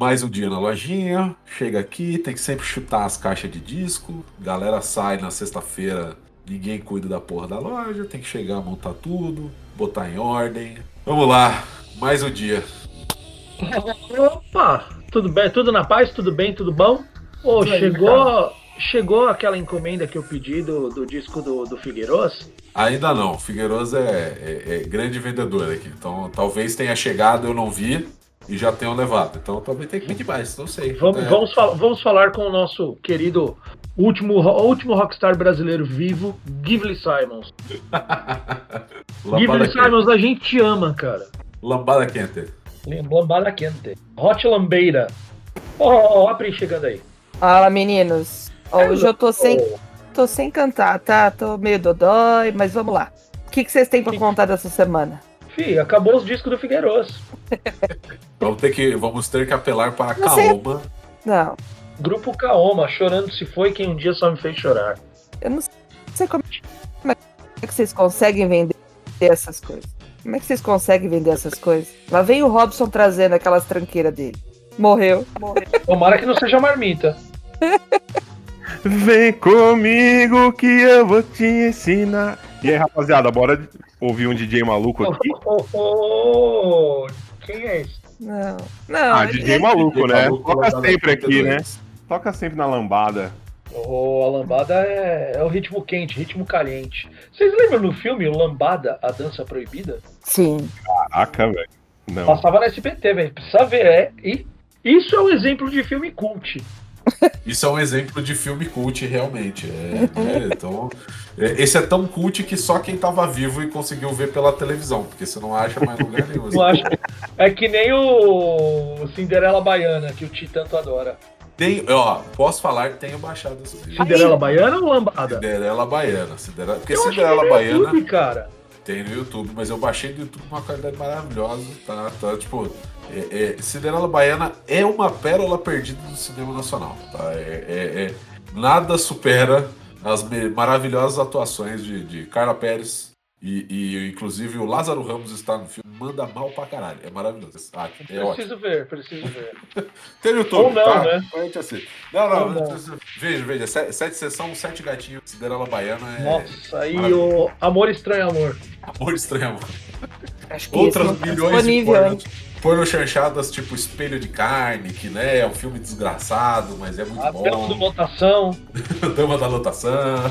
Mais um dia na lojinha, chega aqui, tem que sempre chutar as caixas de disco. Galera sai na sexta-feira, ninguém cuida da porra da loja, tem que chegar, montar tudo, botar em ordem. Vamos lá, mais um dia. Opa, tudo bem? Tudo na paz? Tudo bem? Tudo bom? Ô, aí, chegou, chegou aquela encomenda que eu pedi do, do disco do, do Figueiros? Ainda não, Figueiredo é, é- é grande vendedor aqui, então talvez tenha chegado, eu não vi e já tenham levado. Então talvez tenha que pedir mais, não sei. Vamos, É, vamos, fal- vamos falar com o nosso querido último, último rockstar brasileiro vivo, Gively Simons. Gively. Simons, a gente te ama, cara. Lambada quente. Lambada quente. Hot Lambeira. Ó, ó, ó, a Pri chegando aí. Fala, meninos. Ó, hoje eu tô sem, tô sem cantar, tá? Tô meio dodói, mas vamos lá. O que, que vocês têm pra contar dessa semana? Fih, acabou os discos do Figueiros. Vamos ter que, vamos ter que apelar para a. Kaoma. Não, Grupo Kaoma, chorando se foi quem um dia só me fez chorar. eu não sei como, como é que vocês conseguem vender essas coisas. Como é que vocês conseguem vender essas coisas? Lá vem o Robson trazendo aquelas tranqueiras dele. Morreu. Morreu. Tomara que não seja marmita. Vem comigo que eu vou te ensinar. E aí, rapaziada, bora ouvir um DJ maluco aqui? ô, ô, quem é esse? Não, não. Ah, é- DJ maluco, né? Maluco, Toca sempre aqui, né? Toca sempre na lambada. O a lambada é, é o ritmo quente, ritmo caliente. Vocês lembram no filme Lambada, a dança proibida? Sim. Caraca, velho. Não. Passava na SBT, velho. Precisa ver, é. E isso é um exemplo de filme cult. Isso é um exemplo de filme cult, realmente. É, né? Então, é, esse é tão cult que só quem tava vivo e conseguiu ver pela televisão, porque você não acha mais lugar nenhum. Acho. É que nem o Cinderela Baiana, que o Ti tanto adora. Tem, ó, posso falar que tenho baixado esse vídeo. Cinderela Baiana ou Lambada? Cinderela Baiana. Cinderela, porque Eu Cinderela é Baiana YouTube, cara. tem no YouTube, mas eu baixei do YouTube com uma qualidade maravilhosa, tá? tá tipo, é, é, Cinderela Baiana é uma pérola perdida do cinema nacional, tá? É, é- é- nada supera as maravilhosas atuações de, de Carla Pérez e, e, inclusive o Lázaro Ramos está no filme, manda mal pra caralho, é maravilhoso. Ah, é ótimo. Preciso ver, preciso ver. Tem no YouTube, Ou não, tá? né? Não, não, não. veja, veja, sete, sete sessão, sete gatinhos, Cinderela Baiana é Nossa, e o Amor Estranho Amor. amor extremo. Acho que Outras tá milhões de disponível? Porno chanchadas, tipo Espelho de Carne, que né, é um filme desgraçado, mas é muito A Dama do bom. Lotação. Dama da Lotação.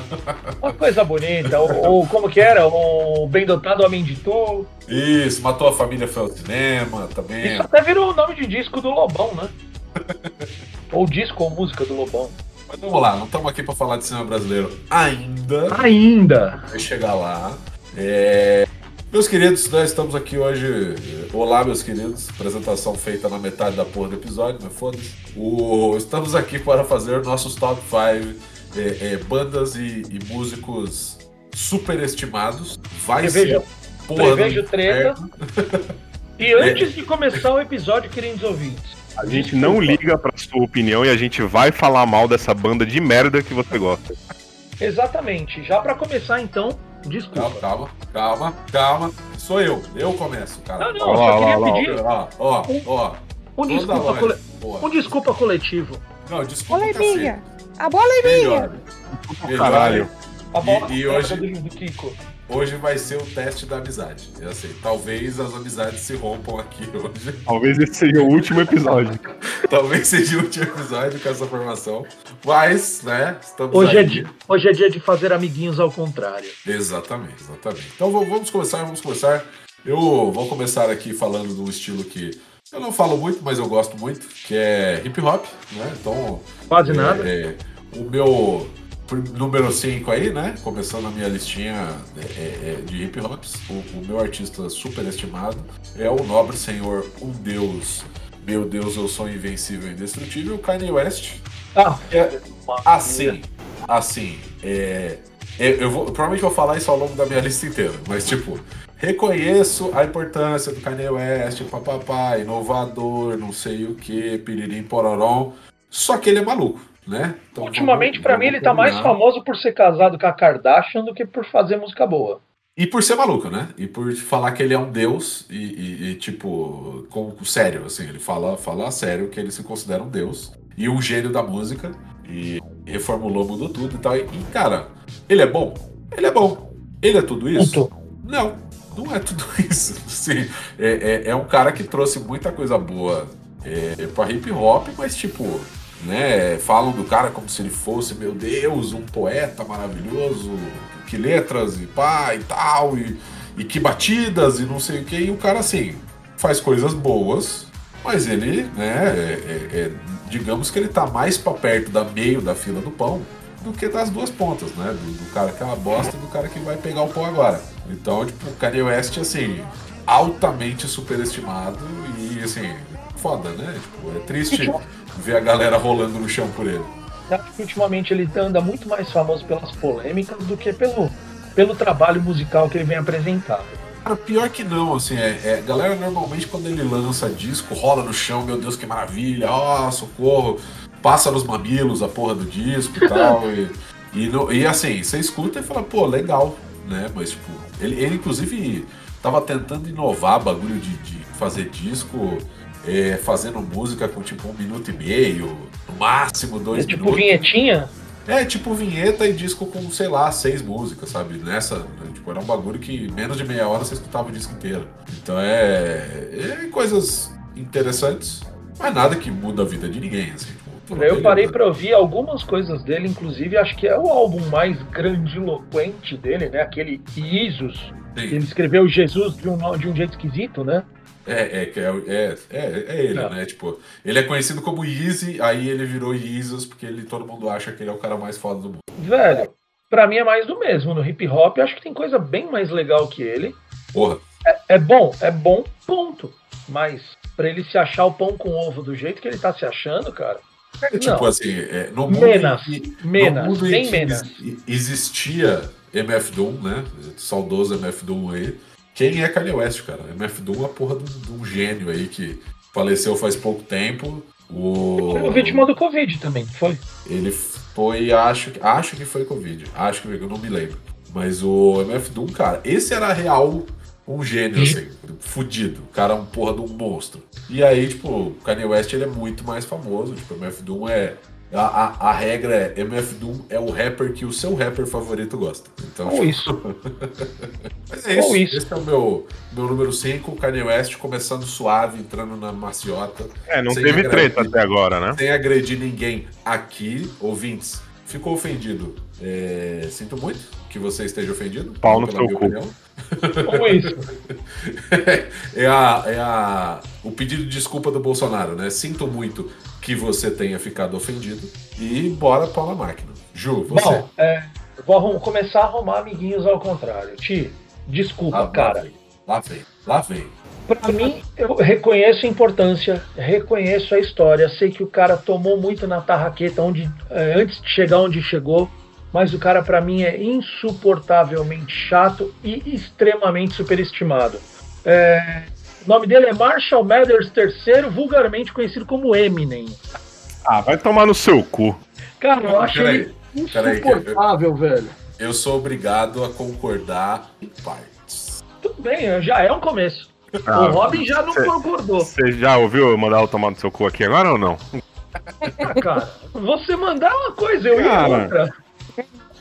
Uma coisa bonita. Ou, ou como que era? O Bem Dotado Homem de Tu. Isso, Matou a Família foi ao cinema também. Isso até virou o nome de disco do Lobão, né? ou disco ou música do Lobão. Mas vamos lá, não estamos aqui para falar de cinema brasileiro ainda. Ainda. Vai chegar lá. É, Meus queridos, nós estamos aqui hoje. Olá, meus queridos. Apresentação feita na metade da porra do episódio, mas foda-se. O... Estamos aqui para fazer nossos top 5 é, é, bandas e, e músicos superestimados. Vai Prevejo, ser porra prevejo treta. E antes de começar o episódio, queridos ouvintes. A gente não liga pra sua opinião e a gente vai falar mal dessa banda de merda que você gosta. Exatamente. Já pra começar, então, desculpa. calma, calma, calma. Sou eu, eu começo, cara. Não, não, Ó só lá, queria ó pedir Ó, ó, ó. um desculpa, cole... Um desculpa coletivo. Não, desculpa. Bola é minha. A bola é minha. Melhor. Caralho. A bola E- e na hoje- do, do Kiko. Hoje vai ser o teste da amizade. Eu sei, talvez as amizades se rompam aqui hoje. Talvez esse seja o último episódio. talvez seja o último episódio com essa formação. Mas, né, estamos Hoje é, dia, hoje é dia de fazer amiguinhos ao contrário. Exatamente, exatamente. Então vamos começar, vamos começar. Eu vou começar aqui falando de um estilo que eu não falo muito, mas eu gosto muito, que é hip hop, né? Então, Quase é, nada. é, o meu número 5 aí, né? Começando a minha listinha é, é, é, de hip hops, o, o meu artista super estimado é o nobre senhor, um deus, meu Deus, eu sou invencível e indestrutível, Kanye West. Ah, É, assim, assim, é, é, eu vou, provavelmente vou falar isso ao longo da minha lista inteira, mas tipo, reconheço a importância do Kanye West, papapá, inovador, não sei o que, piririm, pororom, só que ele é maluco, né? Então, ultimamente, pra mim, ele tá mais famoso por ser casado com a Kardashian do que por fazer música boa. E por ser maluco, né? E por falar que ele é um deus e, e- e, tipo, com, sério, assim, ele fala, fala sério que ele se considera um deus e um gênio da música e reformulou, mudou tudo e tal. E, e, cara, ele é bom? Ele é bom. Ele é tudo isso? Não, não é tudo isso. Assim, é, é, é um cara que trouxe muita coisa boa é, pra hip hop, mas tipo, né? Falam do cara como se ele fosse, meu Deus, um poeta maravilhoso, que letras e pá e tal, e, e que batidas e não sei o que. E o cara, assim, faz coisas boas, mas ele, né? é- é- é- digamos que ele tá mais pra perto da meio da fila do pão do que das duas pontas, né? Do, do cara que é uma bosta e do cara que vai pegar o pão agora. Então, tipo, o Kanye West, assim, altamente superestimado e, assim, foda, né? Tipo, é triste ver a galera rolando no chão por ele. Que ultimamente ele anda muito mais famoso pelas polêmicas do que pelo, pelo trabalho musical que ele vem apresentar. Cara, pior que não, assim, é, é- a galera normalmente quando ele lança disco, rola no chão, meu Deus, que maravilha, ó, socorro, passa nos mamilos a porra do disco e tal. e, e, no- e, assim, você escuta e fala, pô, legal, né? Mas, tipo, ele, ele inclusive tava tentando inovar bagulho de, de fazer disco, é, fazendo música com tipo um minuto e meio, no máximo dois É tipo minutos. vinhetinha, É, tipo vinheta e disco com, sei lá, seis músicas, sabe? Nessa, né, tipo, era um bagulho que menos de meia hora você escutava o disco inteiro. Então é, é coisas interessantes, mas nada que muda a vida de ninguém, assim. Tipo, eu parei pra ouvir algumas coisas dele, inclusive acho que é o álbum mais grandiloquente dele, né? Aquele Isus. Sim. Ele escreveu Jesus de um, de um jeito esquisito, né? É, é, que é, é, é, é ele, É. né? Tipo, ele é conhecido como Yeezy, aí ele virou Yeezus, porque ele, todo mundo acha que ele é o cara mais foda do mundo. Velho, pra mim é mais do mesmo. No hip hop, acho que tem coisa bem mais legal que ele. Porra, É bom, é bom, ponto. Mas pra ele se achar o pão com ovo do jeito que ele tá se achando, cara, é, tipo Não. assim, é, no mundo Menos. em que- no mundo em que menos. existia MF Doom, né? Saudoso MF Doom aí. Quem é Kanye West, cara? MF Doom é a porra de um, gênio aí que faleceu faz pouco tempo. O... Foi vítima do Covid também, foi? Ele foi, acho, que- acho que foi Covid. Acho que eu não me lembro. Mas o MF Doom, cara, esse era real um gênio, assim, fudido. O cara é um porra de um monstro. E aí, tipo, o Kanye West ele é muito mais famoso. Tipo, o MF Doom é. A, a, a regra é: MF Doom é o rapper que o seu rapper favorito gosta. Então, Ou isso. mas é isso. Ou isso. Esse é o meu, meu número 5, Kanye West começando suave, entrando na maciota. É, não teve agredir. treta até agora, né? Sem agredir ninguém aqui, ouvintes. Ficou ofendido? É, sinto muito que você esteja ofendido. Pau no seu cu. opinião. Ou isso. é, a, é a, o pedido de desculpa do Bolsonaro, né? Sinto muito que você tenha ficado ofendido. E bora pau na máquina. Ju, você. Bom, é, vou começar a arrumar amiguinhos ao contrário. Ti, desculpa, lá, cara. lá vem, lá vem. Pra mim, eu reconheço a importância, reconheço a história, sei que o cara tomou muito na tarraqueta onde, eh, antes de chegar onde chegou, mas o cara pra mim é insuportavelmente chato e extremamente superestimado. É, o nome dele é Marshall Mathers III, vulgarmente conhecido como Eminem. Ah, vai tomar no seu cu. Cara, eu Não, acho peraí, ele peraí, insuportável, velho. Eu sou obrigado a concordar em partes. Tudo bem, já é um começo. Ah, o Robin já não cê- concordou. Você já ouviu eu mandar eu tomar no seu cu aqui agora ou não? Cara, você mandar uma coisa, eu ia outra.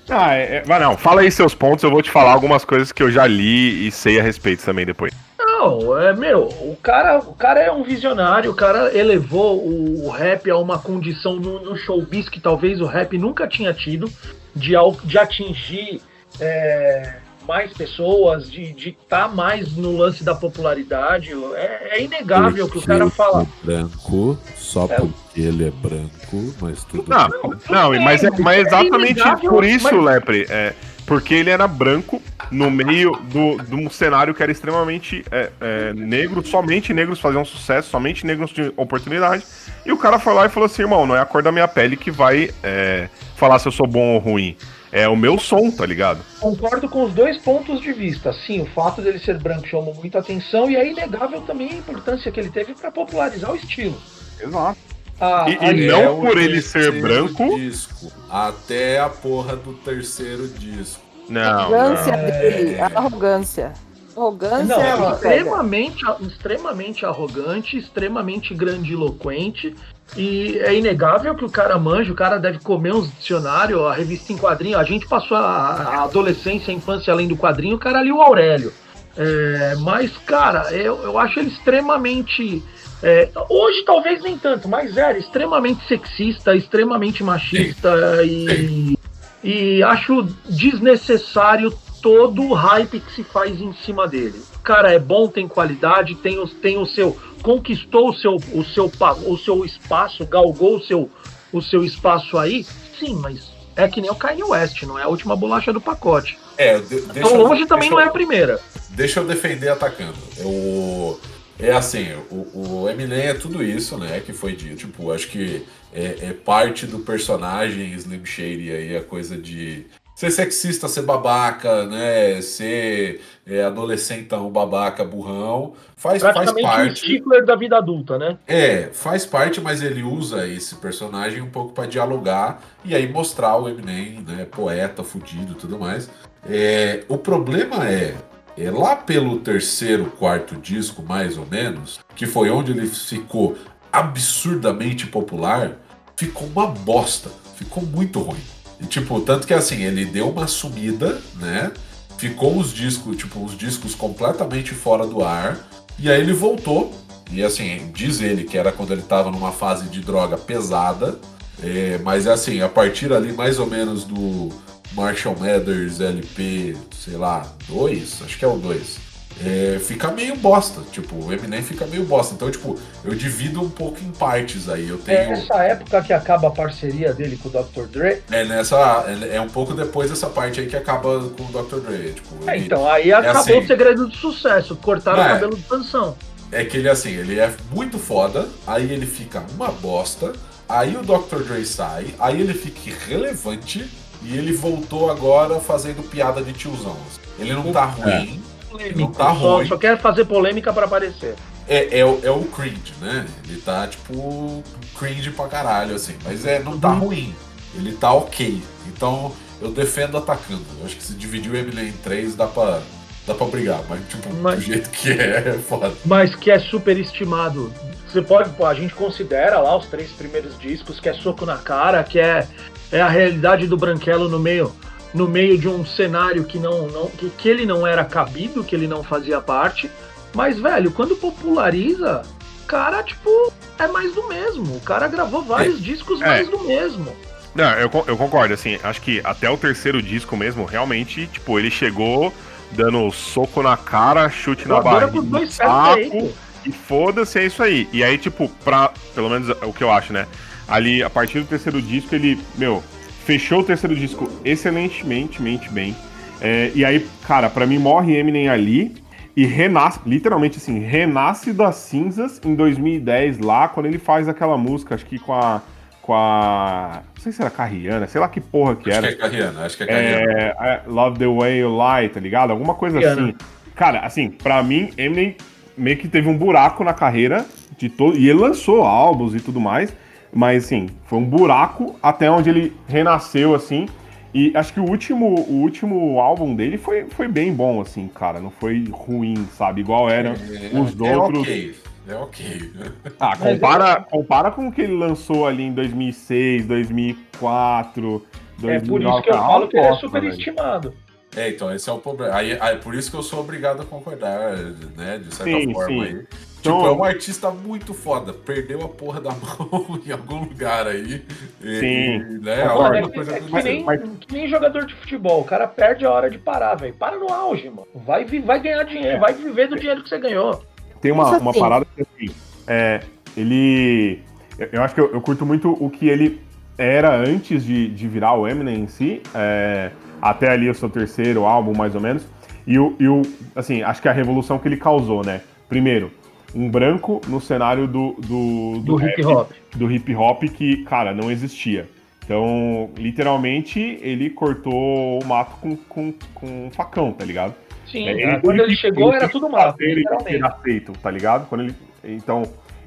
Ah, é, é- vai não, fala aí seus pontos, eu vou te falar algumas coisas que eu já li e sei a respeito também depois. Não, é meu, o cara, o cara é um visionário, o cara elevou o, o rap a uma condição no, no showbiz que talvez o rap nunca tinha tido, de, de atingir é, mais pessoas, de estar mais no lance da popularidade. É, é inegável que o cara fala. branco, só É. porque ele é branco, mas tudo Não, não, bem, mas é, mas é é exatamente inegável, por isso, mas- Lepre, é, porque ele era branco no meio do, de um cenário que era extremamente é, é, negro, somente negros faziam sucesso, somente negros tinham oportunidade, e o cara foi lá e falou assim, irmão, não é a cor da minha pele que vai é, falar se eu sou bom ou ruim, é o meu som, tá ligado? Concordo com os dois pontos de vista. Sim, o fato dele ser branco chamou muita atenção e é inegável também a importância que ele teve para popularizar o estilo. Exato. A- E- a- e não É por ele ser branco. disco, até a porra do terceiro disco. Não, arrogância não. dele, a arrogância. Arrogância Não, é é extremamente, extremamente arrogante, extremamente grandiloquente. E é inegável que o cara manja, o cara deve comer uns dicionários, a revista em quadrinho. A gente passou a, a adolescência, a infância além do quadrinho, o cara ali o Aurélio. É, mas, cara, eu, eu acho ele extremamente. É, hoje talvez nem tanto, mas era extremamente sexista, extremamente machista e, e acho desnecessário todo o hype que se faz em cima dele. O cara é bom, tem qualidade, tem o, tem o seu. conquistou o seu, o, seu, o seu espaço, galgou o seu, o seu espaço aí. Sim, mas é que nem o Kanye West, não é a última bolacha do pacote. É, de, deixa Tão eu- longe também não é a primeira. Deixa eu defender atacando. Eu, é assim, o, o Eminem é tudo isso, né? Que foi dito. Tipo, acho que é, é parte do personagem Slim Shady aí, a coisa de ser sexista, ser babaca, né? Ser é, adolescentão, babaca, burrão. Faz, faz Praticamente o parte. Stifler da vida adulta, né? É, faz parte, mas ele usa esse personagem um pouco para dialogar e aí mostrar o Eminem, né, poeta, fudido e tudo mais. É, o problema é, é, lá pelo terceiro, quarto disco, mais ou menos, que foi onde ele ficou absurdamente popular, ficou uma bosta, ficou muito ruim. E, tipo, tanto que assim, ele deu uma sumida, né? Ficou os discos, tipo, os discos completamente fora do ar. E aí ele voltou. E assim, diz ele que era quando ele tava numa fase de droga pesada. É, mas assim, a partir ali mais ou menos do Marshall Mathers LP, sei lá, 2, acho que é o 2. É, fica meio bosta, tipo, o Eminem fica meio bosta. Então, tipo, eu divido um pouco em partes aí. Eu É tenho. essa época que acaba a parceria dele com o Dr. Dre. É nessa. É é um pouco depois dessa parte aí que acaba com o Dr. Dre. Tipo, É, ele- então, aí acabou assim. o segredo do sucesso. Cortaram É. o cabelo de Sansão. É que ele assim, ele é muito foda, aí ele fica uma bosta, aí o Dr. Dre sai, aí ele fica irrelevante e ele voltou agora fazendo piada de tiozão. Ele não tá ruim, Polêmico. tá só, ruim. só quer fazer polêmica pra aparecer. é, é, o- é o cringe, né? Ele tá tipo cringe pra caralho, assim, mas é, não tá ruim, ele tá ok. Então eu defendo atacando. Eu acho que se dividir o Eminem em três dá pra, dá pra brigar, mas tipo, Mas- do jeito que é, é foda. Mas que é superestimado. Você pode, pô, a gente considera lá os três primeiros discos, que é soco na cara, que é, é a realidade do Branquelo no meio no meio de um cenário que não, não que, que ele não era cabido, que ele não fazia parte. Mas, velho, quando populariza, cara, tipo, é mais do mesmo. O cara gravou vários discos É. mais do mesmo. Não, eu, eu concordo, assim, acho que até o terceiro disco mesmo, realmente, tipo, ele chegou dando soco na cara, chute na barriga, saco, e foda-se, é isso aí. E aí, tipo, pra, pelo menos o que eu acho, né, ali, a partir do terceiro disco, ele, meu, fechou o terceiro disco excelentemente, mente bem. É, e aí, cara, pra mim morre Eminem ali e renasce, literalmente assim, renasce das cinzas em 2010 lá, quando ele faz aquela música, acho que com a. Com a. Não sei se era Carriana, sei lá que porra que Acho era. que é Carriana, acho que é Carriana. É, é, Love the Way You Lie, tá ligado? Alguma coisa Rihanna. assim. Cara, assim, pra mim, Eminem meio que teve um buraco na carreira de todo. E ele lançou álbuns e tudo mais. Mas, assim, foi um buraco até onde ele renasceu, assim. E acho que o último, o último álbum dele foi, foi bem bom, assim, cara. Não foi ruim, sabe? Igual eram os é outros. ok, é ok. Ah, compara, compara com o que ele lançou ali em 2006, 2004, É 2009. por isso que eu falo que ele é superestimado. É, então, esse é o problema. Aí, aí, por isso que eu sou obrigado a concordar, né? De certa Sim, forma sim. aí. Então- tipo, é um artista muito foda. Perdeu a porra da mão em algum lugar aí. E, Sim. né, É que, coisa é que nem, mas- que nem jogador de futebol. O cara perde a hora de parar, velho. Para no auge, mano. Vai, vai ganhar dinheiro, vai viver do dinheiro que você ganhou. Tem uma, uma assim- parada que assim, é, ele. eu- Eu acho que eu, eu curto muito o que ele era antes de, de virar o Eminem em si, é, até ali o seu terceiro álbum, mais ou menos. E o, e o, assim, acho que a revolução que ele causou, né? Primeiro, um branco no cenário do, do, Do rap, hip hop. do hip hop que, cara, não existia. Então, literalmente, ele cortou o mato com, com, com um facão, tá ligado? Sim, É, né? quando ele chegou era tudo mato, Ele ser aceito, tá ligado? Quando ele, então,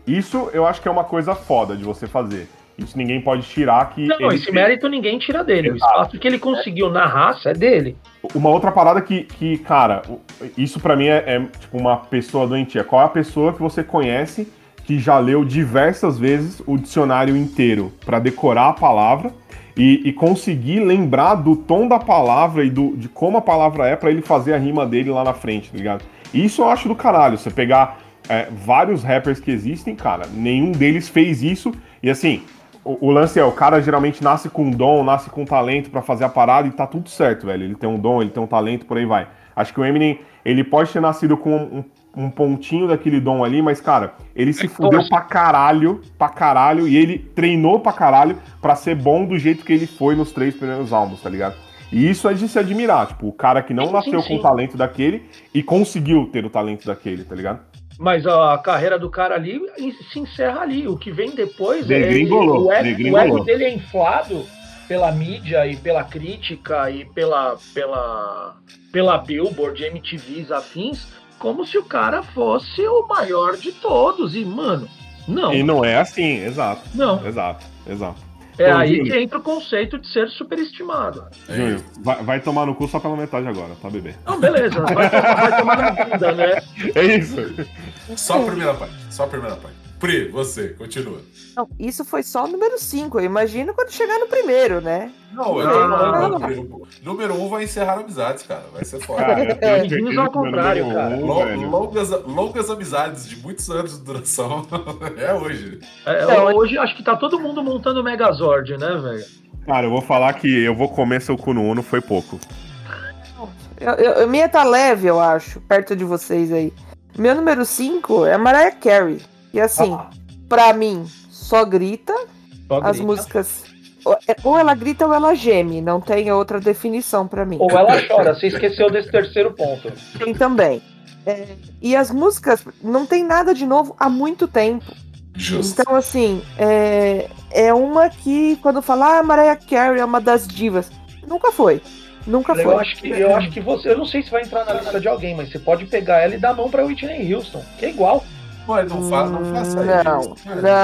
isso eu acho que é uma coisa foda de você fazer. Isso ninguém pode tirar que. Não, esse fez. mérito ninguém tira dele. O Exato. espaço que ele conseguiu na raça é dele. Uma outra parada que, que cara, o- isso pra mim é, é, tipo uma pessoa doentia. Qual é a pessoa que você conhece que já leu diversas vezes o dicionário inteiro pra decorar a palavra e, e conseguir lembrar do tom da palavra e do, de como a palavra é pra ele fazer a rima dele lá na frente, tá ligado? Isso eu acho do caralho. Você pegar é, vários rappers que existem, cara, nenhum deles fez isso. E assim, o, o lance é, o cara geralmente nasce com um dom, nasce com talento pra fazer a parada e tá tudo certo, velho. Ele tem um dom, ele tem um talento, por aí vai. Acho que o Eminem, ele pode ter nascido com um, um pontinho daquele dom ali, mas, cara, ele se fudeu torce. pra caralho, pra caralho, e ele treinou pra caralho pra ser bom do jeito que ele foi nos três primeiros álbuns, tá ligado? E isso é de se admirar, tipo, o cara que não Sim, nasceu sim, com sim. o talento daquele e conseguiu ter o talento daquele, tá ligado? Mas a carreira do cara ali se encerra ali. O que vem depois é. O ego, o ego dele é inflado pela mídia e pela crítica e pela, pela, pela Billboard, MTVs afins, como se o cara fosse o maior de todos. E, mano, não. E não é assim, exato, Não. exato, exato. É Ô, aí Júlio. que entra o conceito de ser superestimado. É isso. vai, vai tomar no cu só pela metade agora, tá, bebê? Não, beleza. Vai tomar, vai tomar na bunda, né? É isso. Só a primeira parte. Só a primeira parte. Pri, você, continua. Não, isso foi só o número 5. Eu imagino quando chegar no primeiro, né? Não, eu Não, não, não. Número um vai encerrar amizades, cara. Vai ser foda. Cara, certeza ao contrário, cara. um, longas, longas amizades de muitos anos de duração. é hoje. É, Não, hoje acho que tá todo mundo montando o Megazord, né, velho? Cara, eu vou falar que eu vou comer seu cu no Uno foi pouco. Eu, eu, eu- minha tá leve, eu acho, perto de vocês aí. Meu número 5 é Mariah Carey. E assim, Ah. pra mim, só grita. Só As grita. músicas. ou- é- Ou ela grita ou ela geme. Não tem outra definição pra mim. Ou ela chora, você esqueceu desse terceiro ponto. Tem também. É, e as músicas não tem nada de novo há muito tempo. Justo. Então, assim, é, é uma que, quando falar ah, Mariah Carey é uma das divas, nunca foi. Nunca Eu foi. acho, que, eu acho que você. Eu não sei se vai entrar na lista de alguém, mas você pode pegar ela e dar a mão pra Whitney Houston, que é igual. Mas não, fa não faça Hum, não, isso.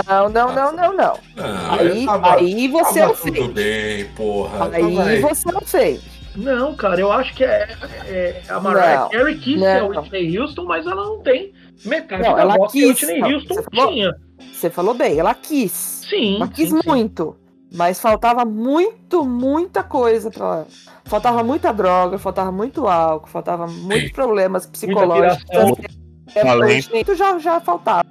não, não, não, não, não. Não, Aí, tava- aí você tava não tudo fez. bem, porra. Aí você não fez. Não, cara, eu acho que é, é- a Mariah Não, Carey quis ser a não. Whitney Houston, mas ela não tem metade Não, da ela voz que a quis, Whitney não, Houston você falou- tinha. Você falou bem, ela quis. Sim, Ela quis sim, sim. muito. Mas faltava muito, muita coisa pra ela. Faltava muita droga, faltava muito álcool, faltava muitos problemas psicológicos. É, Talento. Isso já, já faltava,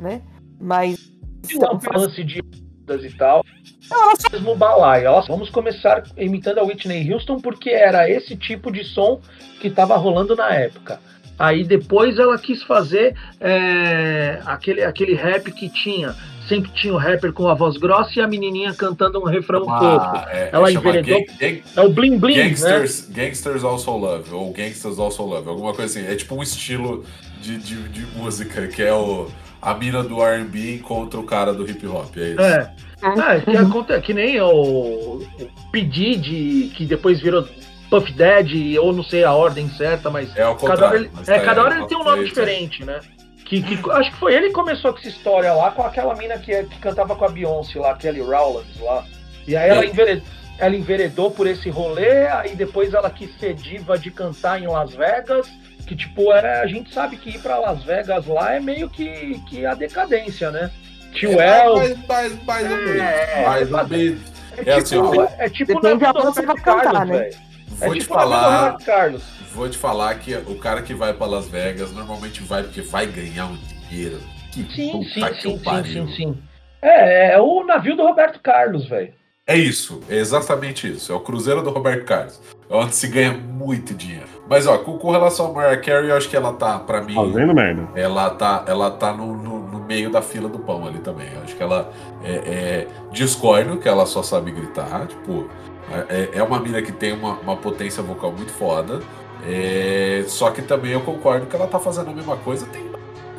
né? Mas. Não, um lance de e tal. Ela só- Mesmo balaio. Ela- Vamos começar imitando a Whitney Houston porque era esse tipo de som que estava rolando na época. Aí depois ela quis fazer é, aquele, aquele rap que tinha. Sempre tinha o rapper com a voz grossa e a menininha cantando um refrão fofo. Uma- é, Ela chama enveredou- gang- gang- É o Bling Bling, né? Gangsters, Gangsters Also Love, ou Gangsters Also Love, alguma coisa assim. É tipo um estilo de, de, de música, que é o, a mina do R&B contra o cara do hip hop, é isso. É. É, que, que nem o, o P. Diddy, que depois virou Puff Daddy, ou não sei a ordem certa, mas É ao cada hora ele, é, tá- cada hora é ele tem um nome diferente, né? Que, que- acho que foi ele que começou com essa história lá, com aquela mina que, que cantava com a Beyoncé lá, Kelly Rowlands lá. E aí ela É. enveredou, ela enveredou por esse rolê, aí depois ela quis ser diva de cantar em Las Vegas, que tipo, era, a gente sabe que ir pra Las Vegas lá é meio que, que a decadência, né? Tio É, El, mais, mais, mais. É, mais ou é. É, É tipo, assim, ó. é tipo Depende na da vida do cantar, Carlos, né? velho. Vou é te tipo falar, Roberto Carlos. vou te falar que o cara que vai pra Las Vegas normalmente vai porque vai ganhar um dinheiro. Que Sim, puta sim, que sim, sim, sim, sim. É, é o navio do Roberto Carlos, velho. É isso, é exatamente isso. É o Cruzeiro do Roberto Carlos. É onde se ganha muito dinheiro. Mas ó, com, com relação a Mariah Carey, eu acho que ela tá, pra mim, Fazendo merda. ela tá, ela tá no, no- no meio da fila do pão ali também. Eu acho que ela é, é discordo que ela só sabe gritar. Tipo, é, é uma mina que tem uma, uma potência vocal muito foda. É, só que também eu concordo que ela tá fazendo a mesma coisa tem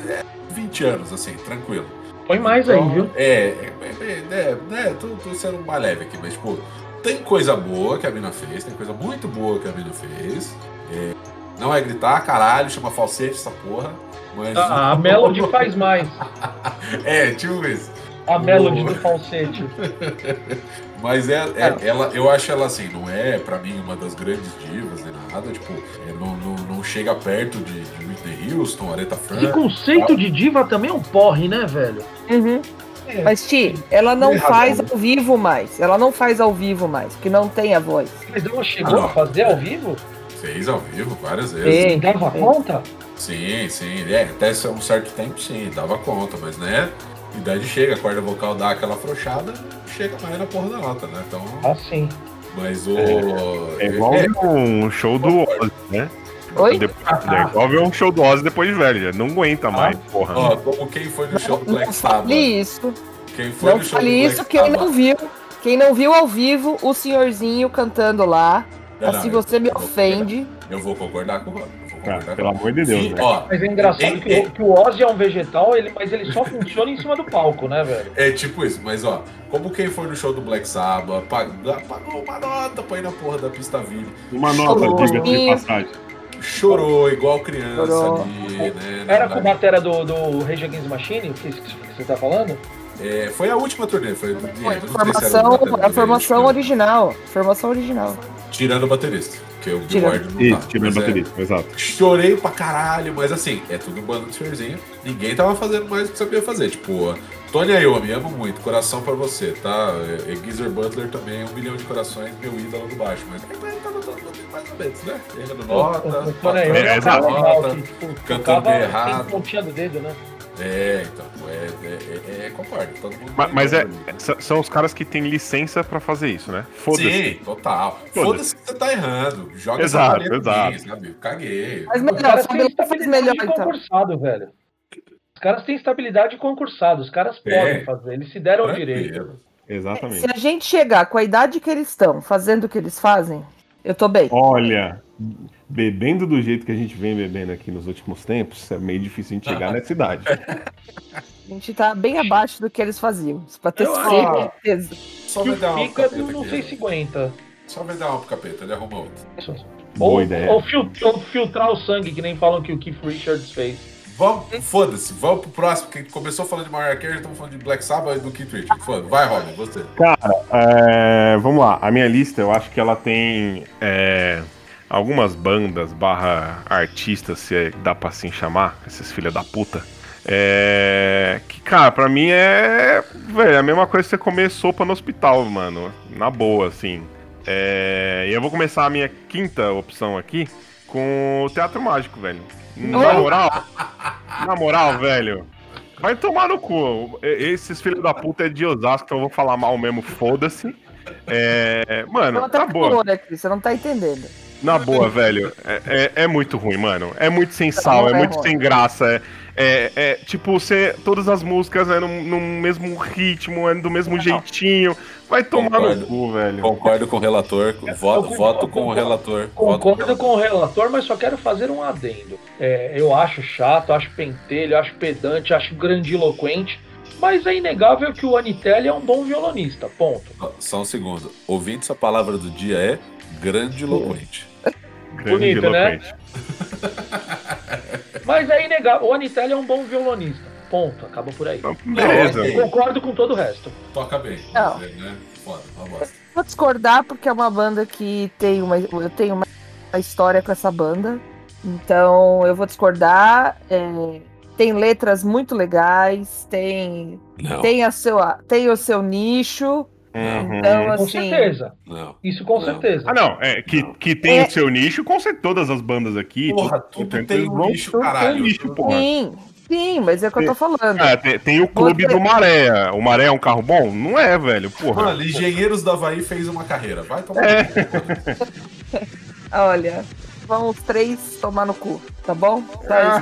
é, 20 anos, assim, tranquilo. Põe mais aí, Então, viu? É, é, é, é, tô, tô sendo mais leve aqui, mas, tipo, tem coisa boa que a mina fez, tem coisa muito boa que a mina fez. É, não é gritar, caralho, chama falsete essa porra. Mas... Ah, a Melody faz mais. É, tipo isso. A Melody do falsete. Mas é, é- ela, eu acho ela assim, não é pra mim uma das grandes divas nem nada, tipo, é, não, não, não chega perto de, de Whitney Houston, Aretha Franklin. conceito de diva também é um porre, né, velho? Uhum. É. Mas, Ti, ela não Tem faz ao vivo mais. Ela não faz ao vivo mais, porque não tem a voz. Mas ela chegou Ah, a fazer ao vivo? Fez ao vivo várias vezes. Sim. E dava Sim. conta? Sim, sim. É, até um certo tempo sim, dava conta, mas né? Idade chega, a corda vocal dá aquela afrouxada, chega mais na porra da nota, né? Então. Ah, sim. Mas o. É igual é, ver um show do Ozzy, né? Oi? Depois, é igual ver um show do Ozzy depois de velho, não aguenta mais, porra. ó, como quem foi no show do Não Black Sabbath. fale isso. Quem foi Não no show fale do Black isso. Quem Sabbath- não viu, quem não viu ao vivo o senhorzinho cantando lá, Não, não, eu- você me eu vou ofende. Eu vou concordar com o Rob. Cara, pelo amor de Deus, Sim, né? ó, Mas é engraçado É, que, é. o- que o Ozzy é um vegetal, ele, mas ele só funciona em cima do palco, né, velho? É tipo isso, mas ó, como quem foi no show do Black Sabbath, pagou, uma nota pra ir na porra da pista VIP, Uma nota, Chorou. diga de passagem. Chorou igual criança Chorou. ali, né? Era com a matéria do, do Rage Against the Machine, que, que você tá falando? É, foi a última turnê, foi do era formação, a formação original. Formação original. Tirando o baterista, que o Bill Tirando. Ward não Isso, tá. tirando mas é, baterista, exato. Chorei pra caralho, mas assim, é tudo banda de senhorzinho. Ninguém tava fazendo mais do que sabia fazer. Tipo, Tony Iommi, amo muito, coração pra você, tá? É, é Geezer Butler também, um milhão de corações, meu ídolo do baixo. Mas ele tava todo mundo mais ou menos, né? Errando nota, O- o- o Tony patando Iommi é um cara nota. tipo, cantando tocava errado. pontinha do dedo, né? É, então, é, é, é, é concordo. Todo mundo Ma- Mas, é, são os caras que têm licença pra fazer isso, né? Foda-se. Sim, total. Foda-se. Que você tá errando. Joga Exato, essa bolinha pra mim, exato. sabe? Caguei. Mas melhor, Fabiola faz estabilidade melhor então. concursado, velho. Os caras têm estabilidade de concursado, os caras É. podem fazer, eles se deram o direito. Tranquilo. Exatamente. Se a gente chegar com a idade que eles estão, fazendo o que eles fazem, eu tô bem. Olha, bebendo do jeito que a gente vem bebendo aqui nos últimos tempos, é meio difícil a gente chegar nessa idade. A gente tá bem abaixo do que eles faziam. Pra ter Eu- certeza. Só Que vai dar capeta não sei né? se aguenta. Só vai dar uma pro capeta, ele arruma outro. Boa ou, ideia. Ou, fil- ou filtrar o sangue, que nem falam que o Keith Richards fez. Vamos, foda-se, vamos pro próximo, porque começou falando de Mariah Carey, estamos falando de Black Sabbath e do Keith Richards. Foda, vai, Robin, você. É, vamos lá, a minha lista eu acho que ela tem é, algumas bandas barra artistas, se é- dá pra assim chamar, esses filha da puta. É, que, cara, pra mim é velho, a mesma coisa que você comer sopa no hospital, mano. Na boa, assim. É, e eu vou começar a minha quinta opção aqui com o Teatro Mágico, velho. Na moral, na moral, velho. Vai tomar no cu. Esses filhos da puta é de Osasco, então eu vou falar mal mesmo, foda-se. É, mano, tá tá boa. aqui, você não tá entendendo. Na boa, velho. É, é- é muito ruim, mano. É muito sem sal, é é muito sem graça. É, é, é, tipo, você, todas as músicas é no, no mesmo ritmo, é do mesmo jeitinho. Vai tomar Concordo. no cu, velho. Concordo com o relator, voto, Eu voto com o relator. Concordo com o relator, mas só quero fazer um adendo. É, eu acho chato, acho pentelho, acho pedante, acho grandiloquente, mas é inegável que o Anitelli é um bom violonista, ponto. Só um segundo. Ouvintes, a palavra do dia é grandiloquente. Grande bonito, né? Mas é inegável, o Anitelli é um bom violonista, ponto, acaba por aí. Então, Beleza. Não, Concordo com todo o resto. Toca bem. Não. Né? Foda, uma bosta. Vou discordar porque é uma banda que tem uma. Eu tenho uma, uma história com essa banda. Então eu vou discordar. é, tem letras muito legais, tem, Não, tem, a seu, tem o seu nicho. Uhum. Então, Com assim. certeza, não. isso com Não. certeza. Ah, não, é que, que tem É. o seu nicho, com certeza todas as bandas aqui. Porra, tudo- tudo tem um nicho, tudo tem caralho. nicho, porra. Sim, sim, mas é o que eu tô falando. É, tem, tem o clube Você- do Maré. O Maré é um carro bom? Não é, velho. Porra. Mano, Engenheiros da Havaí fez uma carreira. Vai tomar. É. no Olha, vamos três tomar no cu, tá bom? Tá,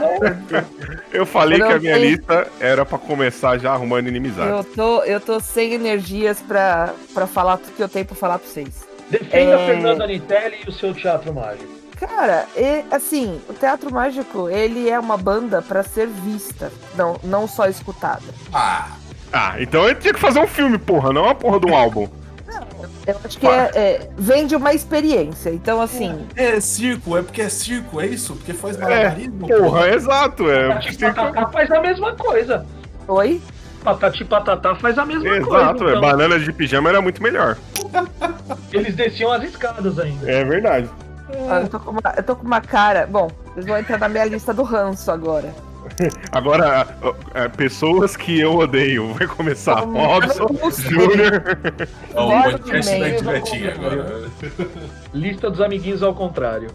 Eu falei Eu que a minha tenho- lista era pra começar já arrumando inimizade. eu, tô, eu tô sem energias pra, pra falar tudo que eu tenho pra falar pra vocês. Defenda É. Fernando Anitelli e o seu teatro mágico. Cara, e, assim, o Teatro Mágico, ele é uma banda pra ser vista, não, não só escutada. Ah, Ah, então eu tinha que fazer um filme, porra, não uma porra de um álbum. Eu acho que é, é, vem de uma experiência. Então, assim, é circo, é porque é circo, é isso? Porque faz malabarismo? Porra, exato. É, Tati Tacacá faz a mesma coisa. oi? Patati Patatá faz a mesma Exato, coisa. velho. Então. Banana de pijama era muito melhor. Eles desciam as escadas ainda. É verdade. Ah, Eu tô, com uma, eu tô com uma cara. Bom, vocês vão entrar na minha lista do ranço agora. Agora, é, pessoas que eu odeio. Vai começar. Como- Robson, Júnior. O podcast da também, Diretinha agora. Lista dos amiguinhos ao contrário.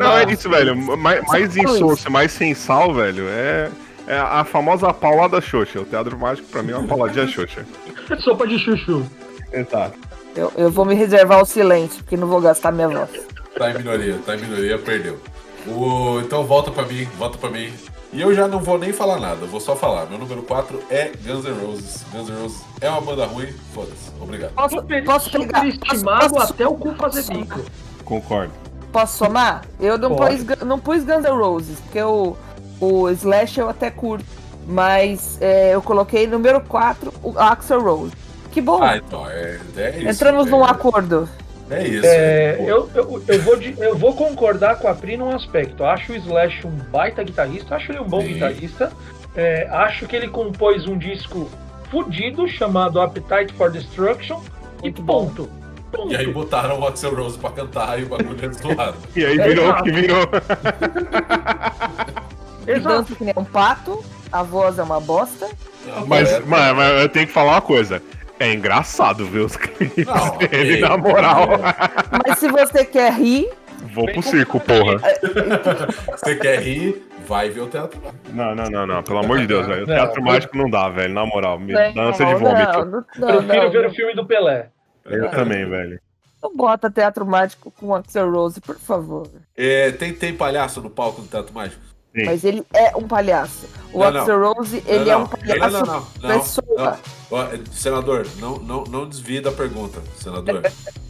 Não, é isso, velho. Mais, mais insosso, mais sem sal, velho. É, é a famosa paulada Xoxa. O teatro mágico, pra mim, é uma pauladinha Xoxa. Sopa de chuchu. Exato. Eu, eu vou me reservar o silêncio, porque não vou gastar minha voz. Tá em minoria, tá em minoria, perdeu. O... Então volta pra mim, volta pra mim. E eu já não vou nem falar nada, vou só falar. Meu número 4 é Guns N' Roses. Guns N' Roses é uma banda ruim, foda-se. Obrigado. Posso, posso pegar? superestimado Posso, até o cu fazer bico. Concordo. posso somar? Eu não Pode. pus, não pus Guns N' Roses, porque o, o Slash eu até curto. Mas é, eu coloquei número 4, o Axel Rose. Que bom! Ah, então, é, é isso. Entramos é, num acordo. É isso. É, eu, eu, eu, vou de- eu vou concordar com a Pri num aspecto. Acho o Slash um baita guitarrista, acho ele um bom Sim. guitarrista. É, acho que ele compôs um disco fudido chamado Appetite for Destruction e Muito bom. ponto. Ponto. E aí botaram o Axel Rose pra cantar e o bagulho é zoado. E aí virou o que virou. Ele Exato. dança que nem um pato, a voz é uma bosta. Mas, mas, mas eu tenho que falar uma coisa. É engraçado ver os clipes Não, dele, na moral. Mas se você quer rir, Vou pro circo, porra. Você quer rir, vai ver o teatro. Não, não, não, não. Pelo amor de Deus, velho. O Não, teatro eu- mágico não dá, velho. Na moral. Me não, dá ânsia de vômito. Não, não, Prefiro não, ver não, o filme do Pelé. Eu também, velho. não bota teatro mágico com Axel Rose, por favor. É, tem, tem palhaço no palco do Teatro Mágico? Sim. Mas ele é um palhaço. O Não, não. Axel Rose, ele Não, é um palhaço Não, não, não. não, pessoa. não. É, Senador, não, não, não desvie da pergunta, senador.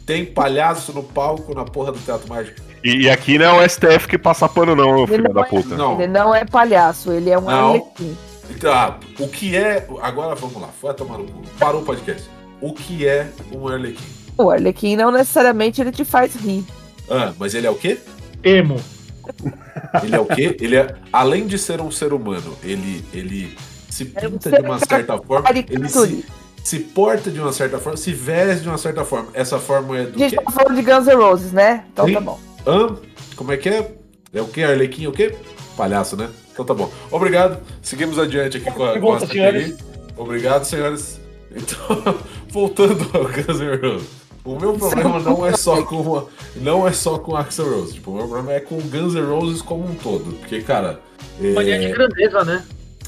Tem palhaço no palco na porra do Teatro Mágico? E, e aqui não é o STF que passa pano, não, filho não da é- puta. Não. Ele não é palhaço, ele é um arlequim. Então, ah, o que é. Agora vamos lá, foi a tomar no cu. Parou o podcast. O que é um Arlequim? O arlequim não necessariamente ele te faz rir. Ah, mas ele é o quê? Emo. Ele é o quê? Ele é. Além de ser um ser humano, ele, ele se É um pinta de uma certa forma. Ele se, se porta de uma certa forma, se veste de uma certa forma. Essa forma é do A gente quê? tá falando de Guns N' Roses, né? Então Sim. tá bom. Hã? Como é que é? É o quê? Arlequim o quê? Palhaço, né? Então tá bom. Obrigado. Seguimos adiante aqui com a, com a Pergunta, senhores. Obrigado, senhores. Então, voltando ao Guns N' Roses. O meu problema não é só com a- não é só com Axl Rose. Tipo, o meu problema é com o Guns N' Roses como um todo. Porque, cara, é Mania de grandeza, né?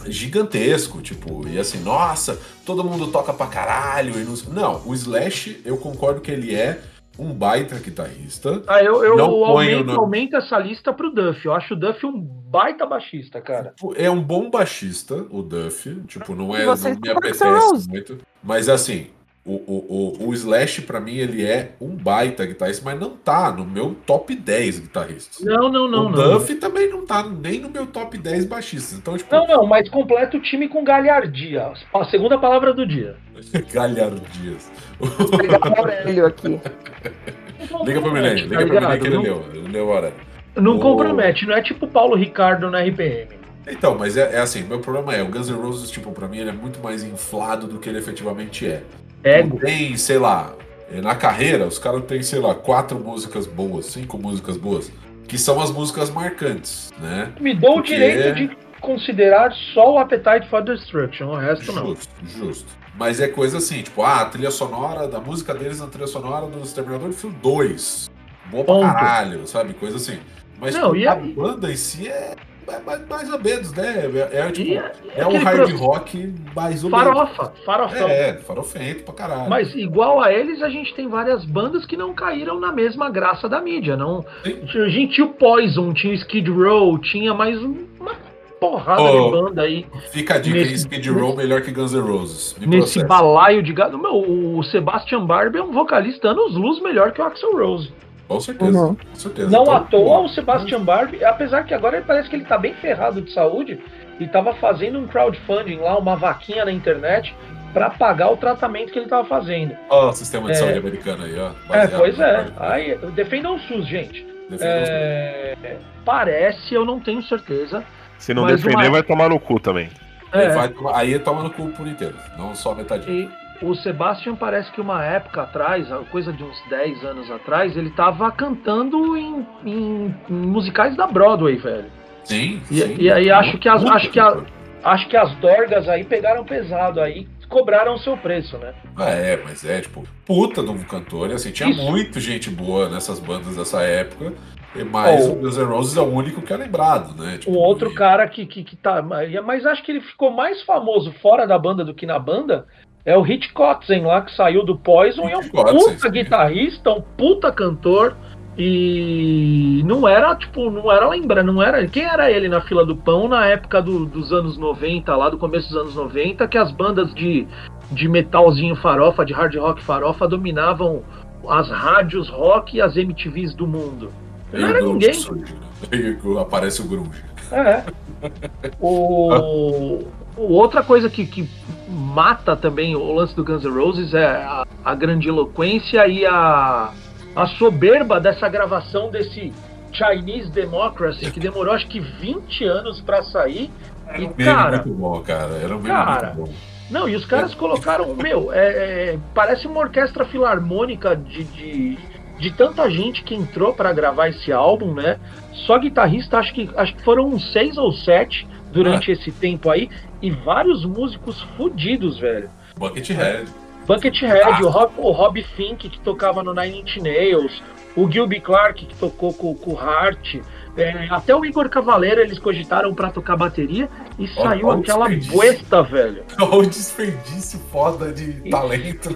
gigantesco, tipo, e assim, nossa, todo mundo toca pra caralho e não Não, o Slash, eu concordo que ele é um baita guitarrista. Ah, eu, eu aumento, no- aumento essa lista pro Duff. Eu acho o Duff um baita baixista, cara. É um bom baixista, o Duff. Tipo, não é. Não me apetece muito. Mas assim, o, o, o, o Slash, pra mim, ele é um baita guitarrista, mas não tá no meu top 10 guitarristas. Não, não, não, o não. Duff também não tá nem no meu top 10 baixistas. Então, tipo, Não, não, mas completa o time com galhardia. A segunda palavra do dia. galhardias. Vou pegar o Aurélio aqui. Liga pro Milene, liga pro Milene que ele Não- leu. Ele leu a hora. Não O- compromete, não é tipo Paulo Ricardo na RPM. Então, mas é, é assim, meu problema é, o Guns N' Roses, tipo, pra mim ele é muito mais inflado do que ele efetivamente é. Ego. Tem, sei lá, eh, na carreira, os caras têm, sei lá, quatro músicas boas, cinco músicas boas, que são as músicas marcantes, né? Me dou o Porque- direito de considerar só o Appetite for Destruction, o resto não. Justo, justo. Mas é coisa assim, tipo, ah, a trilha sonora, da música deles na trilha sonora do Exterminador do Fio 2. Boa pra Ponto. caralho, sabe? Coisa assim. Mas Não, a aí- banda em si é, é mais, mais ou menos, né? É, é, tipo, E é um hard pro- rock mais ou menos. Farofa, farofão. É, farofento pra caralho. Mas igual a eles, a gente tem várias bandas que não caíram na mesma graça da mídia. Não, Sim. a gente tinha o Poison, tinha o Skid Row, tinha mais um- uma porrada Oh, de banda aí Fica a dica nesse- Skid Row melhor que Guns N' Roses. Me nesse processa. balaio de gado. Meu, o Sebastian Barber é um vocalista anos luz melhor que o Axel Rose. Com certeza, Uhum. com certeza. Não Então, à toa o Sebastian Barber, apesar que agora ele parece que ele tá bem ferrado de saúde e tava fazendo um crowdfunding lá, uma vaquinha na internet pra pagar o tratamento que ele tava fazendo. Ó, o sistema de É. saúde americano aí, ó. É, pois é. Aí, defendam o SUS, gente. Defenda os- É, parece, eu não tenho certeza. Se não defender, uma- vai tomar no cu também. É. Vai tomar- aí toma no cu por inteiro, não só metadinho. E o Sebastian parece que uma época atrás, coisa de uns 10 anos atrás, ele tava cantando em, em- musicais da Broadway, velho. Sim, E- sim. e aí acho que as- acho que a-. Acho que as dorgas aí pegaram pesado aí, cobraram o seu preço, né? É, mas é, tipo, puta de um cantor, e assim, tinha Isso. muito gente boa nessas bandas dessa época, mas Oh. o Guns N' Roses é o único que é lembrado, né? Tipo, O outro e- cara que, que, que tá. Mas acho que ele ficou mais famoso fora da banda do que na banda. É o Hit Kotzen lá, que saiu do Poison e é um Kotzen, puta sim. guitarrista, um puta cantor. E não era, tipo, não era lembra, não era. Quem era ele na fila do pão na época do- dos anos 90, lá do começo dos anos 90, que as bandas de, de metalzinho farofa, de hard rock farofa, dominavam as rádios rock e as MTVs do mundo. Não era ninguém. surge, aparece o grunge. É. O, o- outra coisa que, que mata também o lance do Guns N' Roses é a, a grandiloquência e a, a soberba dessa gravação desse Chinese Democracy, que demorou acho que 20 anos pra sair. Era E, um cara, muito bom, cara. Era um cara, muito bom. Não, e os caras colocaram, meu, é, é, parece uma orquestra filarmônica de, de, de tanta gente que entrou pra gravar esse álbum, né? Só guitarrista, acho que, acho que foram uns seis ou sete durante esse tempo aí, e vários músicos fudidos, velho. Buckethead. Buckethead, o, Rob, o Rob Fink, que tocava no Nine Inch Nails, o Gilby Clark, que tocou com, com o Hart, é, até o Igor Cavaleiro eles cogitaram pra tocar bateria, e saiu aquela buesta, velho. Olha o desperdício foda de talento.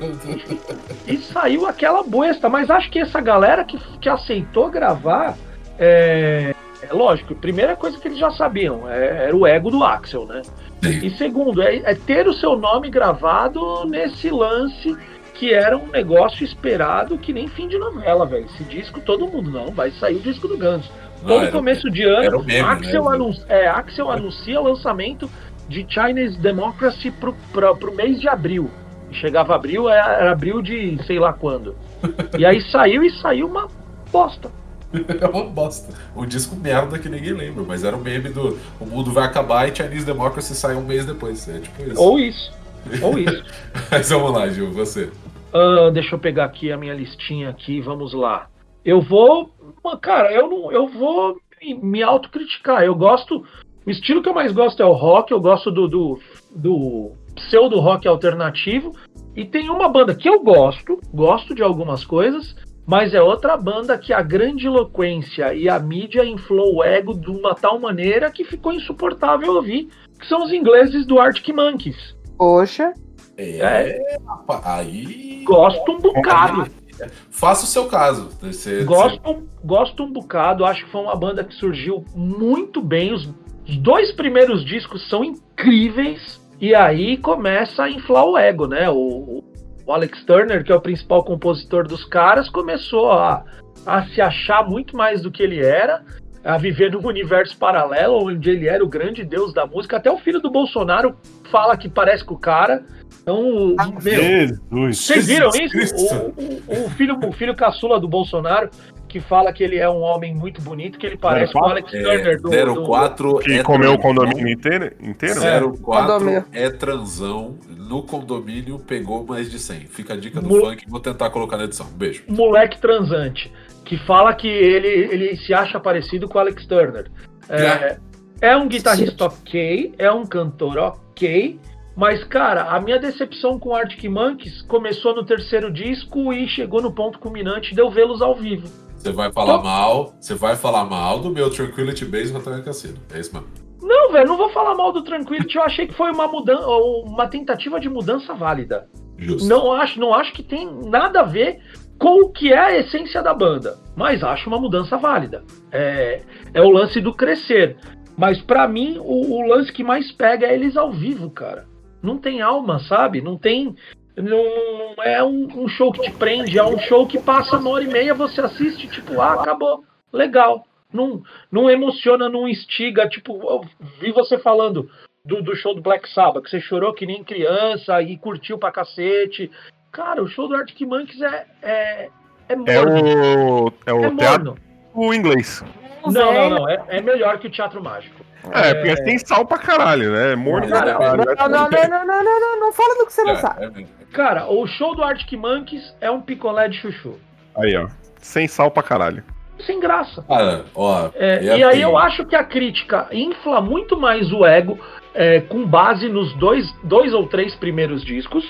E saiu aquela boesta, mas acho que essa galera que, que aceitou gravar, é, é lógico, primeira coisa que eles já sabiam, é- era o ego do Axel, né? E segundo, é, é ter o seu nome gravado nesse lance que era um negócio esperado que nem fim de novela, velho. Esse disco, todo mundo, não, vai sair o disco do Guns. Todo era- começo de ano, o meme, Axel, né? anun- é, Axel anuncia o lançamento de Chinese Democracy pro, pra, pro mês de abril. Chegava abril, era, era abril de sei lá quando. E aí saiu e saiu uma bosta. É uma bosta. Um disco merda que ninguém lembra, mas era o meme do o mundo vai acabar e Chinese Democracy sai um mês depois. É tipo isso. Ou isso. Ou isso. Mas vamos lá, Gil, você. Ah, deixa eu pegar aqui a minha listinha aqui, vamos lá. Eu vou, cara, eu não, eu vou me, me autocriticar. Eu gosto, o estilo que eu mais gosto é o rock. Eu gosto do, do, do pseudo rock alternativo. E tem uma banda que eu gosto, gosto de algumas coisas, mas é outra banda que a grandiloquência e a mídia inflou o ego de uma tal maneira que ficou insuportável ouvir, que são os ingleses do Arctic Monkeys. Poxa, É, rapaz, aí. Gosto um bocado. Faça o seu caso. Você, Gosto, gosto um bocado, acho que foi uma banda que surgiu muito bem. Os os dois primeiros discos são incríveis. E aí começa a inflar o ego, né? O, o Alex Turner, que é o principal compositor dos caras, começou a, a se achar muito mais do que ele era, a viver num universo paralelo, onde ele era o grande deus da música. Até o filho do Bolsonaro fala que parece com o cara. Então, o- meu, Jesus. vocês viram isso? O, o- o filho, o filho caçula do Bolsonaro, que fala que ele é um homem muito bonito, que ele parece com o Alex É, Turner do, do- 04 Que é comeu o transão. condomínio inteiro? inteiro? É. 04 Condomínio. é transão. No condomínio pegou mais de 100. Fica a dica do Mu- funk. Vou tentar colocar na edição. Beijo. moleque transante, que fala que ele, ele se acha parecido com o Alex Turner. É, é um guitarrista ok, é um cantor ok, mas, cara, a minha decepção com o Arctic Monkeys começou no terceiro disco e chegou no ponto culminante de eu vê-los ao vivo. Você vai falar Tô- mal. Você vai falar mal do meu Tranquility Base Rotterdam Cassino. É isso mesmo. Não, velho, não vou falar mal do Tranquility, eu achei que foi uma mudança, uma tentativa de mudança válida. Justo. Não acho, não acho que tem nada a ver com o que é a essência da banda, mas acho uma mudança válida. É, é o lance do crescer. Mas pra mim, o, o lance que mais pega é eles ao vivo, cara. Não tem alma, sabe? Não tem. Não, não é um, um show que te prende, é um show que passa uma hora e meia, você assiste, tipo, ah, acabou. Legal. Não, não emociona, não instiga. Tipo, eu vi você falando do, do show do Black Sabbath, que você chorou que nem criança e curtiu pra cacete. Cara, o show do Arctic Monkeys é, é, é É morno. o, é o É teatro morno. inglês. Não, não, não. É, é melhor que o Teatro Mágico. É, porque é sem sal pra caralho, né? Morno pra Cara, caralho. Não, não, não, não, não, não, não, não fala do que você não É, sabe. é, Cara, o show do Arctic Monkeys é um picolé de chuchu. Aí, ó. Sem sal pra caralho. Sem graça. Cara, ó. É, é e aí eu acho que a crítica infla muito mais o ego é, com base nos dois, dois ou três primeiros discos.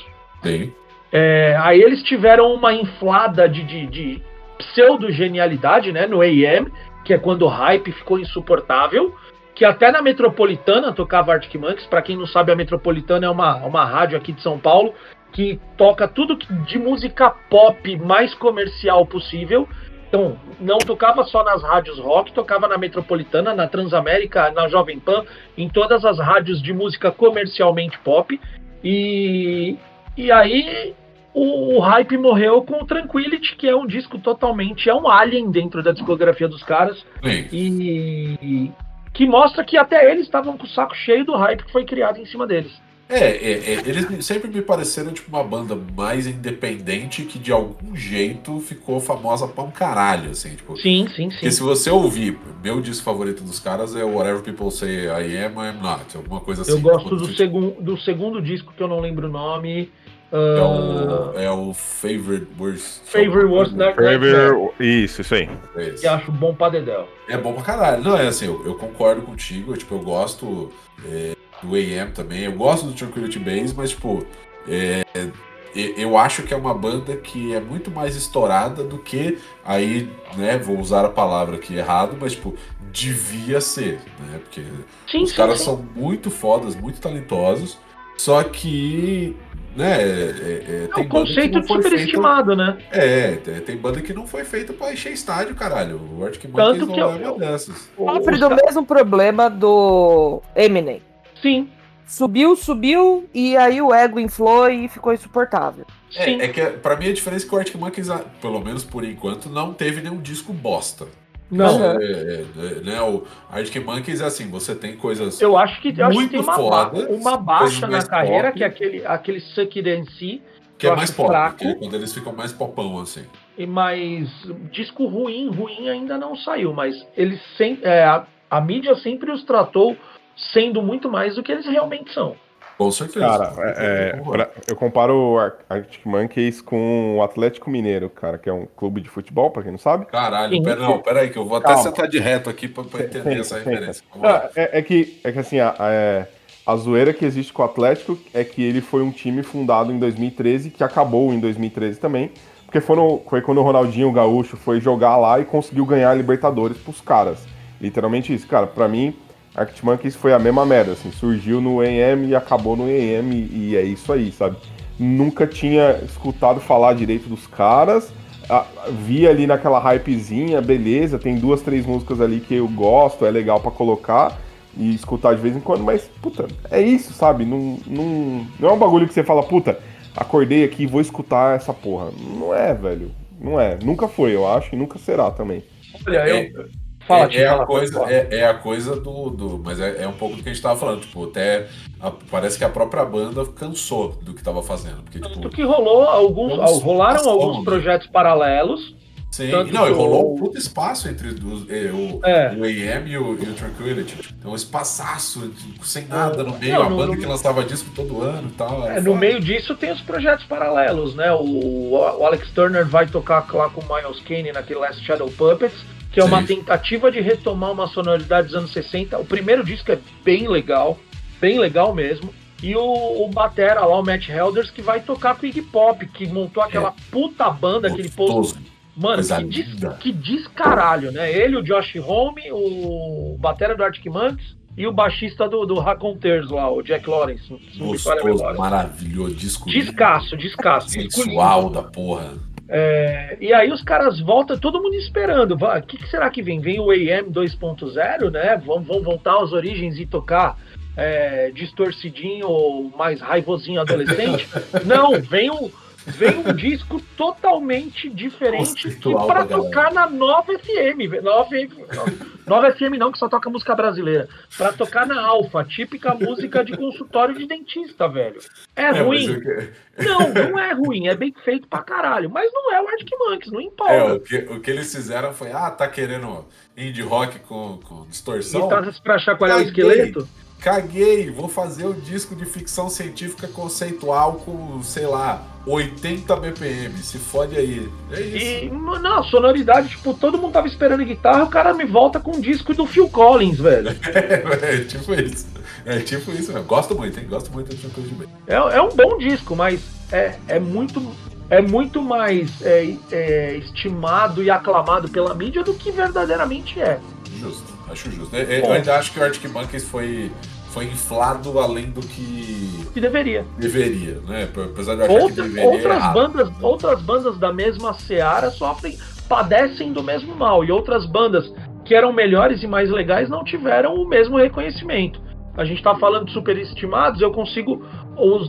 Sim. É, aí eles tiveram uma inflada de, de, de pseudo-genialidade né, no AM, que é quando o hype ficou insuportável. Que até na Metropolitana tocava Arctic Monkeys. Pra quem não sabe, a Metropolitana é uma, uma rádio aqui de São Paulo que toca tudo de música pop mais comercial possível. Então, não tocava só nas rádios rock, tocava na Metropolitana, na Transamérica, na Jovem Pan, em todas as rádios de música comercialmente pop. E, e aí o, o hype morreu com o Tranquility, que é um disco totalmente. É um alien dentro da discografia dos caras. E que mostra que até eles estavam com o saco cheio do hype que foi criado em cima deles. É, é, é, eles sempre me pareceram tipo uma banda mais independente que de algum jeito ficou famosa pra um caralho, assim, tipo. Sim, sim, sim. Porque se você ouvir, meu disco favorito dos caras é Whatever People Say I Am, I Am Not, alguma coisa assim. Eu gosto Tipo, do, tipo, segun, do segundo disco que eu não lembro o nome. É ah, o, é o Favorite Worst. Favorite Worst Dark Knight Forever. Isso, isso aí. É esse. que acho bom pra Dedel. É bom pra caralho. Não, é assim, eu, eu concordo contigo. eu, Tipo, eu gosto é, do AM também. Eu gosto do Tranquility Base, mas, tipo, é, eu acho que é uma banda que é muito mais estourada do que aí, né? Vou usar a palavra aqui errado, mas, tipo, devia ser, né? Porque Sim, os sim, caras sim. são muito fodas, muito talentosos. Só que, né? É, é, É tem um que conceito não foi feita- superestimado, né? É, tem, tem banda que não foi feita pra encher estádio, caralho. O Arctic Tanto Monkeys que não eu- é uma dessas. Sofre do mesmo problema do Eminem. Sim, Subiu, subiu, e aí o ego inflou e ficou insuportável. sim. É, é que pra mim a diferença é que o Arctic Monkeys, pelo menos por enquanto, não teve nenhum disco bosta. Não, Aham. É, é, é, né, o Arctic Monkeys é assim, você tem coisas. eu acho que, eu acho que Muito tem uma, foda, ba- uma baixa na carreira, pop. que é aquele, aquele Suck See, que é mais pop, fraco. que é quando eles ficam mais popão, assim. e mais disco ruim, ruim ainda não saiu, mas eles sem, é, a, a mídia sempre os tratou sendo muito mais do que eles realmente são. Com certeza. Cara, é, é, pra- eu comparo o Ar- Arctic Monkeys com o Atlético Mineiro, cara, que é um clube de futebol, pra quem não sabe. Caralho, pera, não, pera aí, que eu vou até Calma. sentar de reto aqui pra, pra entender Senta, essa referência. Ah, É, é que, é que assim, a, a- a zoeira que existe com o Atlético é que ele foi um time fundado em 2013, que acabou em 2013 também, porque foram, foi quando o Ronaldinho Gaúcho foi jogar lá e conseguiu ganhar a Libertadores pros caras. Literalmente isso. Cara, pra mim, Arctic Monkeys foi a mesma merda, assim, surgiu no EM e acabou no EM e, e é isso aí, sabe? Nunca tinha escutado falar direito dos caras, a- vi ali naquela hypezinha, beleza, tem duas, três músicas ali que eu gosto, é legal pra colocar e escutar de vez em quando, mas, puta, é isso, sabe? Não, não, não é um bagulho que você fala, puta, acordei aqui e vou escutar essa porra. Não é, velho. Não é. Nunca foi, eu acho, e nunca será também. Olha, É, eu. Fala, é, é a coisa, é, é a coisa do, do. Mas é, é um pouco do que a gente tava falando. Tipo, até. a- parece que a própria banda cansou do que tava fazendo. Porque, tipo, Tanto que rolou alguns, rolaram alguns projetos paralelos. Sim. tanto Não, e rolou um puto espaço entre os, é, o, É. o AM e o, e o Tranquility. Então, um espaçaço, sem nada no meio. Não, a no- banda no- que lançava disco todo ano e tal. É, no foda. meio disso tem os projetos paralelos, né? O, o Alex Turner vai tocar lá com o Miles Kane naquele Last Shadow Puppets, que é uma Sim. tentativa de retomar uma sonoridade dos anos 60. O primeiro disco é bem legal, bem legal mesmo. E o, o Batera lá, o Matt Helders, que vai tocar Iggy Pop, que montou aquela puta banda, aquele post. Mano, Coisa que, linda. que descaralho, né? Ele, o Josh Home, o batera do Arctic Monkeys e o baixista do, do Raconteurs lá, o Jack Lawrence. Gostoso, maravilhoso. Disco Descasso, descasso. sensual da porra. É, e aí os caras voltam, todo mundo esperando. O que, que será que vem? Vem o AM 2.0, né? Vão, vão voltar às origens e tocar é, distorcidinho ou mais raivosinho adolescente? Não, vem um, vem um disco totalmente diferente Conceitual para pra tocar na nova FM. Nova, Nova FM não, que só toca música brasileira. Pra tocar na Alfa, típica música de consultório de dentista, velho. É, É, ruim? Não, não é ruim. É bem feito pra caralho. Mas não é o Arctic Monkeys, não É, empolga. o que, o que eles fizeram foi, ah, tá querendo indie rock com, com distorção? E tá pra chacoalhar o esqueleto? Caguei, vou fazer um disco de ficção científica conceitual com, sei lá, 80 BPM. Se fode aí. É E, isso. não, sonoridade, tipo, todo mundo tava esperando guitarra, o cara me volta com um disco do Phil Collins, velho. É, tipo isso. É tipo isso mesmo. Gosto muito, hein? Gosto muito de coisa de bem. É, é um bom disco, mas é, é muito. É muito mais é, é, estimado e aclamado pela mídia do que verdadeiramente é. Justo, acho justo. É, é, Bom. eu ainda acho que o Arctic Monkeys foi, foi inflado além do que Que deveria. deveria, né? Apesar de eu achar que Outra- deveria. outras, errado. bandas, outras bandas da mesma seara sofrem, padecem do mesmo mal. E outras bandas que eram melhores e mais legais não tiveram o mesmo reconhecimento. A gente tá falando de superestimados, eu consigo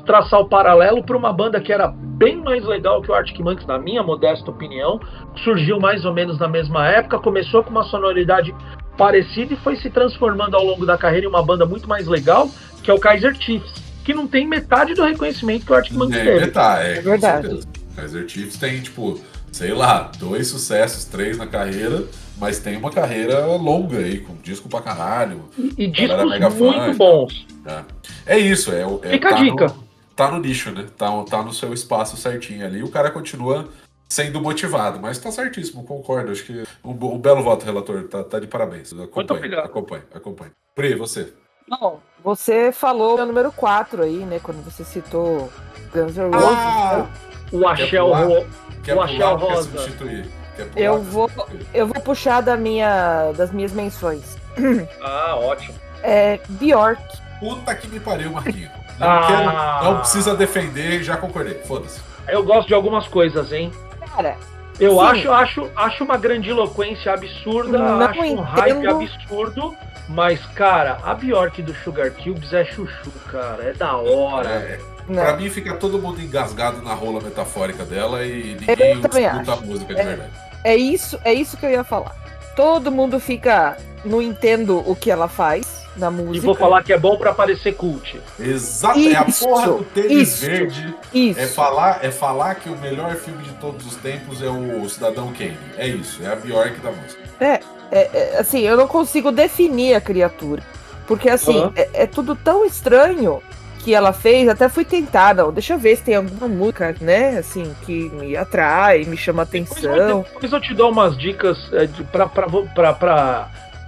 traçar o paralelo para uma banda que era bem mais legal que o Arctic Monkeys, na minha modesta opinião. Surgiu mais ou menos na mesma época, começou com uma sonoridade parecida e foi se transformando ao longo da carreira em uma banda muito mais legal, que é o Kaiser Chiefs, que não tem metade do reconhecimento que o Arctic Monkeys É, teve. tá, é, É verdade. certeza. Kaiser Chiefs tem, tipo, sei lá, dois sucessos, três na carreira, mas tem uma carreira longa aí, com disco pra caralho. E Galera discos mega fã, muito e bons. né? É isso, é, o- é Fica a tá dica. No, tá no nicho, né? Tá, tá no seu espaço certinho ali. O cara continua sendo motivado, mas tá certíssimo, concordo. Acho que um, um belo voto, relator. Tá, tá de parabéns. Acompanhe, obrigado. acompanhe, acompanhe. Pri, você. Bom, você falou o número 4 aí, né? Quando você citou Guns N' Roses. Ah, O Axel? Ro- O Axel quer Rosa. substituir? Quer pular? Eu vou, eu vou puxar da minha, das minhas menções. Ah, ótimo. É Bjork. Puta que me pariu, Marquinhos. Não, Ah. quero- não precisa defender, já concordei. Foda-se. Eu gosto de algumas coisas, hein? Cara, Eu Sim. acho, acho, acho uma grandiloquência absurda, Não acho um hype entendo. absurdo, mas, cara, a Bjork do Sugar Cubes é chuchu, cara. É da hora. É, não. pra mim fica todo mundo engasgado na rola metafórica dela e ninguém escuta a música de É. verdade. É isso, é isso que eu ia falar. Todo mundo fica não entendo o que ela faz na música. E vou falar que é bom pra parecer cult. Exato, é a Isso, porra do tênis isso. verde. isso. É falar, é falar que o melhor filme de todos os tempos é o Cidadão Kane. É isso, é a Bjork da música. É, é, assim, eu não consigo definir a criatura. Porque, assim, Aham. é, é tudo tão estranho que ela fez. Até fui tentar, não. Deixa eu ver se tem alguma música, né? Assim, que me atrai, me chama Depois atenção. eu, depois eu te dou umas dicas é, de,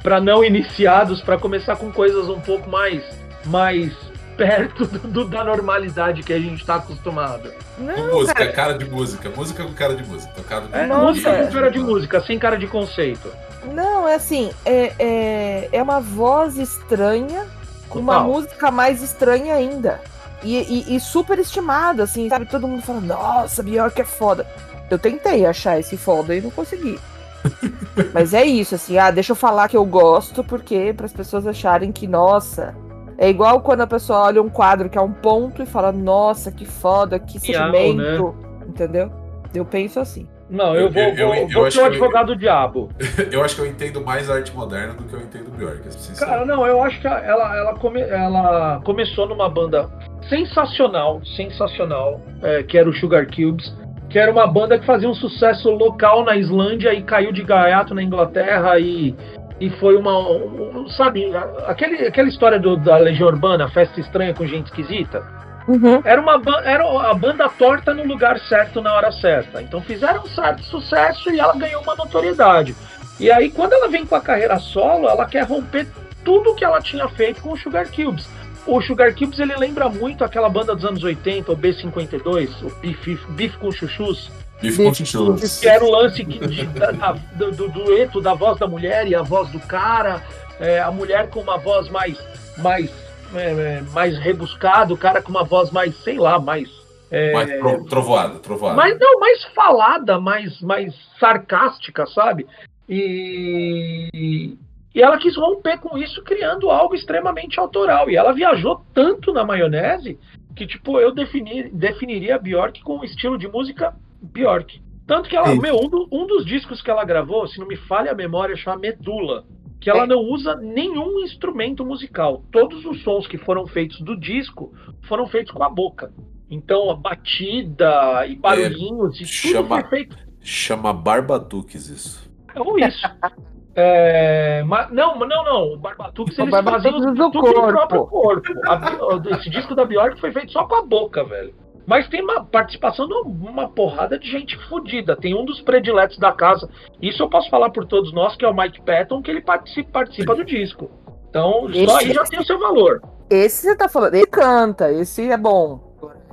pra não iniciados, pra começar com coisas um pouco mais, mais perto do, do- da normalidade que a gente tá acostumado. Não, música, cara, cara de música. Música com cara de música. Tocado É, com Nossa. música com cara de música, sem cara de conceito. não, é assim, é, é, é uma voz estranha, com uma música mais estranha ainda. E, e- e super estimada, assim, sabe? Todo mundo fala, nossa, Bjork é foda. Eu tentei achar esse foda e não consegui. Mas é isso, assim, ah, deixa eu falar que eu gosto, porque para as pessoas acharem que, nossa. É igual quando a pessoa olha um quadro que é um ponto e fala, nossa, que foda, que Real, sentimento. Entendeu? Eu penso assim. Não, eu Eu- vou, eu- vou, eu vou acho ser o que eu- advogado do diabo. Eu acho que eu entendo mais arte moderna do que eu entendo Bjork. Cara, não, eu acho que ela, ela, come- ela começou numa banda sensacional, sensacional, é, que era o Sugar Cubes, que era uma banda que fazia um sucesso local na Islândia e caiu de gaiato na Inglaterra e, e foi uma. um- sabe, aquele, aquela história do- da Legião Urbana, festa estranha com gente esquisita? Uhum. Era, uma, era a banda torta no lugar certo na hora certa. Então fizeram um certo sucesso e ela ganhou uma notoriedade. E aí, quando ela vem com a carreira solo, ela quer romper tudo que ela tinha feito com o Sugar Cubes. O Sugar Cubes ele lembra muito aquela banda dos anos 80, o B52, o Beef, Beef com Chuchus, Bife com chuchus. que era o lance que- de- da- da- do, do dueto da voz da mulher e a voz do cara, é, a mulher com uma voz mais, mais, é, é, mais rebuscada, o cara com uma voz mais, sei lá, mais. é, Mais tro- trovoada, trovoada. mais não, mais falada, mais, mais sarcástica, sabe? E, e ela quis romper com isso, criando algo extremamente autoral. E ela viajou tanto na maionese que, tipo, eu defini- definiria a Bjork com o estilo de música Bjork. Tanto que ela, meu, um, do- um dos discos que ela gravou, se não me falha a memória, chama Medula. Que ela não usa nenhum instrumento musical. Todos os sons que foram feitos do disco foram feitos com a boca. Então, a batida e barulhinhos e tudo chama- foi feito. Chama Barbatuques isso. Ou isso. É, mas, não, não, não. O Barbatux eles fazem do corpo. próprio corpo. A esse disco da Bjork foi feito só com a boca, velho. Mas tem uma participação de uma porrada de gente fodida. Tem um dos prediletos da casa. Isso eu posso falar por todos nós, que é o Mike Patton, que ele participa, participa do disco. Então, só aí já tem o seu valor. Esse você tá falando, ele canta, esse é bom.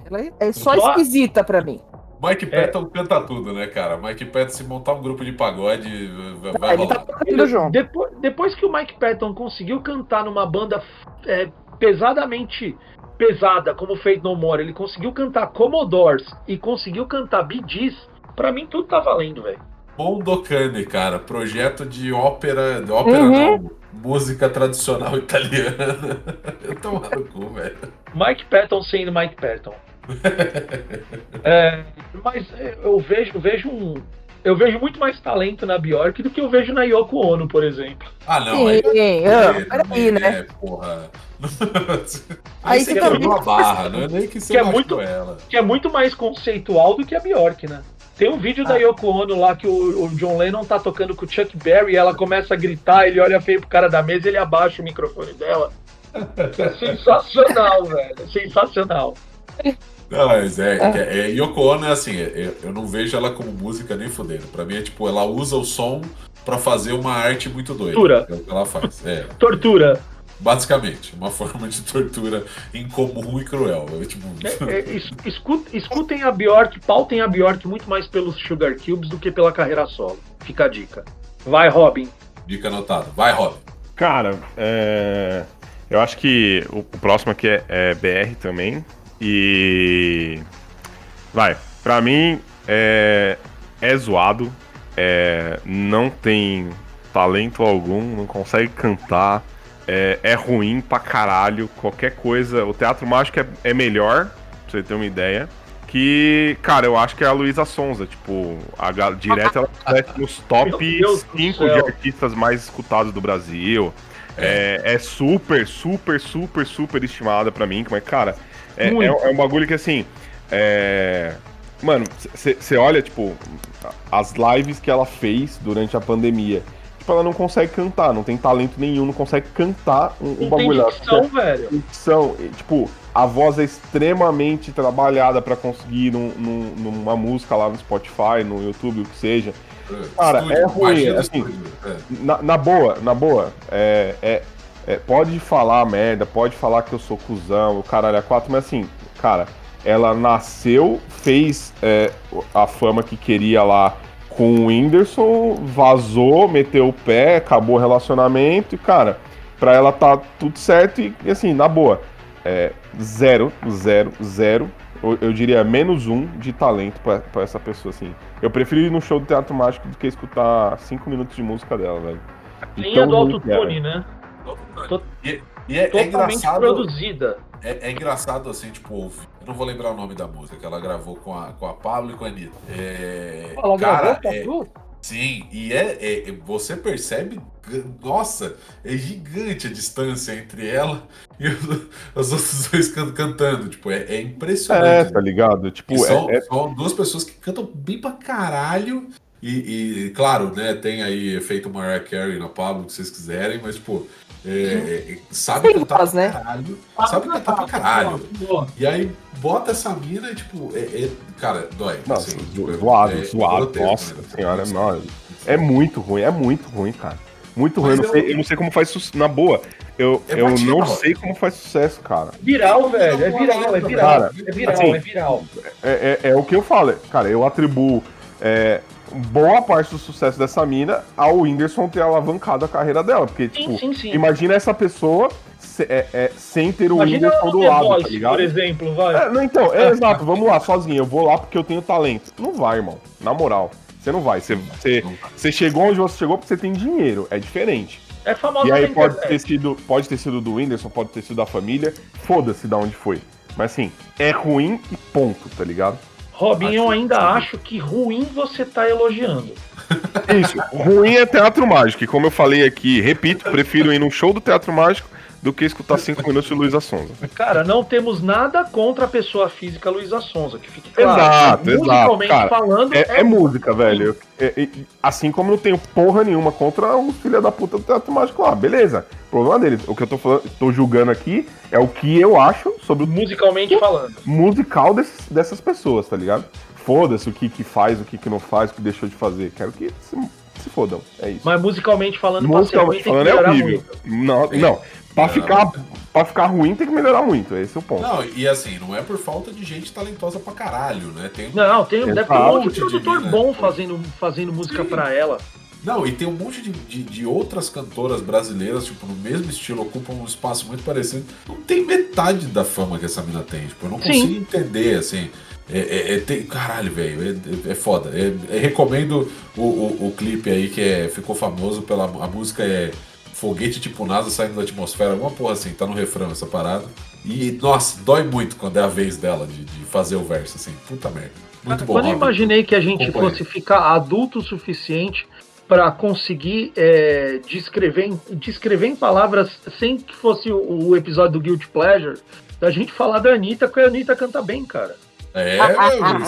Ela é só Só- esquisita pra mim. Mike É. Patton canta tudo, né, cara? Mike Patton, se montar um grupo de pagode, vai, tá rolar. Ele- junto. depois, depois que o Mike Patton conseguiu cantar numa banda é, pesadamente pesada, como Fate No More, ele conseguiu cantar Commodores e conseguiu cantar Bee Gees, pra mim tudo tá valendo, velho. Mondocane, cara, projeto de ópera, de ópera Uhum. não, música tradicional italiana. Eu tô maluco, velho. Mike Patton sendo Mike Patton. É, mas eu vejo, vejo um. Eu vejo muito mais talento na Bjork do que eu vejo na Yoko Ono, por exemplo. Ah, não, Sim, aí, ah, aí peraí, né? porra. Aí você também- quebrou a barra, não é nem que você Que é muito- ela. Que é muito mais conceitual do que a Bjork, né? Tem um vídeo da Yoko Ono lá que o, o John Lennon tá tocando com o Chuck Berry e ela começa a gritar, ele olha feio pro cara da mesa e ele abaixa o microfone dela. É sensacional, velho. É sensacional. Não, mas é, é, é, Yoko Ono é assim, é- eu não vejo ela como música nem fudendo. Pra mim é tipo, ela usa o som pra fazer uma arte muito doida. Tortura. É o que ela faz. É, Tortura. basicamente, uma forma de tortura incomum e cruel. É, tipo, É, é, es- escu- escutem a Bjork, pautem a Bjork muito mais pelos Sugar Cubes do que pela carreira solo. Fica a dica. Vai, Robin. dica anotada. Vai, Rob. Cara, é, eu acho que o, o próximo aqui é, é BR também. E. Vai, pra mim é, é zoado, é, não tem talento algum, não consegue cantar, é, é ruim pra caralho. Qualquer coisa. O teatro mágico é, é melhor, pra você ter uma ideia. Que, cara, eu acho que é a Luísa Sonza. Tipo, a, ga- direto ela aparece nos top Meu Deus do 5 céu. de artistas mais escutados do Brasil. É, é super, super, super, super estimada pra mim. Mas, cara, é, é, é um bagulho que assim. É... Mano, você olha, tipo, as lives que ela fez durante a pandemia. Tipo, ela não consegue cantar, não tem talento nenhum, não consegue cantar um, um Não tem bagulho. Ela dicção, velho. dicção, tipo, a voz é extremamente trabalhada pra conseguir num- num- numa música lá no Spotify, no YouTube, o que seja. Cara, é ruim, assim, estúdio, é. Na, na boa, na boa, é, é- é, pode falar merda, pode falar que eu sou cuzão, o caralho é quatro, mas assim, cara, ela nasceu, fez é, a fama que queria lá com o Whindersson, vazou, meteu o pé, acabou o relacionamento e, cara, pra ela tá tudo certo e, assim, na boa, é, zero, zero, zero, eu, eu diria menos um de talento pra, pra essa pessoa, assim. Eu prefiro ir no show do Teatro Mágico do que escutar cinco minutos de música dela, velho. Linha Então, do que é, autotune, né? E, e é, é Totalmente engraçado. produzida. É, é engraçado assim, tipo, ouvir. Eu não vou lembrar o nome da música que ela gravou com a, com a Pablo e com a Anitta. É, Ela cara, gravou com a é-? Sim, e é, é- você percebe, nossa, é gigante a distância entre ela e os, os outros dois can- cantando. Tipo, é, é É, impressionante. tá ligado? Tipo, são, é, é- são duas pessoas que cantam bem pra caralho. E, e, claro, né, tem aí efeito Mariah Carey na Pablo, que vocês quiserem, mas, tipo, é, é, sabe Tem cantar voz, pra né? caralho. Sabe cantar pra caralho. E aí bota essa mina e, tipo, é, é- cara, dói. Não, assim, é- zoado, é zoado. grotesco, Nossa né? senhora, não, é muito ruim, é muito ruim, cara. Muito ruim. Eu não, sei, eu não sei como faz sucesso. Na boa, eu, É eu batido, não sei como faz sucesso, cara. Viral, velho. É viral, é viral. Cara, é viral, assim, é viral. É, é, é o que eu falo, cara. Eu atribuo é, boa parte do sucesso dessa mina ao Whindersson ter alavancado a carreira dela. Porque, Sim, tipo, sim, sim. imagina essa pessoa se- é, é, sem ter o Imagina Whindersson o do lado, tá Voice, ligado? por exemplo, vai. É, não, então, é exato, vamos lá, sozinho. Eu vou lá porque eu tenho talento. Não vai, irmão. Na moral. Você não vai. Você, você, você chegou onde você chegou porque você tem dinheiro. É diferente. É famosa E aí pode ter sido, pode ter sido do Whindersson, pode ter sido da família. Foda-se da onde foi. Mas assim, é ruim e ponto, tá ligado? Robin, eu ainda acho que ruim você tá elogiando. Isso, ruim é teatro mágico. E como eu falei aqui, repito, prefiro ir num show do teatro mágico do que escutar cinco minutos de Luísa Sonza. Cara, não temos nada contra a pessoa física Luísa Sonza, que fique claro. Exato, exato, Musicalmente cara. falando, É, é música, velho. É- é- assim como não tenho porra nenhuma contra os filha da puta do teatro mágico lá, beleza. O problema deles, o que eu tô falando, tô julgando aqui é o que eu acho sobre o musicalmente falando. musical desses- dessas pessoas, tá ligado? Foda-se o que, que faz, o que, que não faz, o que deixou de fazer. Quero que se, se fodam. É isso. Mas musicalmente falando, Musicalmente falando é horrível. muito. Não, não. Pra, Não. Ficar, pra ficar ruim tem que melhorar muito. Esse é o ponto. Não, e assim, não é por falta de gente talentosa pra caralho, né? Tem, Não, tem, deve ter um monte de produtor bom fazendo, fazendo música pra ela. não, e tem um monte de, de, de outras cantoras brasileiras, tipo, no mesmo estilo, ocupam um espaço muito parecido. Não tem metade da fama que essa mina tem. Tipo, eu não Sim. consigo entender, assim. É, é- é- tem, caralho, velho, é, é- é foda. É- é- recomendo o, o, o clipe aí que é, ficou famoso pela. A música é Foguete tipo NASA saindo da atmosfera, alguma porra assim, tá no refrão essa parada. E, nossa, dói muito quando é a vez dela de, de fazer o verso, assim. Puta merda. Muito bom. Quando eu imaginei que a gente fosse ficar adulto o suficiente para conseguir é, descrever, em, descrever em palavras sem que fosse o, o episódio do Guilty Pleasure, da gente falar da Anitta, porque a Anitta canta bem, cara. É, meu,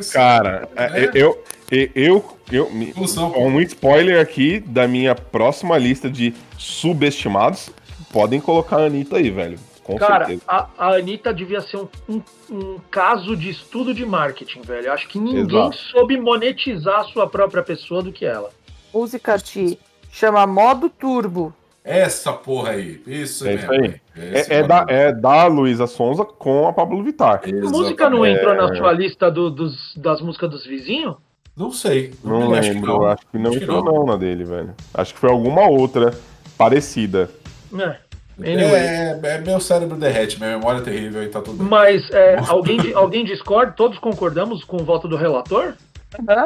isso é, Cara, é, É. eu, eu, eu, eu, me- Evolução. um spoiler aqui da minha próxima lista de subestimados. Podem colocar a Anitta aí, velho. Com Cara, certeza. a, a Anitta devia ser um, um- um caso de estudo de marketing, velho. Acho que ninguém Exato. soube monetizar a sua própria pessoa do que ela. Música te chama Modo Turbo. Essa porra aí. Isso É mesmo. isso aí. É, é da, é da Luísa Sonza com a Pablo Vittar. A música não entrou na sua lista do- dos, das músicas dos vizinhos? Não sei. Não me- acho que lembro, não. acho que não Acho que entrou não. não na dele, velho. Acho que foi alguma outra parecida. É. Anyway. É, é meu cérebro derrete, minha memória é terrível e tá tudo bem. Mas é, alguém, alguém discorda? Todos concordamos com o voto do relator? Aham.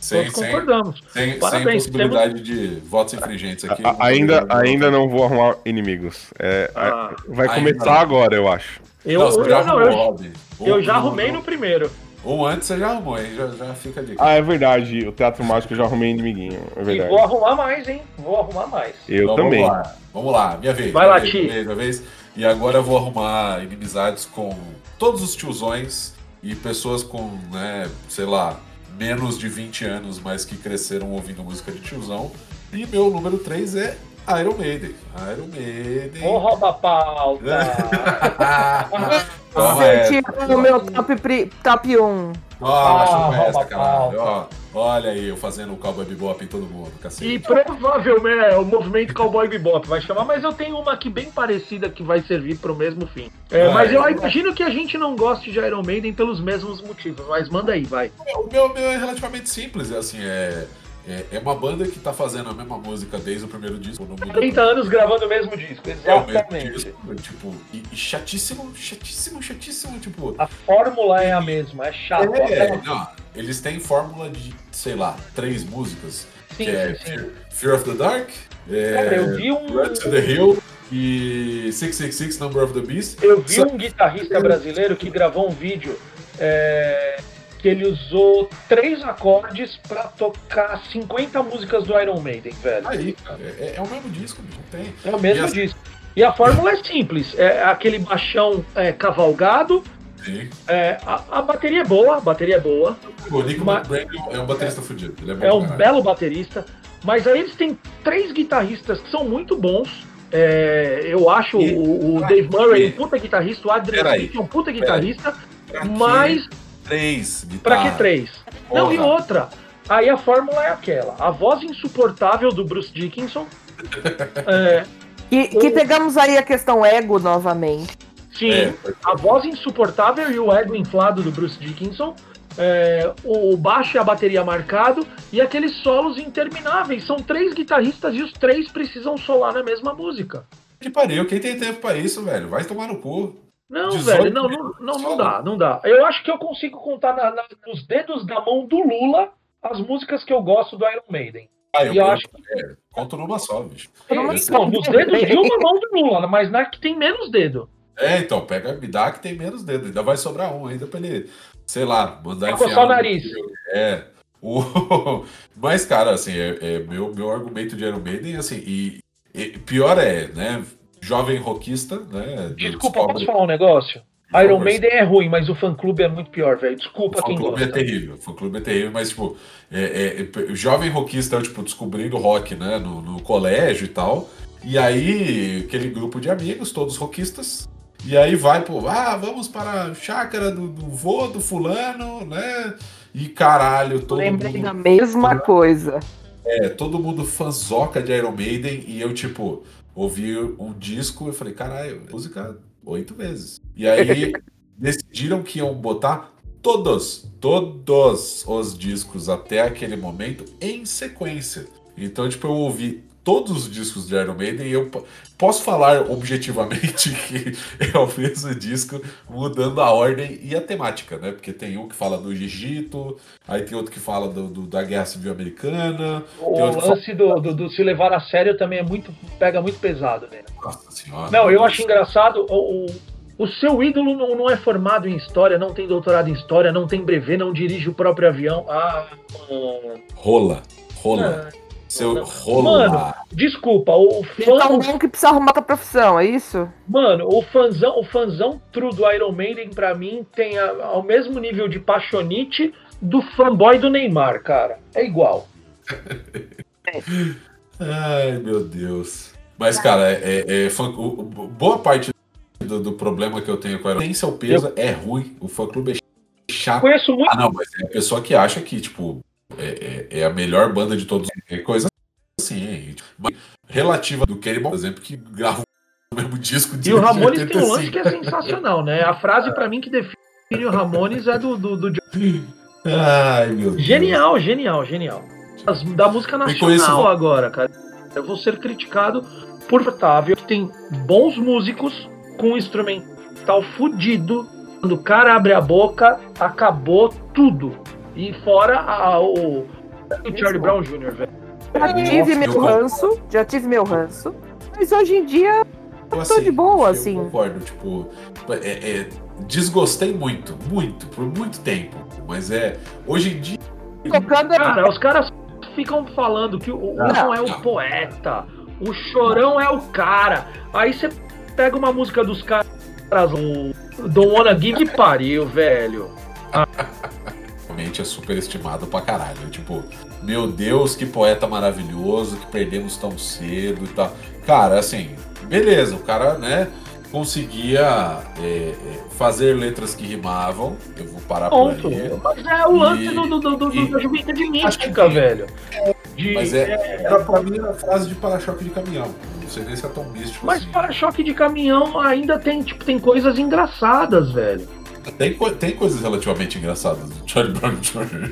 Sem, Todos sem, concordamos. sem, sem Parabéns, possibilidade de votos infringentes aqui. A- ainda, ainda não vou arrumar inimigos. É, Ah, vai ainda começar não. agora, eu acho. eu, Não, eu, já não, eu, eu já um- arrumei no primeiro. Um antes você já arrumou, hein? Já, já fica a dica. Ah, é verdade. O Teatro Mágico eu já arrumei inimiguinho. É E verdade. vou arrumar mais, hein? Vou arrumar mais. Eu Então, também. Vamos lá, vamos lá, minha vez. Vai minha lá, vez, Ti. minha vez, minha vez. E agora eu vou arrumar inimizades com todos os tiozões e pessoas com, né, sei lá, menos de 20 anos, mas que cresceram ouvindo música de tiozão. E meu número 3 é Iron Maiden. Iron Maiden. Ô, rouba pauta. Toma essa. O meu top, pri- top 1. Toma, Ah, chupa essa, rouba caralho. Ó, olha aí, eu fazendo o cowboy bebop em todo mundo, E cacete. provavelmente é o movimento Cowboy Bebop vai chamar, mas eu tenho uma aqui bem parecida que vai servir para o mesmo fim. É, mas eu imagino que a gente não goste de Iron Maiden pelos mesmos motivos, mas manda aí, vai. O meu, meu é relativamente simples, é assim, é, é, é uma banda que tá fazendo a mesma música desde o primeiro disco. Não muda 30 anos gravando o mesmo disco, É o mesmo exatamente. disco, tipo, e, e chatíssimo, chatíssimo, chatíssimo, tipo. A fórmula é a mesma, é chato. É, não, eles têm fórmula de, sei lá, três músicas. Sim, que é sim. Fear, Fear of the Dark, é, Cara, eu vi um- Run to the Hill e 666 Number of the Beast. Eu vi um guitarrista brasileiro que gravou um vídeo é, que ele usou três acordes pra tocar 50 músicas do Iron Maiden, velho. Aí, cara, é, é o mesmo disco, bicho, não tem. É o mesmo E disco. E a fórmula é simples, é aquele baixão é, cavalgado, Sim. é, a, a bateria é boa, a bateria é boa, O Nico Mas- é um baterista fudido. Ele é, bom é um caralho. belo baterista, mas aí eles têm três guitarristas que são muito bons. É, eu acho E- o, o Dave Murray um puta guitarrista, o Adrian Smith é um puta guitarrista, mas Três Pra que três? Não, e Porra. outra. Aí a fórmula é aquela: a voz insuportável do Bruce Dickinson. é, Que, que pegamos aí a questão ego novamente. sim, É, a voz insuportável e o ego inflado do Bruce Dickinson. é, o baixo e a bateria marcado e aqueles solos intermináveis. São três guitarristas e os três precisam solar na mesma música. que pariu, quem tem tempo pra isso, velho? Vai tomar no cu. Não, 18 velho, não, não, não, não dá, não dá. Eu acho que eu consigo contar na- na- nos dedos da mão do Lula as músicas que eu gosto do Iron Maiden. Ah, eu, E eu acho é, conto numa só, bicho. Não Não, nos dedos de uma mão do Lula, mas na que tem menos dedo. É, então, pega, me dá que tem menos dedo. Ainda vai sobrar um ainda pra ele, sei lá, mandar Vai coçar o nariz. É. O... Mas, cara, assim, é, é meu, meu argumento de Iron Maiden, assim, e, e pior é, né? Jovem rockista, né? Desculpa, descobre- posso falar um negócio? Iron. Maiden é ruim, mas o fã-clube é muito pior, velho. Desculpa O quem fã-clube gosta. é terrível, o fã-clube é terrível, mas, tipo, é, é, é, jovem rockista, tipo, descobrindo rock, né, no, no colégio e tal, e aí, aquele grupo de amigos, todos rockistas, e aí vai, pô, ah, vamos para a chácara do, do vô, do fulano, né, e caralho, todo Lembrei mundo... da mesma coisa. É, todo mundo fanzoca de Iron Maiden e eu, tipo, ouvi um disco e falei, caralho, música oito vezes. E aí decidiram que iam botar todos, todos os discos até aquele momento em sequência. Então, tipo, eu ouvi todos os discos de Iron Maiden e eu po- posso falar objetivamente que é o mesmo disco mudando a ordem e a temática, né? Porque tem um que fala do Egito, aí tem outro que fala do, do- da Guerra Civil Americana, O lance do, do- do se levar a sério também é muito. pega muito pesado, né? Nossa senhora. Não, eu acho engraçado. O, o, seu ídolo não, não é formado em história, não tem doutorado em história, não tem brevet, não dirige o próprio avião. Ah. Rola. Rola. Ah, Seu não. rola. desculpa, o, o Ele tá fã. um que precisa arrumar outra profissão, é isso? Mano, o fanzão, o fanzão true do Iron Maiden, pra mim, tem a- ao mesmo nível de paixonite do fanboy do Neymar, cara. É igual. Ai, meu Deus. Mas, cara, é, é- é fã- o- o- boa parte do, do problema que eu tenho com a tem seu peso, é ruim. O fã clube é chato. Conheço muito. Ah, não, mas é a pessoa que acha que, tipo, é, é- é a melhor banda de todos. É coisa assim. Mas relativa do Cannibal, por exemplo, que grava o mesmo disco de E o Ramones tem um 85. lance que é sensacional, né? A frase pra mim que define o Ramones é do, do, do Ai, meu Deus. Genial, genial, genial. As- da música nacional agora, cara. Eu vou ser criticado por Otávio, que tem bons músicos com um instrumental fudido. Quando o cara abre a boca, acabou tudo. E fora a- o, o Charlie Brown Jr., velho. Já tive eu meu ranço, já tive meu ranço. Mas hoje em dia, Eu, tô de boa, eu assim. concordo, tipo, é, é, desgostei muito, muito, por muito tempo. Mas é, hoje em dia, tocando Cara, os caras ficam falando que o Não. Wilson é o poeta, o Chorão é o cara. Aí você pega uma música dos caras, o Don't Wanna Give que pariu, velho. realmente é superestimado pra caralho. Tipo, meu Deus, que poeta maravilhoso, que perdemos tão cedo e tal. Cara, assim, beleza, o cara, né, conseguia é, é, fazer letras que rimavam. Eu vou parar por Ponto. aí. Mas é o lance E- do, do, do, do- e- da juventude mística, sim. velho. De, Mas é, era, pra mim era frase de para-choque de caminhão. Não sei nem se é tão místico Mas assim. para-choque de caminhão ainda tem, tipo, tem coisas engraçadas, velho. Tem, tem coisas relativamente engraçadas do Charlie Brown Jr.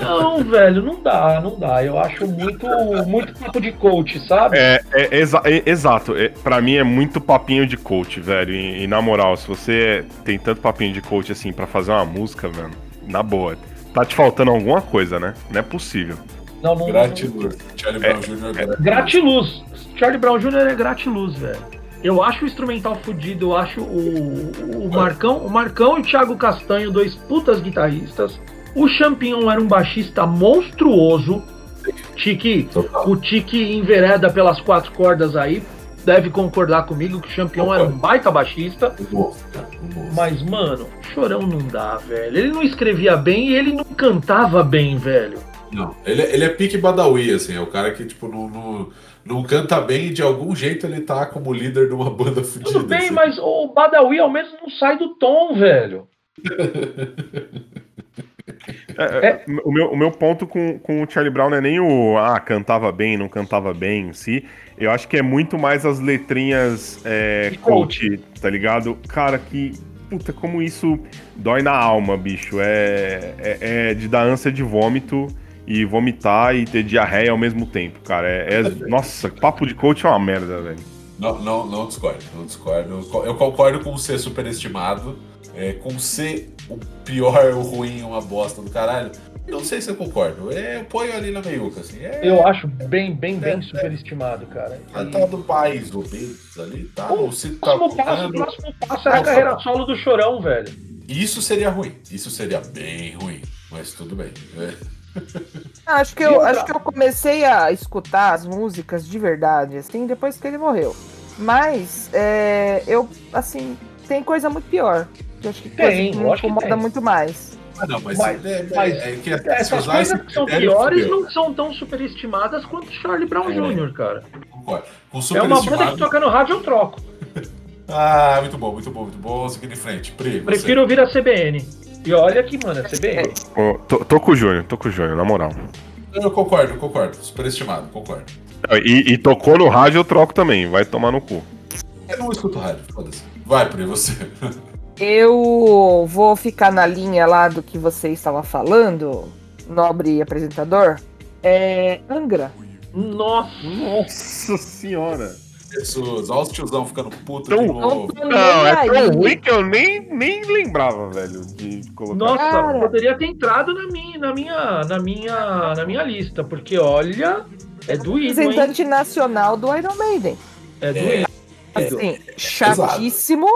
Não, velho, não dá, não dá. Eu acho muito, muito tipo de coach, sabe? É, é, exa- é- exato. É, pra mim é muito papinho de coach, velho. E, e na moral, se você tem tanto papinho de coach assim pra fazer uma música, velho, na boa, tá te faltando alguma coisa, né? Não é possível. Não, não, Gratiluz. Charlie Brown Jr. é gratiluz. Gratiluz. Charlie Brown Jr. é gratiluz, velho. Eu acho o instrumental fudido, eu acho o, o Marcão, o Marcão e o Thiago Castanho, dois putas guitarristas. O Champignon era um baixista monstruoso. Tiki, o Tiki envereda pelas quatro cordas aí. Deve concordar comigo que o Champignon era um baita baixista. Mas, mano, Chorão não dá, velho. Ele não escrevia bem e ele não cantava bem, velho. Não, ele, ele é pique Badawi, assim, é o cara que, tipo, não, não, não canta bem e de algum jeito ele tá como líder de uma banda fudida. Tudo bem, assim. mas o Badawi ao menos não sai do tom, velho. É, é, O, meu, o meu ponto com, com o Charlie Brown não é nem o ah, cantava bem, não cantava bem em si. Eu acho que é muito mais as letrinhas é, coach, tá ligado? Cara, que. Puta, como isso dói na alma, bicho. É, é, é de dar ânsia de vômito e vomitar e ter diarreia ao mesmo tempo, cara. É, é- nossa, papo de coach é uma merda, velho. Não, não, não discordo, não discordo. Eu co- Eu concordo com ser superestimado, é, com ser o pior, o ruim, uma bosta do caralho, não sei se eu concordo. É, eu ponho ali na meiuca, assim. É, Eu acho bem, bem, bem É, é. superestimado, cara. a E- tal do pais do Beatles ali, tá? O tá próximo passo, o próximo passo era a carreira solo do Chorão, velho. Isso seria ruim. Isso seria bem ruim. Mas tudo bem. É. Acho que, eu, acho que eu comecei a escutar as músicas de verdade, assim, depois que ele morreu. Mas, é, eu, assim, tem coisa muito pior. Eu acho que Tem, coisa que que incomoda tem. muito mais. Ah, não, mas, Mas- é, é- mas é que Essas coisas que são critério, piores não são tão superestimadas quanto Charlie Brown É. Jr., cara. É uma banda que toca no rádio, eu troco. Ah, muito bom, muito bom, muito bom. Seguindo em frente. Pri, você. Prefiro ouvir a CBN. E olha que, mano, a CBN. Ô, tô, tô com o Júnior, tô com o Júnior, na moral. Eu concordo, concordo. Superestimado, concordo. E, e tocou no rádio, eu troco também, vai tomar no cu. Eu não escuto rádio, foda-se. Vai, Pri, você. Eu vou ficar na linha lá do que você estava falando, nobre apresentador. É Angra. Nossa, Nossa senhora. Jesus, olha os tiozão ficando puto Tão- de novo. Não, é tão ruim que eu nem, nem lembrava, velho, de colocar. nossa, Cara. poderia ter entrado na minha, na minha, na minha, na minha lista, porque olha, é doído, hein? Representante nacional do Iron Maiden. É doído. Assim, chatíssimo.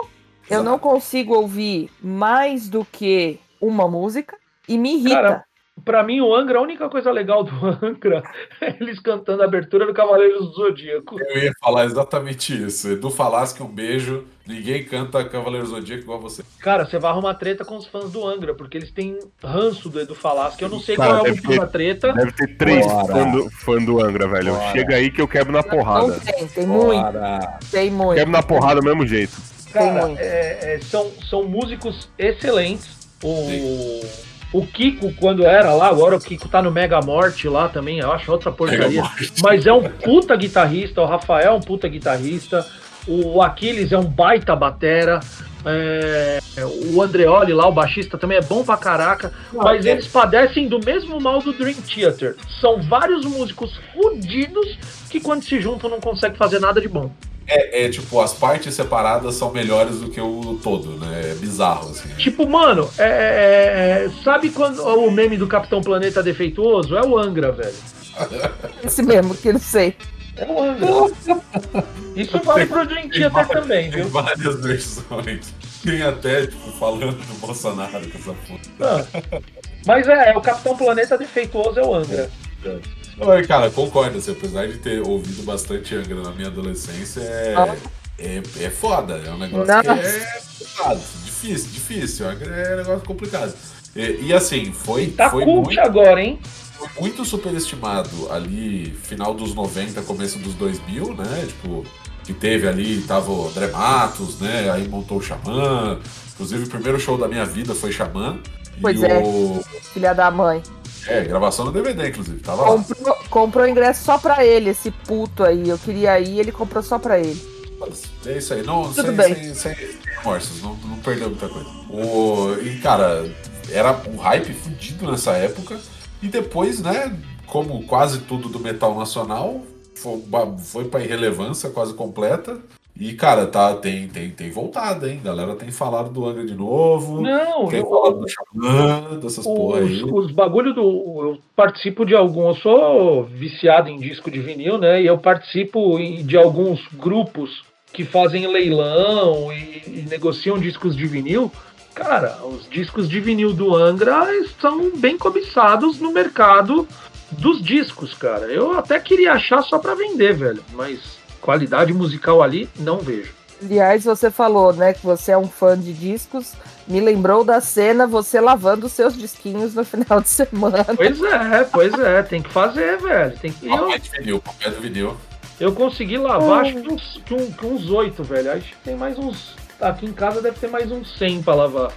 Eu não consigo ouvir mais do que uma música e me irrita. Cara, Pra mim, o Angra, a única coisa legal do Angra é eles cantando a abertura do Cavaleiros do Zodíaco. Eu ia falar exatamente isso. Edu Falasque, um beijo. Ninguém canta Cavaleiro Zodíaco igual você. Cara, você vai arrumar treta com os fãs do Angra, porque eles têm ranço do Edu Falaschi. Eu não sei Cara, qual é o motivo ter- da treta. Deve ter três fãs do, fã do Angra, velho. Bora. Chega aí que eu quebro na porrada. Não tem, tem muito, Bora. tem muito. Quebro na porrada do mesmo jeito. Cara, muito. é- é, são, são músicos excelentes. O, o Kiko, quando era lá, agora o Kiko tá no Mega Morte lá também, eu acho outra porcaria. Mas é um puta guitarrista, o Rafael é um puta guitarrista, o Aquiles é um baita batera, é, o Andreoli lá, o baixista, também é bom pra caraca, mas é- eles padecem do mesmo mal do Dream Theater. São vários músicos fudidos que quando se juntam não conseguem fazer nada de bom. É, é, tipo, as partes separadas são melhores do que o todo, né? É bizarro, assim. Tipo, mano, é, é- é- sabe quando o meme do Capitão Planeta defeituoso? É o Angra, velho. Esse mesmo, que eu não sei. É o Angra. Isso vale pro Dream Theater também, Tem viu? várias versões. Tem até, tipo, falando do Bolsonaro com essa puta. Ah. Mas é, é, o Capitão Planeta defeituoso é o Angra. Oi, cara, concordo. Assim, apesar de ter ouvido bastante Angra na minha adolescência, é, Ah. é, é foda. É um negócio Nossa. que é complicado. Difícil, difícil. Angra é um negócio complicado. E, e, assim, foi, Tá foi, cult muito, agora, hein? foi muito superestimado ali, final dos 90, começo dos 2000, né? Tipo, que teve ali, tava o André Matos, né? Aí montou o Xamã. Inclusive, o primeiro show da minha vida foi Xamã. Pois e é. o. Filha da mãe. É, gravação no DVD, inclusive. Tava lá. Comprou, comprou ingresso só pra ele, esse puto aí. Eu queria ir, ele comprou só pra ele. É isso aí, não, Tudo sem, bem. sem, sem remorsos, não, não perdeu muita coisa. O, e, cara, era um hype fudido nessa época. E depois, né, como quase tudo do metal nacional, foi, foi pra irrelevância quase completa. E, cara, tá, tem, tem, tem voltado, hein? Galera tem falado do Angra de novo. Não, tem eu- falado do Xamã, dessas porra aí. Os, bagulho do. Eu participo de algum. Eu sou viciado em disco de vinil, né? E eu participo de alguns grupos que fazem leilão e, e negociam discos de vinil. Cara, os discos de vinil do Angra são bem cobiçados no mercado dos discos, cara. Eu até queria achar só pra vender, velho. Mas qualidade musical ali, não vejo. Aliás, você falou, né, que você é um fã de discos. Me lembrou da cena você lavando os seus disquinhos no final de semana. Pois é, pois é. Tem que fazer, velho. Tem que... Eu, vinil, papai do vinil. Eu consegui lavar, acho que uns, que um- que uns 8, velho. Acho que tem mais uns. Aqui em casa deve ter mais uns 100 pra lavar.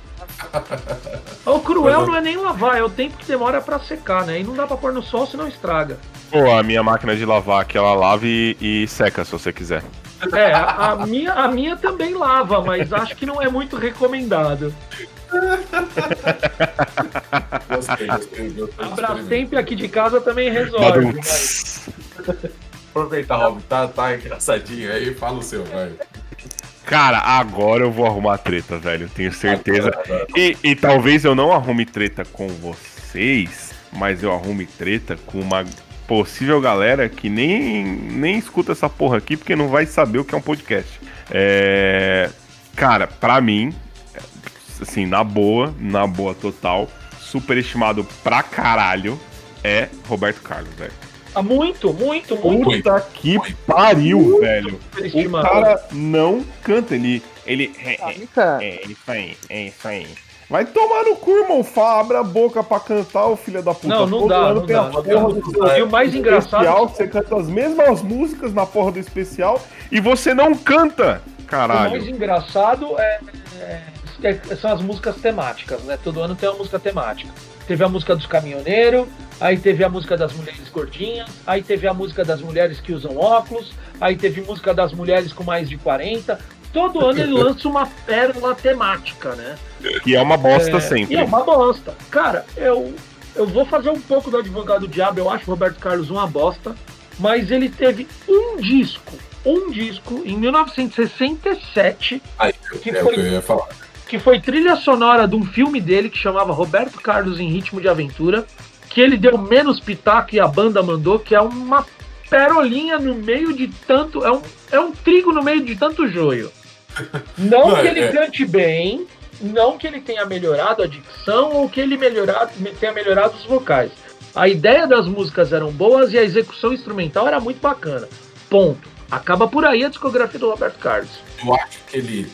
O cruel não é nem lavar, é o tempo que demora pra secar, né? E não dá pra pôr no sol, senão estraga. Pô, a minha máquina de lavar aqui, ela lava e, e seca, se você quiser. É, a, a minha, a minha também lava, mas acho que não é muito recomendado. Gostei, gostei, gostei. Brastemp aqui de casa também resolve. Aproveitar, Rob, tá, tá engraçadinho aí, fala o seu, vai. Cara, agora eu vou arrumar treta, velho. Tenho certeza. E, e talvez eu não arrume treta com vocês, mas eu arrume treta com uma possível galera que nem, nem escuta essa porra aqui porque não vai saber o que é um podcast. É... Cara, pra mim, assim, na boa, na boa total, superestimado pra caralho é Roberto Carlos, velho. Ah, muito, muito, muito. Puta que pariu, velho. O cara não canta, ele. Ele. É, é, é isso aí, é isso aí. Vai tomar no cu, irmão. Abre a boca pra cantar, o filho da puta. Não, não Todo dá, ano não tem dá, a não porra dá. do E o mais engraçado- especial, Você canta as mesmas músicas na porra do especial e você não canta. O Caralho. mais engraçado é, é- é- são as músicas temáticas, né? Todo ano tem uma música temática. Teve a música dos caminhoneiros, aí teve a música das mulheres gordinhas, aí teve a música das mulheres que usam óculos, aí teve música das mulheres com mais de 40. Todo ano ele lança uma pérola temática, né? Que é uma bosta É, sempre. E é uma bosta. Cara, eu, eu vou fazer um pouco do advogado diabo. Eu acho o Roberto Carlos uma bosta. Mas ele teve um disco, um disco, em 1967, Aí, Que é foi- o que eu ia falar. Que foi trilha sonora de um filme dele que chamava Roberto Carlos em Ritmo de Aventura. Que ele deu menos pitaco e a banda mandou, que é uma perolinha no meio de tanto. É um, é um trigo no meio de tanto joio. Não que é- ele é. cante bem, não que ele tenha melhorado a dicção ou que ele melhorado, tenha melhorado os vocais. A ideia das músicas eram boas e a execução instrumental era muito bacana. Ponto. Acaba por aí a discografia do Roberto Carlos. Eu acho que ele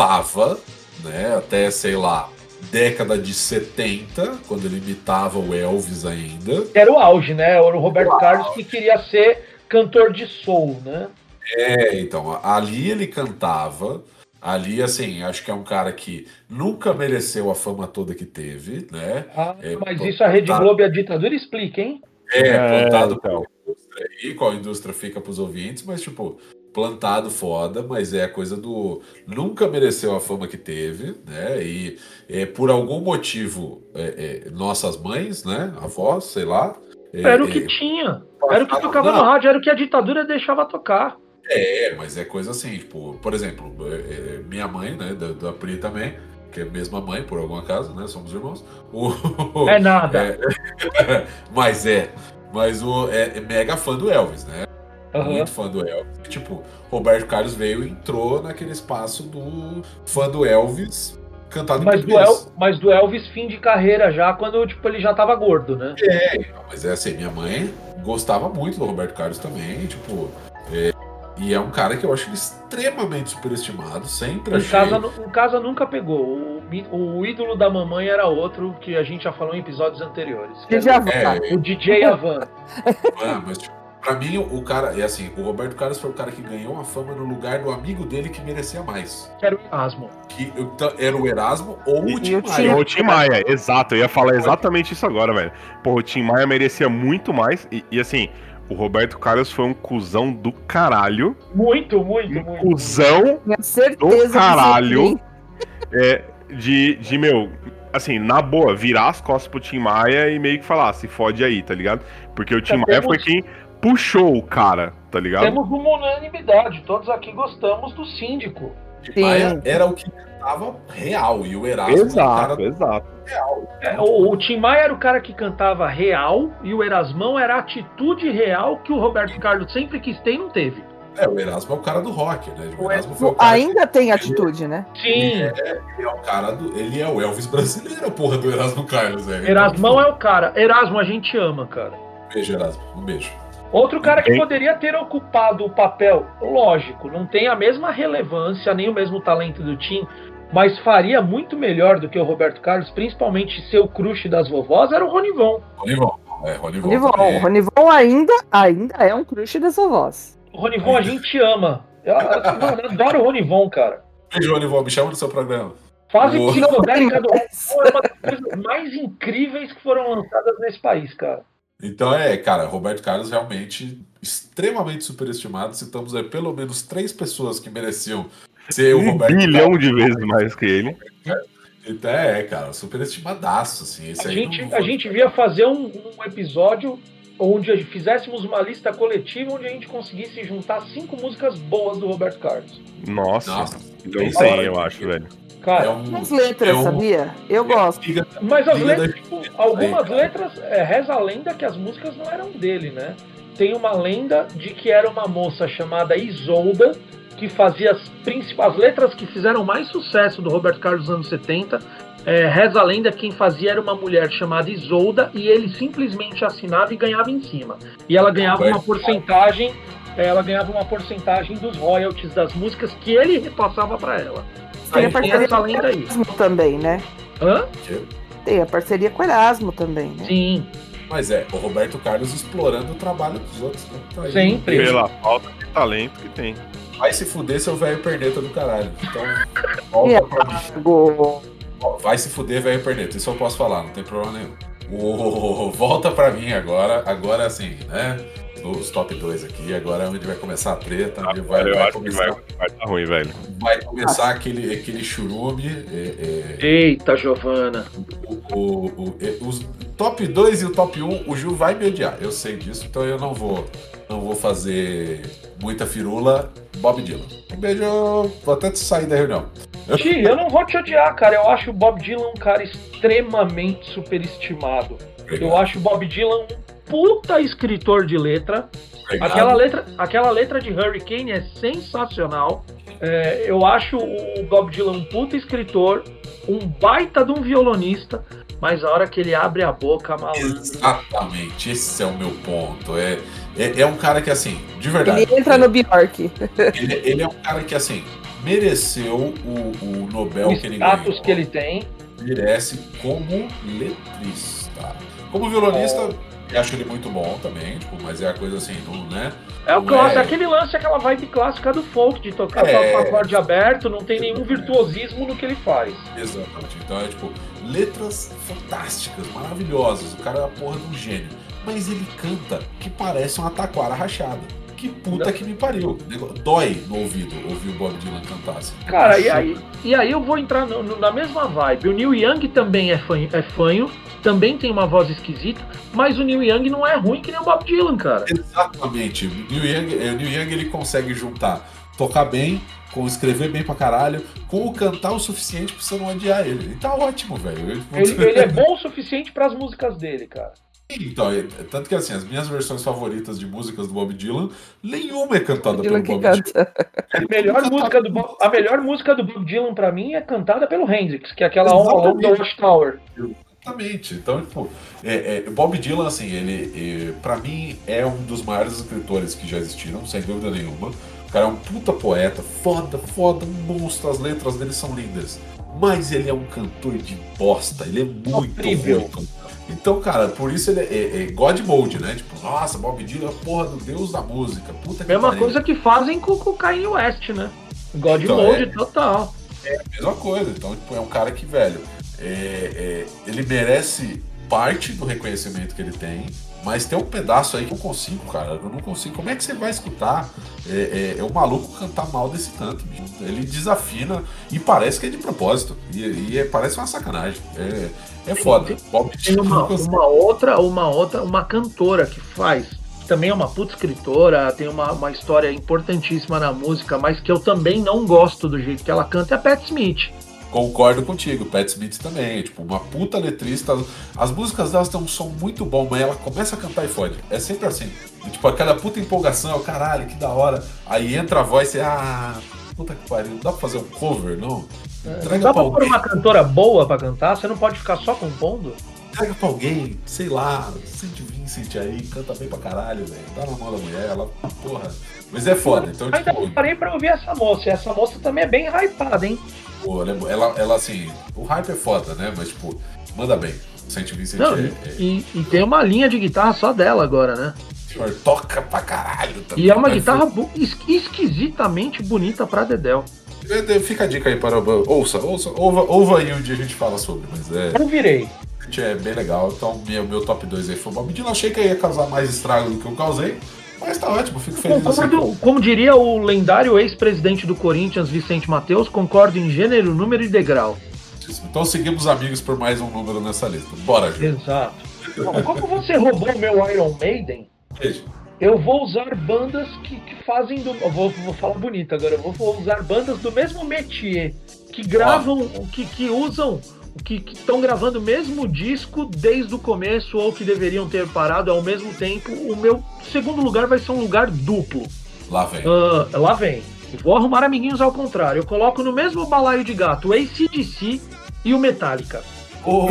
cantava, né, até, sei lá, década de 70, quando ele imitava o Elvis ainda. Era o auge, né? Era o Roberto Carlos que queria ser cantor de soul, né? É, então, ali ele cantava. Ali, assim, acho que é um cara que nunca mereceu a fama toda que teve, né? Ah, É, mas isso a Rede tá. Globo e a ditadura explica, hein? É, É, plantado então. pela indústria aí, qual indústria fica pros ouvintes, mas, tipo, plantado foda, mas é a coisa do. Nunca mereceu a fama que teve, né? E é, por algum motivo, é, é, nossas mães, né? Avós, sei lá. é, Era o que é, tinha. Era o que tocava Não. no rádio, era o que a ditadura deixava tocar. É, mas é coisa assim, tipo, por exemplo, é, minha mãe, né, da, da Pri também, que é a mesma mãe, por algum acaso, né, somos irmãos. O, É nada. é, mas é, mas o é, é mega fã do Elvis, né? Aham. Muito fã do Elvis. Tipo, Roberto Carlos veio e entrou naquele espaço do fã do Elvis cantado Mas em do, português. El, mas do Elvis fim de carreira já, quando tipo, ele já tava gordo, né? Mas é assim, minha mãe gostava muito do Roberto Carlos também, tipo. é, e é um cara que eu acho extremamente superestimado, sempre Em achei. casa, em casa nunca pegou. O, o ídolo da mamãe era outro que a gente já falou em episódios anteriores. É, O DJ Avan. Ah, mas tipo, pra mim o cara, é assim, o Roberto Carlos foi o cara que ganhou a fama no lugar do amigo dele que merecia mais. que era o Erasmo. Que então, era o Erasmo ou E o Tim Maia. O Tim Maia, exato, eu ia falar exatamente isso agora, velho. Pô, o Tim Maia merecia muito mais. E, e, assim, o Roberto Carlos foi um cuzão do caralho. Muito, muito, Um muito. cuzão do caralho. é, de, de, meu, assim, na boa, virar as costas pro Tim Maia e meio que falar, se fode aí, tá ligado? Porque o Tim Já Maia temos- foi quem puxou o cara, tá ligado? Temos uma unanimidade. Todos aqui gostamos do síndico. Tim Sim. Maia era o que cantava real e o Erasmo era o cara Exato, exato. real. É, o, o Tim Maia era o cara que cantava real e o Erasmão era a atitude real que o Roberto Carlos sempre quis ter e não teve. É, o Erasmo é o cara do rock, né? O Erasmo foi o cara ainda tem atitude, né? Sim, que ele é o cara do. Ele é o Elvis brasileiro, a porra do Erasmo Carlos, velho. Erasmão é o cara. Erasmo a gente ama, cara. Um beijo, Erasmo. Um beijo. Outro cara que poderia ter ocupado o papel, lógico, não tem a mesma relevância nem o mesmo talento do Tim, mas faria muito melhor do que o Roberto Carlos, principalmente ser o crush das vovós, era o Ronivon. Ronivon. É, Ronivon. Ronivon. Ronivon ainda, ainda é um crush voz. O Ronivon a gente ama. Eu, eu, eu adoro o Ronivon, cara. Beijo, Ronivon. Me chama no seu programa. Fase O- psicodélica do Ronivon é uma das coisas mais incríveis que foram lançadas nesse país, cara. Então é, cara, Roberto Carlos realmente extremamente superestimado. Citamos aí pelo menos três pessoas que mereciam ser o Um Roberto bilhão Carlos. de vezes mais que ele. Então é, cara, superestimadaço, assim. Esse A aí gente, não- a gente via fazer um, um episódio onde fizéssemos uma lista coletiva onde a gente conseguisse juntar cinco músicas boas do Roberto Carlos. Nossa, Nossa, então tem, hora. eu acho, velho. Cara, É um, As letras, é um- sabia? Eu gosto. Liga- mas as letras, tipo, algumas Aí, letras, é, reza a lenda que as músicas não eram dele, né? Tem uma lenda de que era uma moça chamada Isolda, que fazia as principais as letras que fizeram mais sucesso do Roberto Carlos nos anos 70. É, reza a lenda que quem fazia era uma mulher chamada Isolda e ele simplesmente assinava e ganhava em cima. E ela ganhava uma porcentagem, é, ela ganhava uma porcentagem dos royalties das músicas que ele repassava para ela. Tem a Aí parceria essa com o lenda aí. Erasmo também, né? Hã? Tem a parceria com o Erasmo também, né? Sim, Mas é, o Roberto Carlos explorando o trabalho dos outros. Né? Tá aí. Sempre. Pela falta de talento que tem. Vai se fuder seu velho perneta do caralho. Então, volta pra mim. Vai se fuder, velho perneta. Isso eu posso falar, não tem problema nenhum. Ô, volta pra mim agora. Agora assim, né? Os top 2 aqui. Agora é onde vai começar a treta. Onde vai, eu vai acho que começar, vai, vai dar ruim, velho. vai começar aquele, aquele churume. é, é, Eita, Giovana. o, o- o- é, os top 2 e o top 1, o Gil vai me odiar. Eu sei disso, então eu não vou, não vou fazer muita firula. Bob Dylan. Um beijo. Vou até sair da reunião. Ti, eu não vou te odiar, cara. Eu acho o Bob Dylan um cara extremamente superestimado. Eu acho o Bob Dylan um puta escritor de letra. Obrigado. Aquela letra, aquela letra de Hurricane é sensacional. É, eu acho o Bob Dylan um puta escritor, um baita de um violonista, mas a hora que ele abre a boca, malandro. Exatamente, esse é o meu ponto. É, é, é um cara que, assim, de verdade. Ele entra no Bjork. ele, ele é um cara que, assim, mereceu o, o Nobel O que ele status ganhou. que ele tem. merece como letrista. Como violonista, eu acho ele muito bom também, tipo, mas é a coisa assim, não, né? É o clássico, é- aquele lance, aquela vibe clássica do folk, de tocar É. com acorde aberto, não tem nenhum virtuosismo no que ele faz. Exatamente. Então é tipo, letras fantásticas, maravilhosas. O cara é a porra de um gênio. Mas ele canta que parece uma taquara rachada. Que puta Não. que me pariu. Dói no ouvido ouvir o Bob Dylan cantar assim. Cara, e aí, e aí eu vou entrar no- no- na mesma vibe. O Neil Young também é fanho, é fanho, também tem uma voz esquisita, mas o Neil Young não é ruim que nem o Bob Dylan, cara. Exatamente. O Neil Young, eh, o Neil Young ele consegue juntar tocar bem, com escrever bem pra caralho, com o cantar o suficiente pra você não odiar ele. Ele tá ótimo, velho. Ele, ele é bom o suficiente para as músicas dele, cara. Então, é- tanto que assim, as minhas versões favoritas de músicas do Bob Dylan, nenhuma é cantada Dylan pelo Bob Dylan. canta. A melhor, música do, Bob- a melhor música do Bob Dylan pra mim é cantada pelo Hendrix, que é aquela All Along the Exatamente. Watchtower. Exatamente. Então, tipo, é, é, Bob Dylan, assim, ele, é, pra mim, é um dos maiores escritores que já existiram, sem dúvida nenhuma. O cara é um puta poeta, foda, foda, um monstro, as letras dele são lindas. Mas ele é um cantor de bosta, ele é muito Horrível. ruim. Então, cara, por isso ele é, é- é God Mode, né? Tipo, nossa, Bob Dylan é a porra do deus da música. Puta que Mesma pariu. coisa que fazem com, o Kanye West, né? God Então, Mode é. total. Mesma coisa. Então, tipo, é um cara que, velho, é- é, ele merece parte do reconhecimento que ele tem, mas tem um pedaço aí que eu não consigo, cara. Eu não consigo. Como é que você vai escutar é, é, é o maluco cantar mal desse tanto, bicho? Ele desafina e parece que é de propósito. E, e é- parece uma sacanagem. É, é foda. Bob Tem uma, uma outra, uma outra, uma cantora que faz, que também é uma puta escritora, tem uma, uma história importantíssima na música, mas que eu também não gosto do jeito que ela canta, é a Pat Smith. Concordo contigo, Pat Smith também, é, tipo, uma puta letrista. As músicas delas têm um som muito bom, mas ela começa a cantar e fode. É sempre assim. E, tipo, aquela puta empolgação, caralho, que da hora. Aí entra a voz e ah, puta que pariu, não dá pra fazer um cover, não? Não Entrega dá pra pra pôr uma cantora boa pra cantar? Você não pode ficar só compondo? entrega pra alguém, sei lá, Saint Vincent aí, canta bem pra caralho, velho. Dá na mão da mulher, ela, porra. Mas é foda, então, Ainda tipo, parei pra ouvir essa moça, e essa moça também é bem hypada, hein? pô, ela, ela, ela, assim, o hype é foda, né? Mas, tipo, manda bem. Saint Vincent Não, é, é, e, e tem uma linha de guitarra só dela agora, né? senhor, toca pra caralho também. E é uma guitarra bu- es- esquisitamente bonita pra Dedel. É, Fica a dica aí para o. Ouça, ouça, ouva, ouva aí onde a gente fala sobre, mas é, Eu virei. é bem legal. Então, meu, meu top 2 aí foi o Bob Dylan. Achei que ia causar mais estrago do que eu causei, mas tá ótimo, fico feliz. Concordo, como diria o lendário ex-presidente do Corinthians, Vicente Mateus, concordo em gênero, número e degrau. Então seguimos amigos por mais um número nessa lista. Bora, Ju. Exato. Bom, como você roubou meu Iron Maiden, Beijo. eu vou usar bandas que, que fazem do. Vou, vou falar bonito agora, eu vou usar bandas do mesmo métier, que gravam, que, que usam, que estão gravando o mesmo disco desde o começo ou que deveriam ter parado ao mesmo tempo. O meu segundo lugar vai ser um lugar duplo. Lá vem. Ah, lá vem. Vou arrumar amiguinhos ao contrário. Eu coloco no mesmo balaio de gato o ACDC e o Metallica. Ô,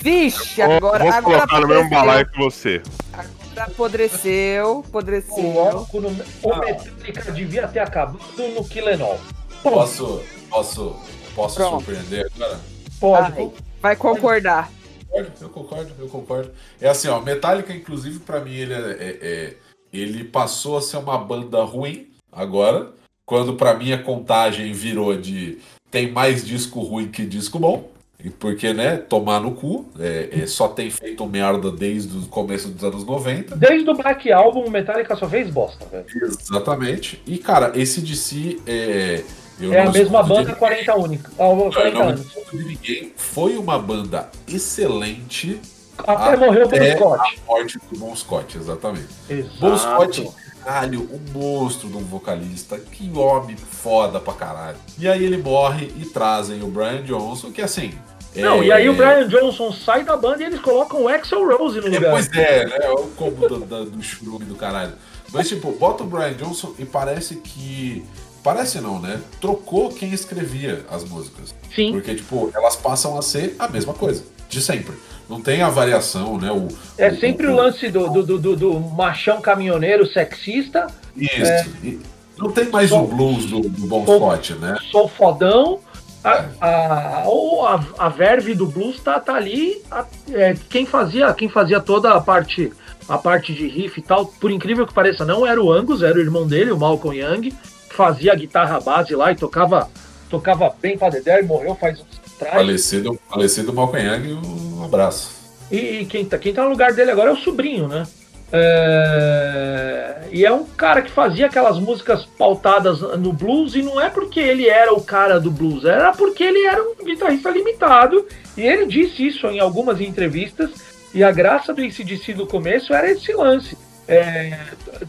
Vixe, Vou- agora, vou agora colocar no mesmo balaio que você. Agora apodreceu, apodreceu. Coloco no... O Ah. Metallica devia ter acabado no Killenol. Posso, posso, posso Pronto. surpreender agora? Pode. Ai, vai concordar. Concordo, Eu concordo, eu concordo. É assim, ó, Metallica, inclusive, pra mim, ele, é, é- é- ele passou a ser uma banda ruim agora, quando pra mim a contagem virou de tem mais disco ruim que disco bom. E porque, né, tomar no cu, é, é, só tem feito merda desde o começo dos anos 90. Desde o Black Album, o Metallica só fez bosta, velho. Exatamente. E, cara, esse DC é. Eu É a não mesma banda 40 única. Ah, Eu 40 não anos. de ninguém. Foi uma banda excelente. Até morreu o Bon Até Scott. a morte do Bon Scott, exatamente. Exato. Bon Scott, caralho, um monstro de um vocalista. Que homem foda pra caralho. E aí ele morre e trazem o Brian Johnson, que assim. Não, é- e aí o Brian Johnson sai da banda e eles colocam o Axel Rose no É, lugar. pois é, né? É o combo do, do, do do caralho. Mas, tipo, bota o Brian Johnson e parece que. Parece não, né? Trocou quem escrevia as músicas. Sim. Porque, tipo, elas passam a ser a mesma coisa, de sempre. Não tem a variação, né? O, É sempre o lance do, do, do, do- machão caminhoneiro sexista, Isso. E não tem mais Só- o blues do, do Bon Scott, né? sou fodão. A, a, ou a, a verve do blues tá, tá ali. a- é, quem, fazia, quem fazia toda a parte a parte de riff e tal, por incrível que pareça, não era o Angus, era o irmão dele, o Malcolm Young, fazia guitarra base lá e tocava, tocava bem pra Dedé e morreu faz uns atrás. Falecido, falecido Young, um abraço. E, quem, tá, quem tá no lugar dele agora é o sobrinho, né? É, E é um cara que fazia aquelas músicas pautadas no blues, e não é porque ele era o cara do blues, era porque ele era um guitarrista limitado, e ele disse isso em algumas entrevistas, e a graça do ACDC do começo era esse lance é,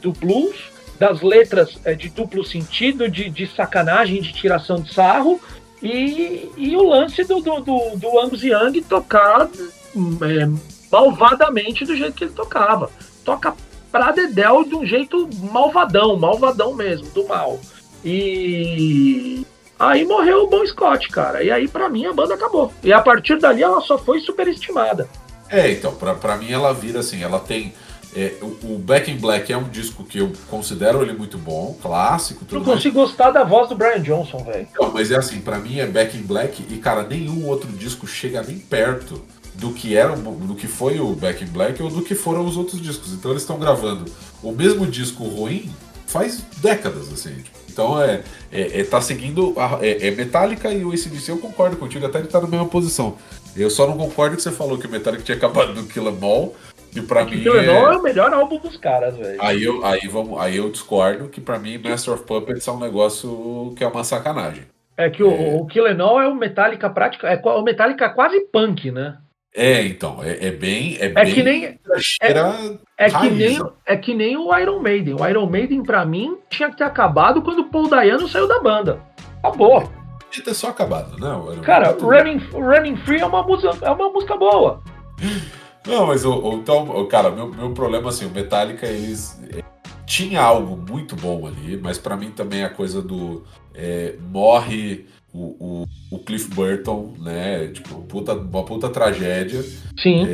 do blues, das letras é, de duplo sentido, de, de sacanagem, de tiração de sarro, e, e o lance do, do, do, do Angus Young tocar é, malvadamente do jeito que ele tocava. Toca pra Dedéu de um jeito malvadão, malvadão mesmo, do mal. E aí morreu o Bon Scott, cara. E aí pra mim a banda acabou. E a partir dali ela só foi superestimada. É, então, pra, pra mim ela vira assim, ela tem. É, o, o Back in Black é um disco que eu considero ele muito bom, clássico, Não tudo mais. consigo gostar da voz do Brian Johnson, velho. Não, mas é assim, pra mim é Back in Black e, cara, nenhum outro disco chega nem perto do que era, do que foi o Back in Black ou do que foram os outros discos. Então eles estão gravando o mesmo disco ruim faz décadas, assim. tipo. Então é, é, é- tá seguindo a, é, é Metallica e o ACDC, eu concordo contigo, até ele tá na mesma posição. Eu só não concordo que você falou que o Metallica tinha acabado no Kill 'Em All, que pra mim Que é... é... é o melhor álbum dos caras, velho. Aí eu, aí, vamos, aí eu discordo que pra mim Master of Puppets é um negócio que é uma sacanagem. É que o, o Kill Em All é o Metallica prática, é o Metallica quase punk, né? É, então, é, é bem. É, É bem que nem cheira É que, raiz, nem, é que nem o Iron Maiden. O Iron Maiden, pra mim, tinha que ter acabado quando o Paul Dayano saiu da banda. Acabou. Podia ter só acabado, né? O- Cara, Running, Running Free é uma, música, é uma música boa. Não, mas o, o- então, cara, meu, meu problema assim, o Metallica, eles. é, tinha algo muito bom ali, mas pra mim também a coisa do. é, morre o, o, o Cliff Burton, né? Tipo, puta, uma puta tragédia. Sim.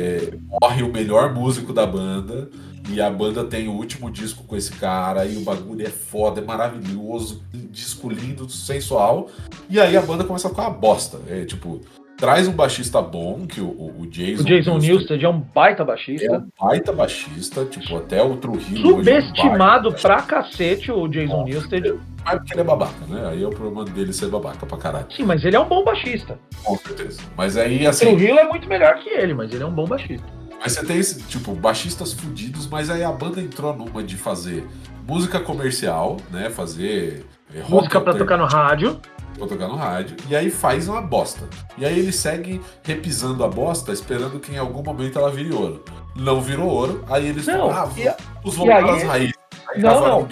morre o melhor músico da banda. E a banda tem o último disco com esse cara. E o bagulho é foda, é maravilhoso. Disco lindo, sensual. E aí a banda começa a ficar uma bosta. É tipo, traz um baixista bom, que o, o, Jason. O Jason Newsted é um baita É baixista. um baita baixista, tipo, até o Trujillo. hoje é um Subestimado pra cacete o Jason Newsted. Mas porque ele é babaca, né? Aí é o problema dele ser babaca pra caralho. Sim, mas ele é um bom baixista. Com certeza. Mas aí, O assim. Trujillo é muito melhor que ele, mas ele é um bom baixista. Mas você tem esse, tipo, baixistas fudidos, mas aí a banda entrou numa de fazer música comercial, né? Fazer. é, rock Música pra tocar no rádio. Pra tocar no rádio. E aí faz uma bosta. E aí ele segue repisando a bosta, esperando que em algum momento ela vire ouro. Não virou ouro, aí eles Não, falam, ah, os voltar às raízes. Aí Não, não.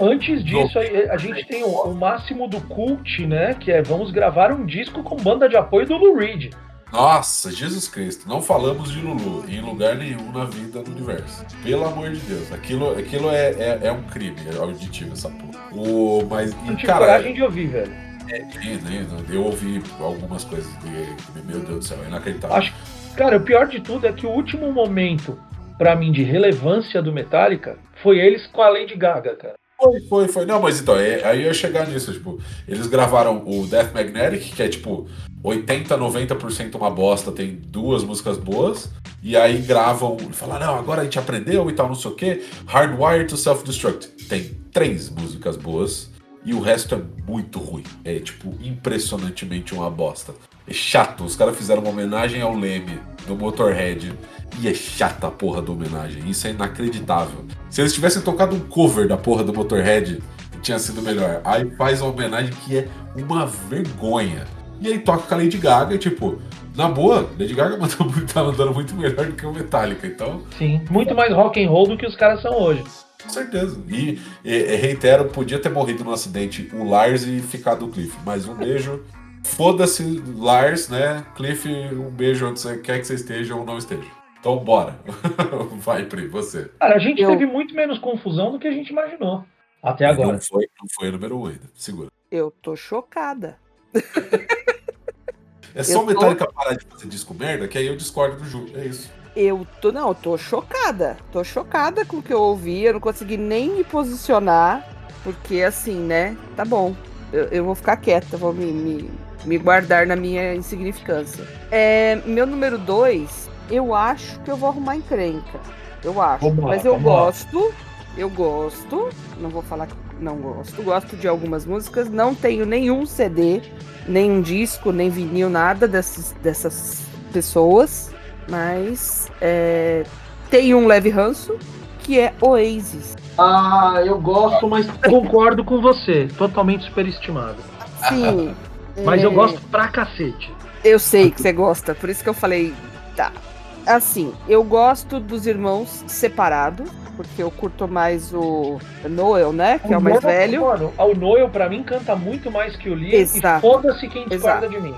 Antes disso, a, gente tem o, o máximo do cult, né? Que é vamos gravar um disco com banda de apoio do Lou Reed. Nossa, Jesus Cristo, não falamos de Lulu em lugar nenhum na vida do universo. Pelo amor de Deus, aquilo, aquilo é, é, é um crime auditivo, essa porra. O, mas, Não tive cara, coragem de ouvir, velho. É, né, eu ouvi algumas coisas dele, meu Deus do céu, é inacreditável. Acho, cara, o pior de tudo é que o último momento, pra mim, de relevância do Metallica foi eles com a Lady Gaga, cara. Foi, foi, foi. Não, mas então, é- aí eu ia chegar nisso, tipo, eles gravaram o Death Magnetic, que é tipo 80, 90% uma bosta, tem duas músicas boas, e aí gravam e falam, não, agora a gente aprendeu e tal, não sei o quê. Hardwired to Self-Destruct. Tem três músicas boas e o resto é muito ruim. É, tipo, impressionantemente uma bosta. É chato, os caras fizeram uma homenagem ao Leme do Motorhead. E é chata a porra da homenagem. Isso é inacreditável. Se eles tivessem tocado um cover da porra do Motorhead, tinha sido melhor. Aí faz uma homenagem que é uma vergonha. E aí toca com a Lady Gaga, e, tipo, na boa, Lady Gaga tá mandando muito melhor do que o Metallica, então, Sim, muito mais rock and roll do que os caras são hoje. Com certeza. E, e- e reitero, podia ter morrido no acidente o Lars e ficado o Cliff. Mas um beijo. Foda-se, Lars, né? Cliff, um beijo onde você quer que você esteja ou não esteja. Então, bora. Vai, Pri, você. Cara, a gente Eu- teve muito menos confusão do que a gente imaginou. Até agora. Não foi, não foi a número 1 ainda. Segura. Eu tô chocada. É só Eu o tô- Metallica parar de fazer disco merda, que aí eu discordo do Ju. É isso. Eu tô, não, eu tô chocada. Tô chocada com o que eu ouvi. Eu não consegui nem me posicionar. Porque assim, né? Tá bom. Eu, eu vou ficar quieta, vou me, me, me guardar na minha insignificância. É, meu número dois, eu acho que eu vou arrumar encrenca. Eu acho. Lá, Mas eu vamos lá. gosto. Eu gosto. Não vou falar que não gosto. Gosto de algumas músicas. Não tenho nenhum CD, nenhum disco, nem vinil, nada desses, dessas pessoas. Mas é, tem um leve ranço, que é Oasis. Ah, eu gosto, mas concordo com você. Totalmente superestimado. Sim. Mas é, eu gosto pra cacete. Eu sei que você gosta, por isso que eu falei. Tá. Assim, eu gosto dos irmãos separados, porque eu curto mais o Noel, né? Que é o mais Noel, velho. Mano, o Noel pra mim canta muito mais que o. Exato. E foda-se quem discorda de mim.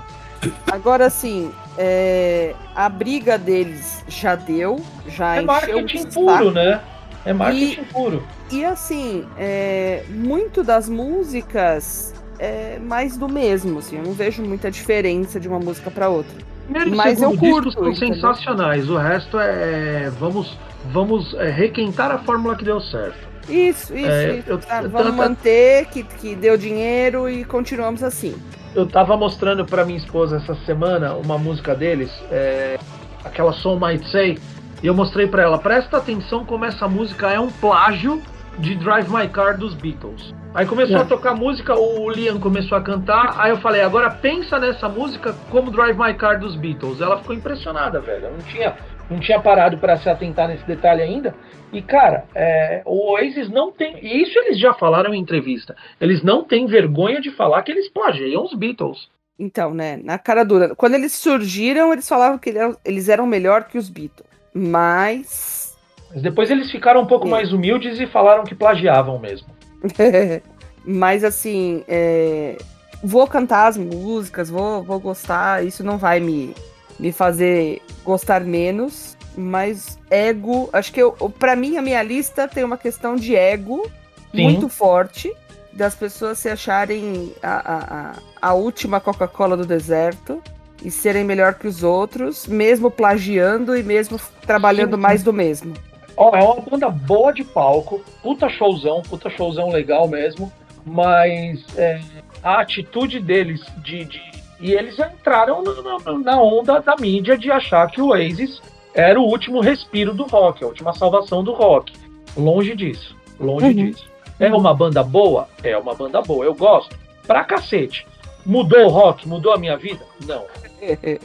Agora, assim, é, a briga deles já deu, já É encheu marketing o puro, né? É marketing puro. E assim, é, muito das músicas é mais do mesmo, assim, eu não vejo muita diferença de uma música para outra. Primeiro e Mas eu curto, são sensacionais. O resto é. Vamos, vamos é, requentar a fórmula que deu certo. Isso, isso, É, isso. eu- tá, eu- vamos eu- manter que, que deu dinheiro e continuamos assim. Eu tava mostrando pra minha esposa essa semana uma música deles, é, aquela Soul Might Say, e eu mostrei pra ela, presta atenção como essa música é um plágio de Drive My Car dos Beatles. Aí começou É. a tocar música, o Liam começou a cantar, aí eu falei, agora pensa nessa música como Drive My Car dos Beatles. Ela ficou impressionada, velho. Eu não tinha, não tinha parado pra se atentar nesse detalhe ainda. E, cara, é, o Oasis não tem. e Isso eles já falaram em entrevista. Eles não têm vergonha de falar que eles plagiam os Beatles. Então, né, na cara dura. Quando eles surgiram, eles falavam que eles eram melhor que os Beatles. Mas. Mas depois eles ficaram um pouco Sim. mais humildes e falaram que plagiavam mesmo. Mas assim, é, vou cantar as músicas, vou, vou gostar, isso não vai me, me fazer gostar menos. Mas ego, acho que eu, para mim a minha lista tem uma questão de ego Sim. muito forte, das pessoas se acharem a, a, a, última Coca-Cola do deserto e serem melhor que os outros, mesmo plagiando e mesmo trabalhando Sim. mais do mesmo. Ó, é uma banda boa de palco, puta showzão, puta showzão legal mesmo, mas é, a atitude deles de, de- E eles entraram na, na- na onda da mídia de achar que o Oasis era o último respiro do rock, a última salvação do rock. Longe disso, longe Uhum. disso. É uma banda boa? É uma banda boa, eu gosto. Pra cacete. Mudou o rock? Mudou a minha vida? Não.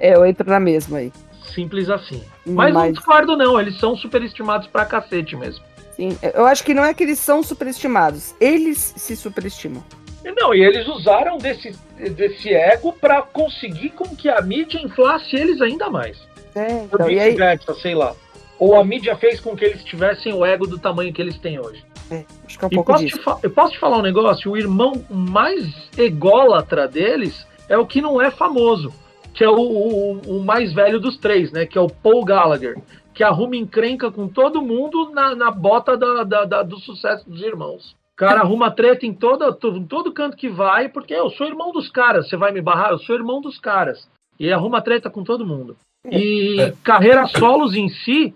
É, eu entro na mesma aí. Simples assim. Mas, não discordo, não. Eles são superestimados pra cacete mesmo. Sim, eu acho que não é que eles são superestimados, eles se superestimam. Não, e eles usaram desse, desse ego para conseguir com que a mídia inflasse eles ainda mais. É, então, e aí... sei lá. Ou a mídia fez com que eles tivessem o ego do tamanho que eles têm hoje. É, acho que é um pouco posso disso. eu posso te falar um negócio? O irmão mais ególatra deles é o que não é famoso, que é o, o, o mais velho dos três, né? Que é o Paul Gallagher, que arruma encrenca com todo mundo na, na bota da, da, da, do sucesso dos irmãos. O cara arruma treta em todo, em todo canto que vai, porque eu sou irmão dos caras. Você vai me barrar? Eu sou irmão dos caras. E arruma treta com todo mundo. E É. carreira solos em si,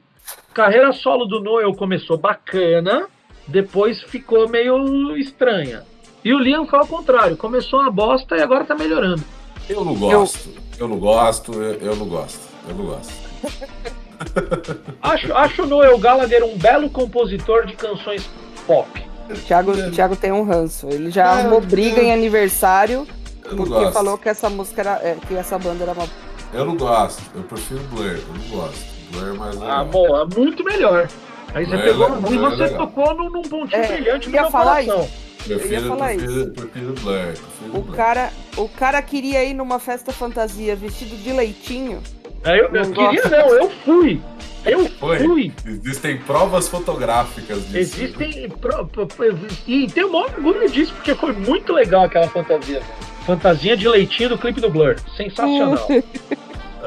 carreira solo do Noel começou bacana, depois ficou meio estranha. E o Liam foi ao contrário, começou uma bosta e agora tá melhorando. Eu não gosto. Eu, não gosto, eu, eu não gosto. Eu não gosto. Acho, acho o Noel Gallagher um belo compositor de canções pop. O Thiago, o Thiago tem um ranço. Ele já É, arrumou briga é. em aniversário Eu porque gosto. falou que essa música era. é, que essa banda era uma. Eu não gosto. Eu prefiro Blur. Eu não gosto. Blur é mais legal. Ah, bom, é muito melhor. Aí você é pegou legal, e é você legal. tocou num, num pontinho É, brilhante ia meu falar coração. Prefiro, eu ia falar prefiro, prefiro Blur. Prefiro O Blur. cara, o cara queria ir numa festa fantasia vestido de leitinho. Aí eu, eu Não queria gosto. não, eu fui. Eu Foi. fui. Existem provas fotográficas disso. Existem. pro- pro- pro- E tem o maior orgulho disso, porque foi muito legal aquela fantasia. Fantasia de leitinho do clipe do Blur. Sensacional.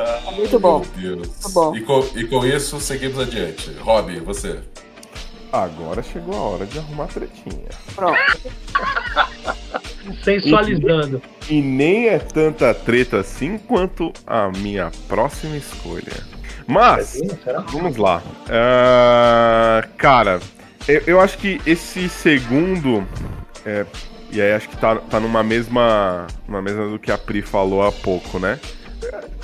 Ah, Muito bom. Meu Deus. Muito bom. E, com, e com isso, seguimos adiante. Rob, você. Agora chegou a hora de arrumar tretinha. Pronto. Sensualizando. E nem é tanta treta assim quanto a minha próxima escolha. Mas, vamos lá. Ah, cara, eu, eu acho que esse segundo. é, e aí acho que tá, tá numa mesma. Numa mesma do que a Pri falou há pouco, né?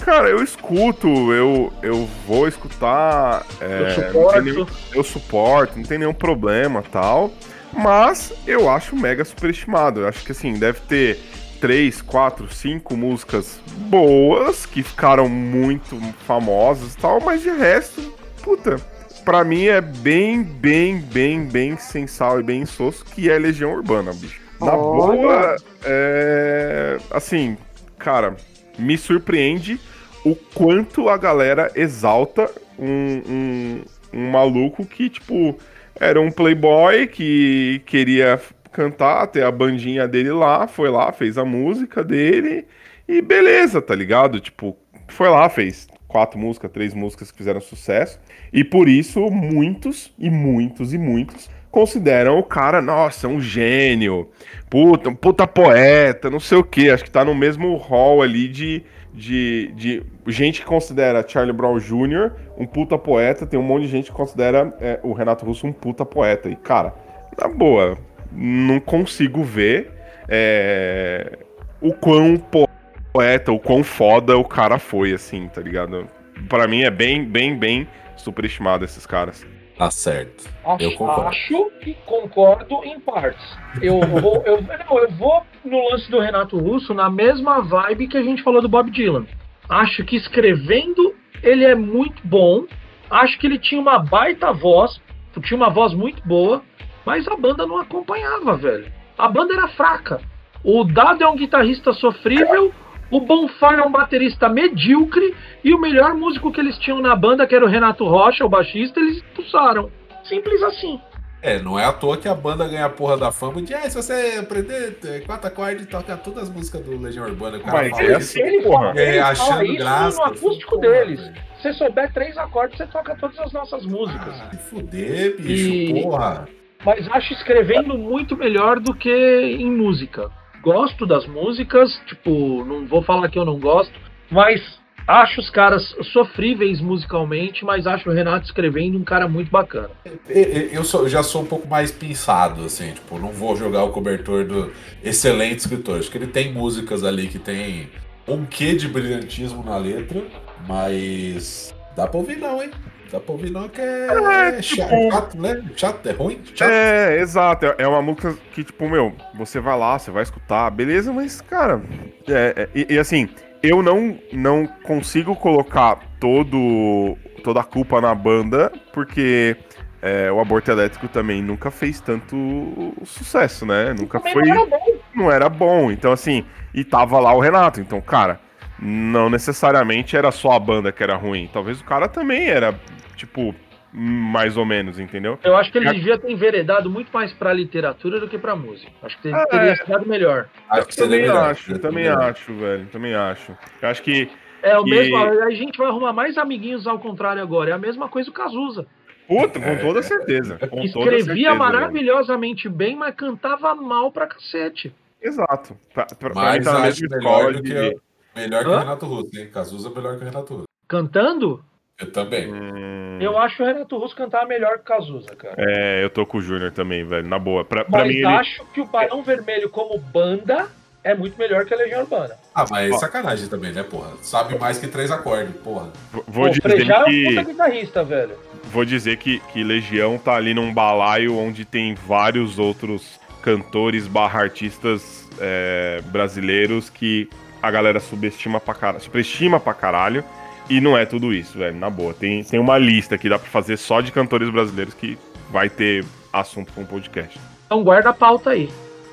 Cara, eu escuto, eu, eu vou escutar. é, Eu suporto. nenhum- eu suporto, não tem nenhum problema tal. Mas eu acho mega superestimado. Eu acho que assim, deve ter três, quatro, cinco músicas boas que ficaram muito famosas e tal, mas de resto, puta. Pra mim é bem, bem, bem, bem sensal e bem insosso que é Legião Urbana, bicho. Na Olha. boa, é. Assim, cara, me surpreende o quanto a galera exalta um, um, um maluco que, tipo, era um playboy que queria cantar, ter a bandinha dele lá, foi lá, fez a música dele e beleza, tá ligado? Tipo, foi lá, fez quatro músicas, três músicas que fizeram sucesso e por isso muitos e muitos e muitos consideram o cara, nossa, um gênio, puta, um puta poeta, não sei o que, acho que tá no mesmo hall ali de, de, de gente que considera Charlie Brown Jr. um puta poeta, tem um monte de gente que considera é, o Renato Russo um puta poeta. E, cara, na boa, não consigo ver é, o quão poeta, o quão foda o cara foi, assim, tá ligado? Pra mim é bem, bem, bem superestimado esses caras. Tá certo. Acho, Eu concordo. acho que concordo em partes. Eu vou, eu, não, eu vou no lance do Renato Russo na mesma vibe que a gente falou do Bob Dylan. Acho que escrevendo ele é muito bom. Acho que ele tinha uma baita voz, tinha uma voz muito boa, mas a banda não acompanhava, velho. A banda era fraca. O Dado é um guitarrista sofrível, o Bonfire é um baterista medíocre e o melhor músico que eles tinham na banda, que era o Renato Rocha, o baixista, eles expulsaram. Simples assim. É, não é à toa que a banda ganha a porra da fama de, ah, se você aprender é, quatro acordes, toca todas as músicas do Legião Urbana. O cara Mas é isso. assim, Ele porra. É, ele fala achando isso graça. no acústico Porra, deles. velho. Se você souber três acordes, você toca todas as nossas músicas. Ah, se fuder, bicho, E- porra. Mas acho escrevendo muito melhor do que em música. Gosto das músicas, tipo, não vou falar que eu não gosto, mas acho os caras sofríveis musicalmente, mas acho o Renato escrevendo um cara muito bacana. Eu sou- já sou um pouco mais pensado, assim, tipo, não vou jogar o cobertor do excelente escritor. Acho que ele tem músicas ali que tem um quê de brilhantismo na letra, mas dá pra ouvir não, hein? Dá pra ouvir não que é, É, chato, tipo- chato, né? Chato, é ruim? Chato. É, exato. É- É uma música que, tipo, meu, você vai lá, você vai escutar, beleza, mas, cara, é, é- e, e assim, eu não, não consigo colocar todo, toda a culpa na banda, porque é, o aborto elétrico também nunca fez tanto sucesso, né? Nunca foi. não era bom. não era bom. Então, assim, e tava lá o Renato. Então, cara, não necessariamente era só a banda que era ruim. Talvez o cara também era, tipo, mais ou menos, entendeu? Eu acho que ele devia ter enveredado muito mais pra literatura do que pra música. Acho que É. teria sido melhor. Acho que também melhor. acho, também acho, velho. Também acho. Eu acho que. É o E- mesmo. A gente vai arrumar mais amiguinhos ao contrário agora. É a mesma coisa o Cazuza. Puta, com toda certeza. Com toda Escrevia certeza, velho. maravilhosamente bem, mas cantava mal pra cacete. Exato. Pra, pra, pra mim Mas tá na acho mesma melhor de. que, melhor que o? Renato Russo, hein? Cazuza é melhor que o Renato Russo. Cantando, Eu também. Hum, eu acho o Renato Russo cantar melhor que o Cazuza, cara. É, eu tô com o Júnior também, velho. Na boa. Pra, pra Mas mim, ele. acho que o Barão Vermelho como banda é muito melhor que a Legião Urbana. Ah, mas é sacanagem também, né, porra? Sabe mais que três acordes, porra. Vou o dizer Frejá é um que. puta guitarrista, velho. Vou dizer que, que Legião tá ali num balaio onde tem vários outros cantores barra artistas é, brasileiros que a galera subestima pra caralho, superestima pra caralho. E não é tudo isso, velho, na boa. Tem, tem uma lista que dá pra fazer só de cantores brasileiros que vai ter assunto com o podcast. Então guarda a pauta aí.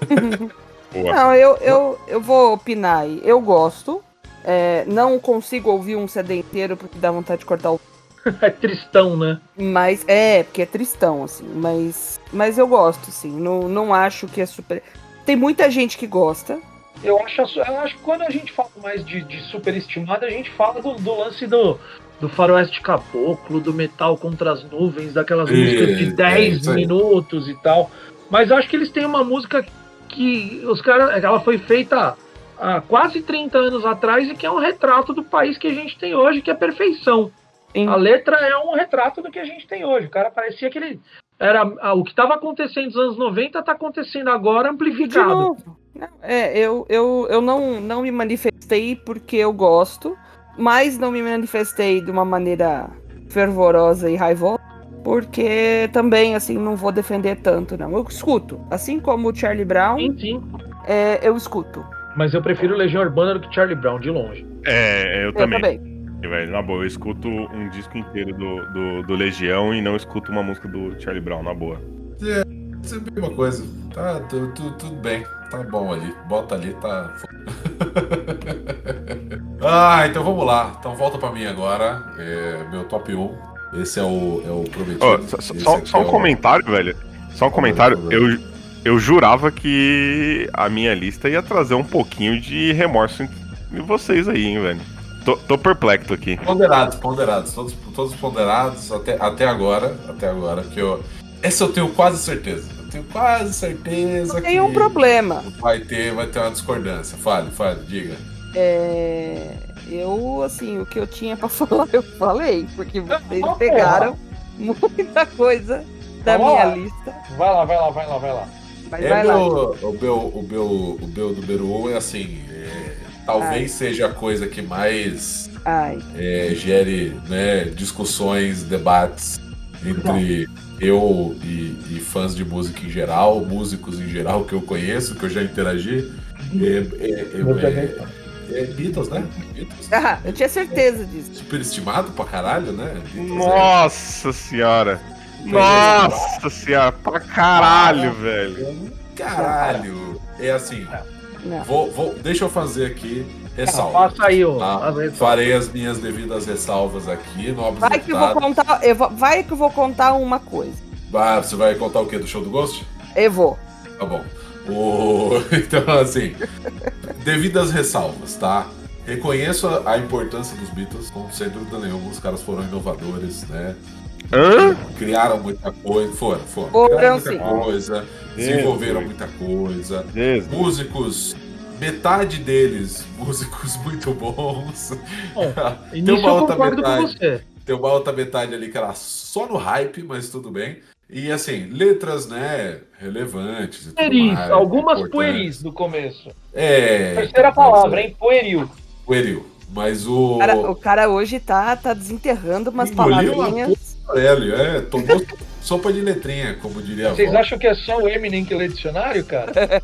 Boa. Não, eu, eu, eu vou opinar aí. Eu gosto. É, não consigo ouvir um CD inteiro porque dá vontade de cortar o. É tristão, né? Mas é, porque é tristão, assim. Mas, mas eu gosto, sim. Não, não acho que é super. Tem muita gente que gosta. Eu acho, eu acho que quando a gente fala mais de, de superestimado, a gente fala do, do lance do, do faroeste caboclo, do metal contra as nuvens, daquelas É, músicas de é, 10 isso aí. minutos e tal. Mas eu acho que eles têm uma música que os caras. Ela foi feita há quase 30 anos atrás e que é um retrato do país que a gente tem hoje, que é perfeição. Sim. A letra é um retrato do que a gente tem hoje. O cara parecia que ele. Era, ah, o que estava acontecendo nos anos 90 está acontecendo agora De amplificado. É, eu, eu, eu não, não me manifestei porque eu gosto, mas não me manifestei de uma maneira fervorosa e raivosa, porque também, assim, não vou defender tanto, não. Eu escuto. Assim como o Charlie Brown, Sim, sim. é, eu escuto. Mas eu prefiro Legião Urbana do que Charlie Brown, de longe. É, eu Eu também. também. Velho, na boa, eu escuto um disco inteiro do, do, do Legião e não escuto uma música do Charlie Brown, na boa. É mesma coisa. Tá, tu- tu- tudo bem. Tá bom ali. Bota ali, tá. ah, então vamos lá. Então volta pra mim agora. É, meu top 1. Esse é o, é o prometido. Ó, só, só- só é um o- comentário, velho. Só um comentário. Eu, eu jurava que a minha lista ia trazer um pouquinho de remorso em em vocês aí, hein, velho. Tô, tô perplexo aqui. Ponderados, ponderados. Todos, todos ponderados até, até agora. Até agora. Que eu, essa eu tenho quase certeza. Eu tenho quase certeza Tem que um problema. vai ter, vai ter uma discordância. Fale, fale, diga. É, eu, assim, o que eu tinha pra falar, eu falei, porque vocês Não, pegaram muita coisa da Vamos minha lá. lista. Vai lá, vai lá, vai lá, vai lá. Mas É vai lá. meu, o meu, o meu, o meu número um é assim. é, talvez seja a coisa que mais Ai, é, gere né, discussões, debates entre eu e, e fãs de música em geral, músicos em geral que eu conheço, que eu já interagi. É, é, é, é, é Beatles, né? Beatles. Ah, eu tinha certeza disso. Superestimado pra caralho, né? Beatles é- Nossa senhora. Nossa senhora, pra caralho, velho. Caralho! É assim, Não. vou, vou, deixa eu fazer aqui ressalva. Faça aí, ó. Tá? as ressalvas. Farei as minhas devidas ressalvas aqui, nobres Vai que eu vou contar, eu vou- vai que eu vou contar uma coisa. Ah, você vai contar o quê? Do show do Ghost? Eu vou. Tá bom. O... Então, assim, devidas ressalvas, tá? Reconheço a a importância dos Beatles, como sem dúvida nenhuma, os caras foram inovadores, né? Hã? Criaram muita coisa, foram, foram. Criaram muita sim. coisa, desenvolveram muita coisa. Músicos, metade deles, músicos muito bons. E nisso uma outra metade. Tem uma outra metade ali que era só no hype, mas tudo bem. E assim, letras, né, relevantes e tudo Pueris, mais, algumas pueris no começo. É. Terceira palavra, hein? Pueril. Pueril. Mas o. O cara, o cara hoje tá, tá desenterrando umas Engoliu palavrinhas. Aurélio, é, tomou sopa de letrinha, como diria a Vocês acham que é só o Eminem que lê dicionário, cara?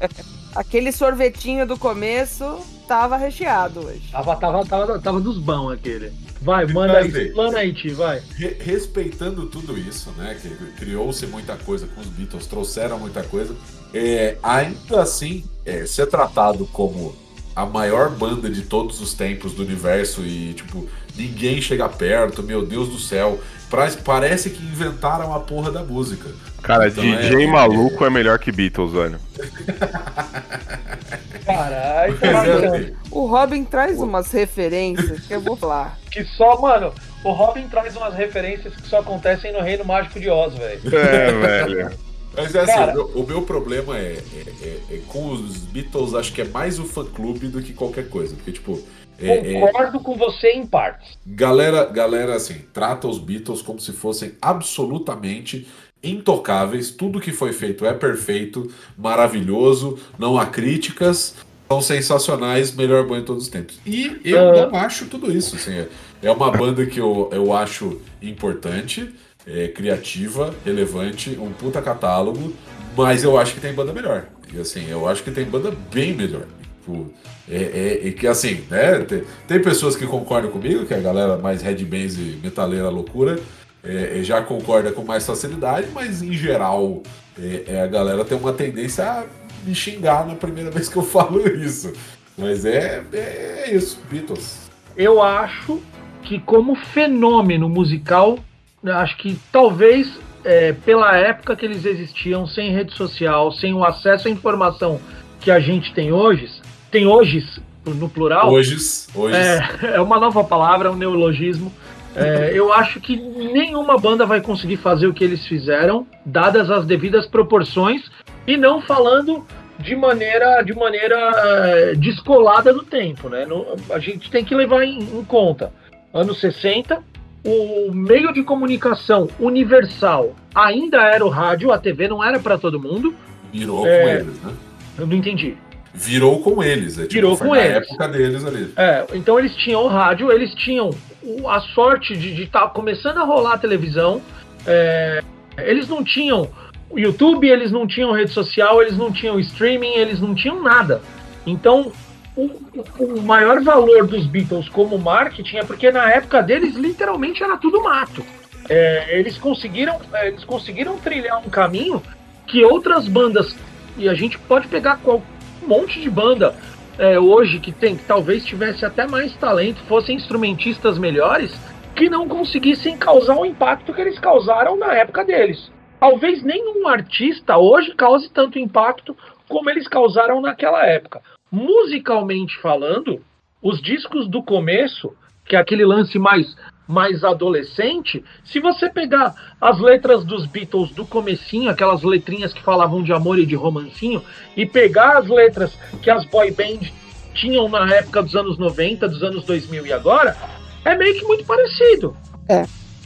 Aquele sorvetinho do começo tava recheado hoje. Tava, tava, tava, tava dos bons aquele. Vai, manda aí, plana aí, Ti, vai. Re- respeitando tudo isso, né? Que criou-se muita coisa com os Beatles, trouxeram muita coisa. é, ainda assim, é, ser tratado como a maior banda de todos os tempos do universo e, tipo, ninguém chega perto, meu Deus do céu. Pra, parece que inventaram a porra da música. Cara, então, DJ é, maluco é... melhor que Beatles, velho. Caralho, é, o Robin traz umas referências que eu vou falar. Que só, mano, o Robin traz umas referências que só acontecem no Reino Mágico de Oz, velho. É, velho. Mas é assim, Cara, o, meu, o, meu, problema é, é, é, é, com os Beatles, acho que é mais o fã-clube do que qualquer coisa. Porque, tipo. É, é Concordo com você em partes. Galera, galera, assim, trata os Beatles como se fossem absolutamente intocáveis. Tudo que foi feito é perfeito, maravilhoso, não há críticas, são sensacionais, melhor banda de todos os tempos. E eu uh... não acho tudo isso. Assim, é, é uma banda que eu, eu acho importante é, criativa, relevante, um puta catálogo, mas eu acho que tem banda melhor. E assim, eu acho que tem banda bem melhor. Tipo, é, é, é, que assim, né? Tem, tem, pessoas que concordam comigo, que é a galera mais headbangs e metaleira loucura, é, é, já concorda com mais facilidade, mas em geral é, é, a galera tem uma tendência a me xingar na primeira vez que eu falo isso. Mas é, é isso, Beatles. Eu acho que como fenômeno musical acho que talvez é, pela época que eles existiam, sem rede social, sem o acesso à informação que a gente tem hoje, tem hoje no plural. Hoje. hoje. É, é uma nova palavra, um neologismo. É, eu acho que nenhuma banda vai conseguir fazer o que eles fizeram, dadas as devidas proporções, e não falando de maneira, de maneira é, descolada do tempo. Né? No, a gente tem que levar em, em conta. Anos 60, o meio de comunicação universal ainda era o rádio, a TV não era para todo mundo. Virou é, com eles, né? Eu não entendi. Virou com eles, é, tipo, Virou com eles. época deles ali. É, então eles tinham o rádio, eles tinham a sorte de estar tá começando a rolar a televisão. É, eles não tinham o YouTube, eles não tinham rede social, eles não tinham streaming, eles não tinham nada. Então o, o, maior valor dos Beatles como marketing é porque na época deles literalmente era tudo mato. É, eles conseguiram é, eles conseguiram trilhar um caminho que outras bandas e a gente pode pegar qual, um monte de banda é, hoje que tem que talvez tivesse até mais talento fossem instrumentistas melhores que não conseguissem causar o impacto que eles causaram na época deles. Talvez nenhum artista hoje cause tanto impacto como eles causaram naquela época musicalmente falando, os discos do começo, que é aquele lance mais mais adolescente, se você pegar as letras dos Beatles do comecinho, aquelas letrinhas que falavam de amor e de romancinho, e pegar as letras que as boy band tinham na época dos anos 90, dos anos 2000 e agora, é meio que muito parecido. É.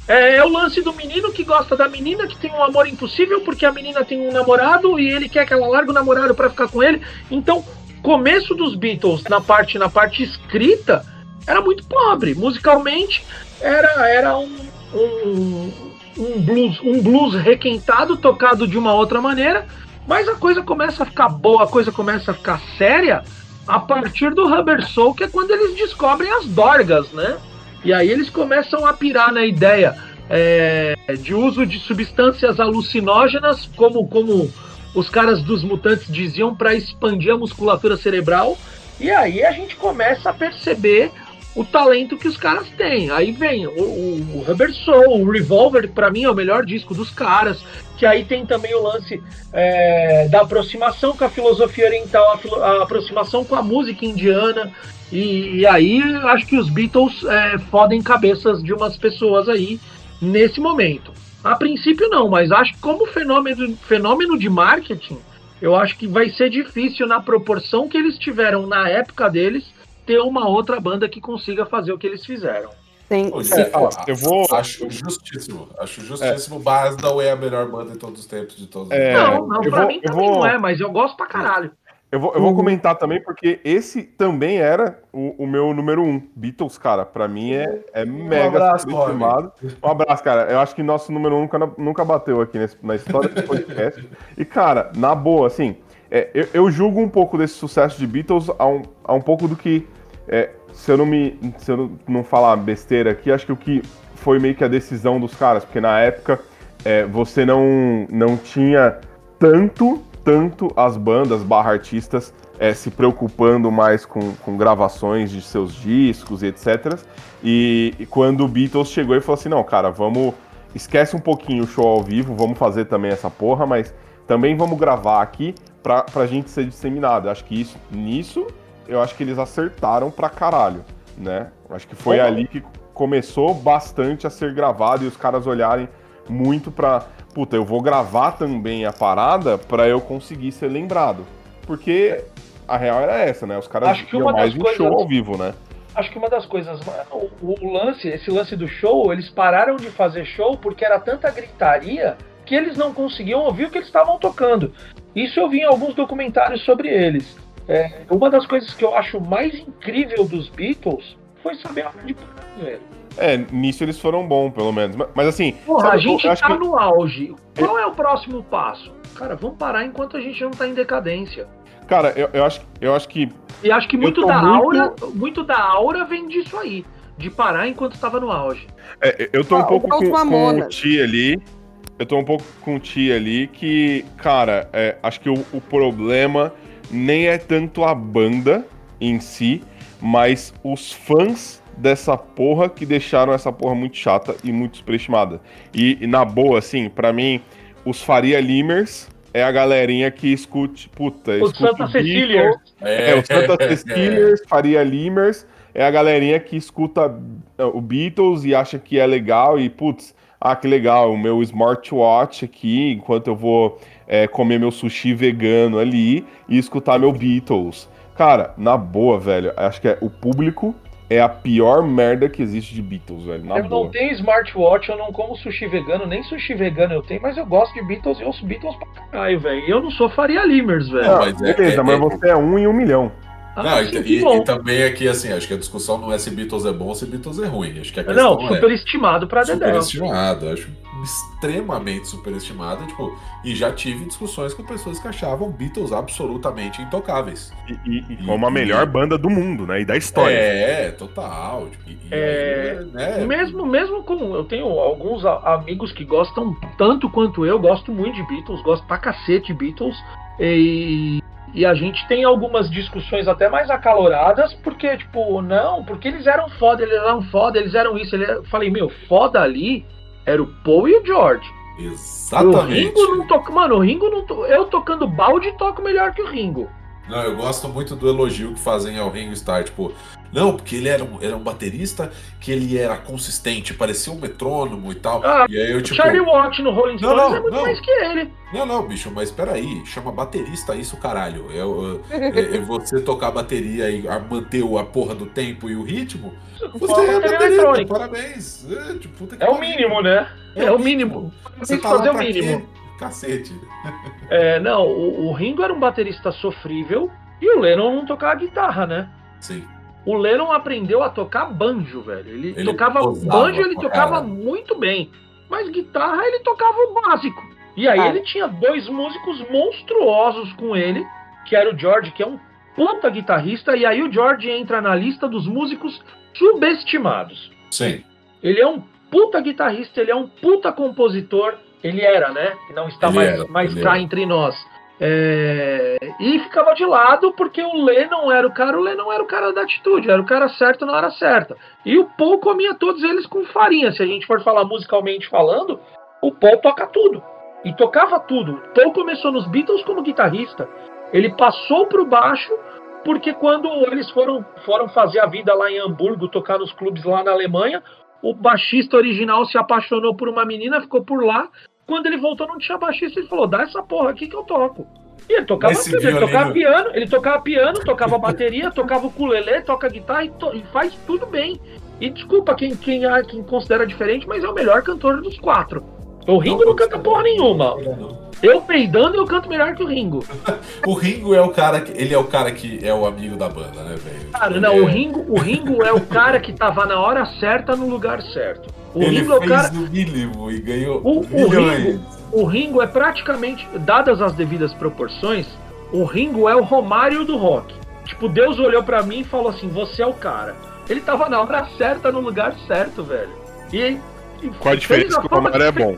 É, é, o lance do menino que gosta da menina, que tem um amor impossível porque a menina tem um namorado e ele quer que ela largue o namorado para ficar com ele. Então, começo dos Beatles na parte na parte escrita era muito pobre musicalmente era era um, um, um blues um blues requentado tocado de uma outra maneira mas a coisa começa a ficar boa a coisa começa a ficar séria a partir do Rubber Soul que é quando eles descobrem as dorgas né e aí eles começam a pirar na ideia é, de uso de substâncias alucinógenas como como os caras dos mutantes diziam para expandir a musculatura cerebral. E aí a gente começa a perceber o talento que os caras têm. Aí vem o, o, o Rubber Soul, o Revolver, para mim é o melhor disco dos caras. Que aí tem também o lance é, da aproximação com a filosofia oriental, a, a aproximação com a música indiana. E, e aí acho que os Beatles é, fodem cabeças de umas pessoas aí nesse momento. A princípio não, mas acho que como fenômeno, fenômeno de marketing, eu acho que vai ser difícil na proporção que eles tiveram na época deles ter uma outra banda que consiga fazer o que eles fizeram. Sim. É, eu vou. Acho justíssimo. Acho justíssimo. É. Não é a melhor banda de todos os tempos, de todos os é. Não, não, pra vou, mim também vou... não é, mas eu gosto pra caralho. Eu vou, eu vou uhum. comentar também, porque esse também era o, o, meu número um. Beatles, cara, pra mim é, é mega um abraço, Um abraço, cara. Eu acho que nosso número um nunca, nunca bateu aqui nesse, na história do podcast. e, cara, na boa, assim, é, eu, eu, julgo um pouco desse sucesso de Beatles a um, a um pouco do que. É, se eu não me. Se eu não, não falar besteira aqui, acho que o que foi meio que a decisão dos caras, porque na época é, você não, não tinha tanto tanto as bandas barra artistas é, se preocupando mais com, com gravações de seus discos e etc. E, e quando o Beatles chegou e falou assim: não, cara, vamos. Esquece um pouquinho o show ao vivo, vamos fazer também essa porra, mas também vamos gravar aqui pra, pra gente ser disseminado. Eu acho que isso, nisso, eu acho que eles acertaram pra caralho, né? Eu acho que foi ali que começou bastante a ser gravado e os caras olharem muito pra. Puta, eu vou gravar também a parada pra eu conseguir ser lembrado. Porque a real era essa, né? Os caras Acho que uma mais coisas- show ao vivo, né? Acho que uma das coisas. O, o lance, esse lance do show, eles pararam de fazer show porque era tanta gritaria que eles não conseguiam ouvir o que eles estavam tocando. Isso eu vi em alguns documentários sobre eles. É, uma das coisas que eu acho mais incrível dos Beatles foi saber a hora de parar, velho. É, nisso eles foram bons, pelo menos. Mas, mas assim. Porra, sabe, a gente tá que- no auge. Qual é o próximo passo? Cara, vamos parar enquanto a gente não tá em decadência. Cara, eu, eu, acho, eu acho que. E acho que muito da muito- aura, muito da aura vem disso aí, de parar enquanto estava no auge. é, eu tô um Ah, pouco igual com, com o. Ti ali. Eu tô um pouco com o Ti ali que, cara, é, acho que o, o problema nem é tanto a banda em si, mas os fãs dessa porra que deixaram essa porra muito chata e muito superestimada. E, e na boa, assim, pra mim, os Faria Limers é a galerinha que escute, puta, O escute Santa Cecília. É, o Santa Cecílias, Faria Limers, é a galerinha que escuta é, o Beatles e acha que é legal e, putz, ah, que legal, o meu smartwatch aqui, enquanto eu vou é, comer meu sushi vegano ali e escutar meu Beatles. Cara, na boa, velho, acho que é, o público é a pior merda que existe de Beatles, velho, na eu boa. não tenho smartwatch, eu não como sushi vegano, nem sushi vegano eu tenho, mas eu gosto de Beatles e ouço Beatles pra caralho, velho. E eu não sou Faria Limers, velho. Não, Ah, mas é- beleza, é- mas é- você é um em um milhão. Ah, Não, e, e- e também aqui, assim, acho que a discussão não é se Beatles é bom ou se Beatles é ruim. Acho que a questão Não, é superestimado pra Dedé. superestimado. Acho extremamente superestimado. Tipo, e já tive discussões com pessoas que achavam Beatles absolutamente intocáveis. E, e, e como a melhor banda do mundo, né? E da história. É, total. Tipo, É, aí, né, Mesmo, mesmo com. Eu tenho alguns a- amigos que gostam tanto quanto eu, gosto muito de Beatles, gosto pra cacete de Beatles. E, e a gente tem algumas discussões até mais acaloradas, porque, tipo, não, porque eles eram foda, eles eram foda, eles eram isso. Ele, eu falei, meu, foda ali era o Paul e o George. O Exatamente. Ringo não toca. Mano, o Ringo não to... Eu tocando balde toco melhor que o Ringo. Não, eu gosto muito do elogio que fazem ao Ringo Starr, tipo, não, porque ele era um, era um baterista que ele era consistente, parecia um metrônomo e tal. Ah, e aí eu, tipo, Charlie Watt no Rolling Não, Stones não, é muito não. mais que ele. não, não, bicho, mas peraí, chama baterista isso, caralho. É, é- é você tocar bateria e manter a porra do tempo e o ritmo. Você é baterista, parabéns. É, tipo, puta que É o mínimo, né? É, o mínimo. Você Tem que tá fazer o mínimo. quê? Cacete. É, não, o, o Ringo era um baterista sofrível e o Lennon não tocava guitarra, né? Sim. O Lennon aprendeu a tocar banjo, velho. Ele, Ele tocava banjo, ele tocava caralho. muito bem. Mas guitarra ele tocava o básico. E aí Ah. ele tinha dois músicos monstruosos com ele, que era o George, que é um puta guitarrista, e aí o George entra na lista dos músicos subestimados. Sim. Ele é um puta guitarrista, ele é um puta compositor. Ele era, né? Que não está Ele mais, era, mais cá entre nós. É, E ficava de lado porque o Lennon era o cara, o Lennon era o cara da atitude, era o cara certo na hora certa. E o Paul comia todos eles com farinha. Se a gente for falar musicalmente falando, o Paul toca tudo. E tocava tudo. O Paul começou nos Beatles como guitarrista. Ele passou pro baixo porque quando eles foram, foram fazer a vida lá em Hamburgo, tocar nos clubes lá na Alemanha, o baixista original se apaixonou por uma menina, ficou por lá. Quando ele voltou, não tinha baixista, ele falou: dá essa porra aqui que eu toco. E ele tocava tudo, ele tocava piano, ele tocava piano, tocava bateria, tocava ukulele, toca guitarra e, to- e faz tudo bem. E desculpa quem, quem, quem considera diferente, mas é o melhor cantor dos quatro. O Ringo não canta porra nenhuma. Eu peidando, eu canto melhor que o Ringo. O Ringo é o cara que. Ele é o cara que é o amigo da banda, né, velho? Cara, não, é- o Ringo, o Ringo é o cara que tava na hora certa no lugar certo. O ele Ringo é o cara. no mínimo e ganhou O- o. Ringo- O Ringo é praticamente, dadas as devidas proporções, o Ringo é o Romário do rock. Tipo, Deus olhou pra mim e falou assim: você é o cara. Ele tava na hora certa, no lugar certo, velho. E. Qual a fez diferença que o fama Romário é bom?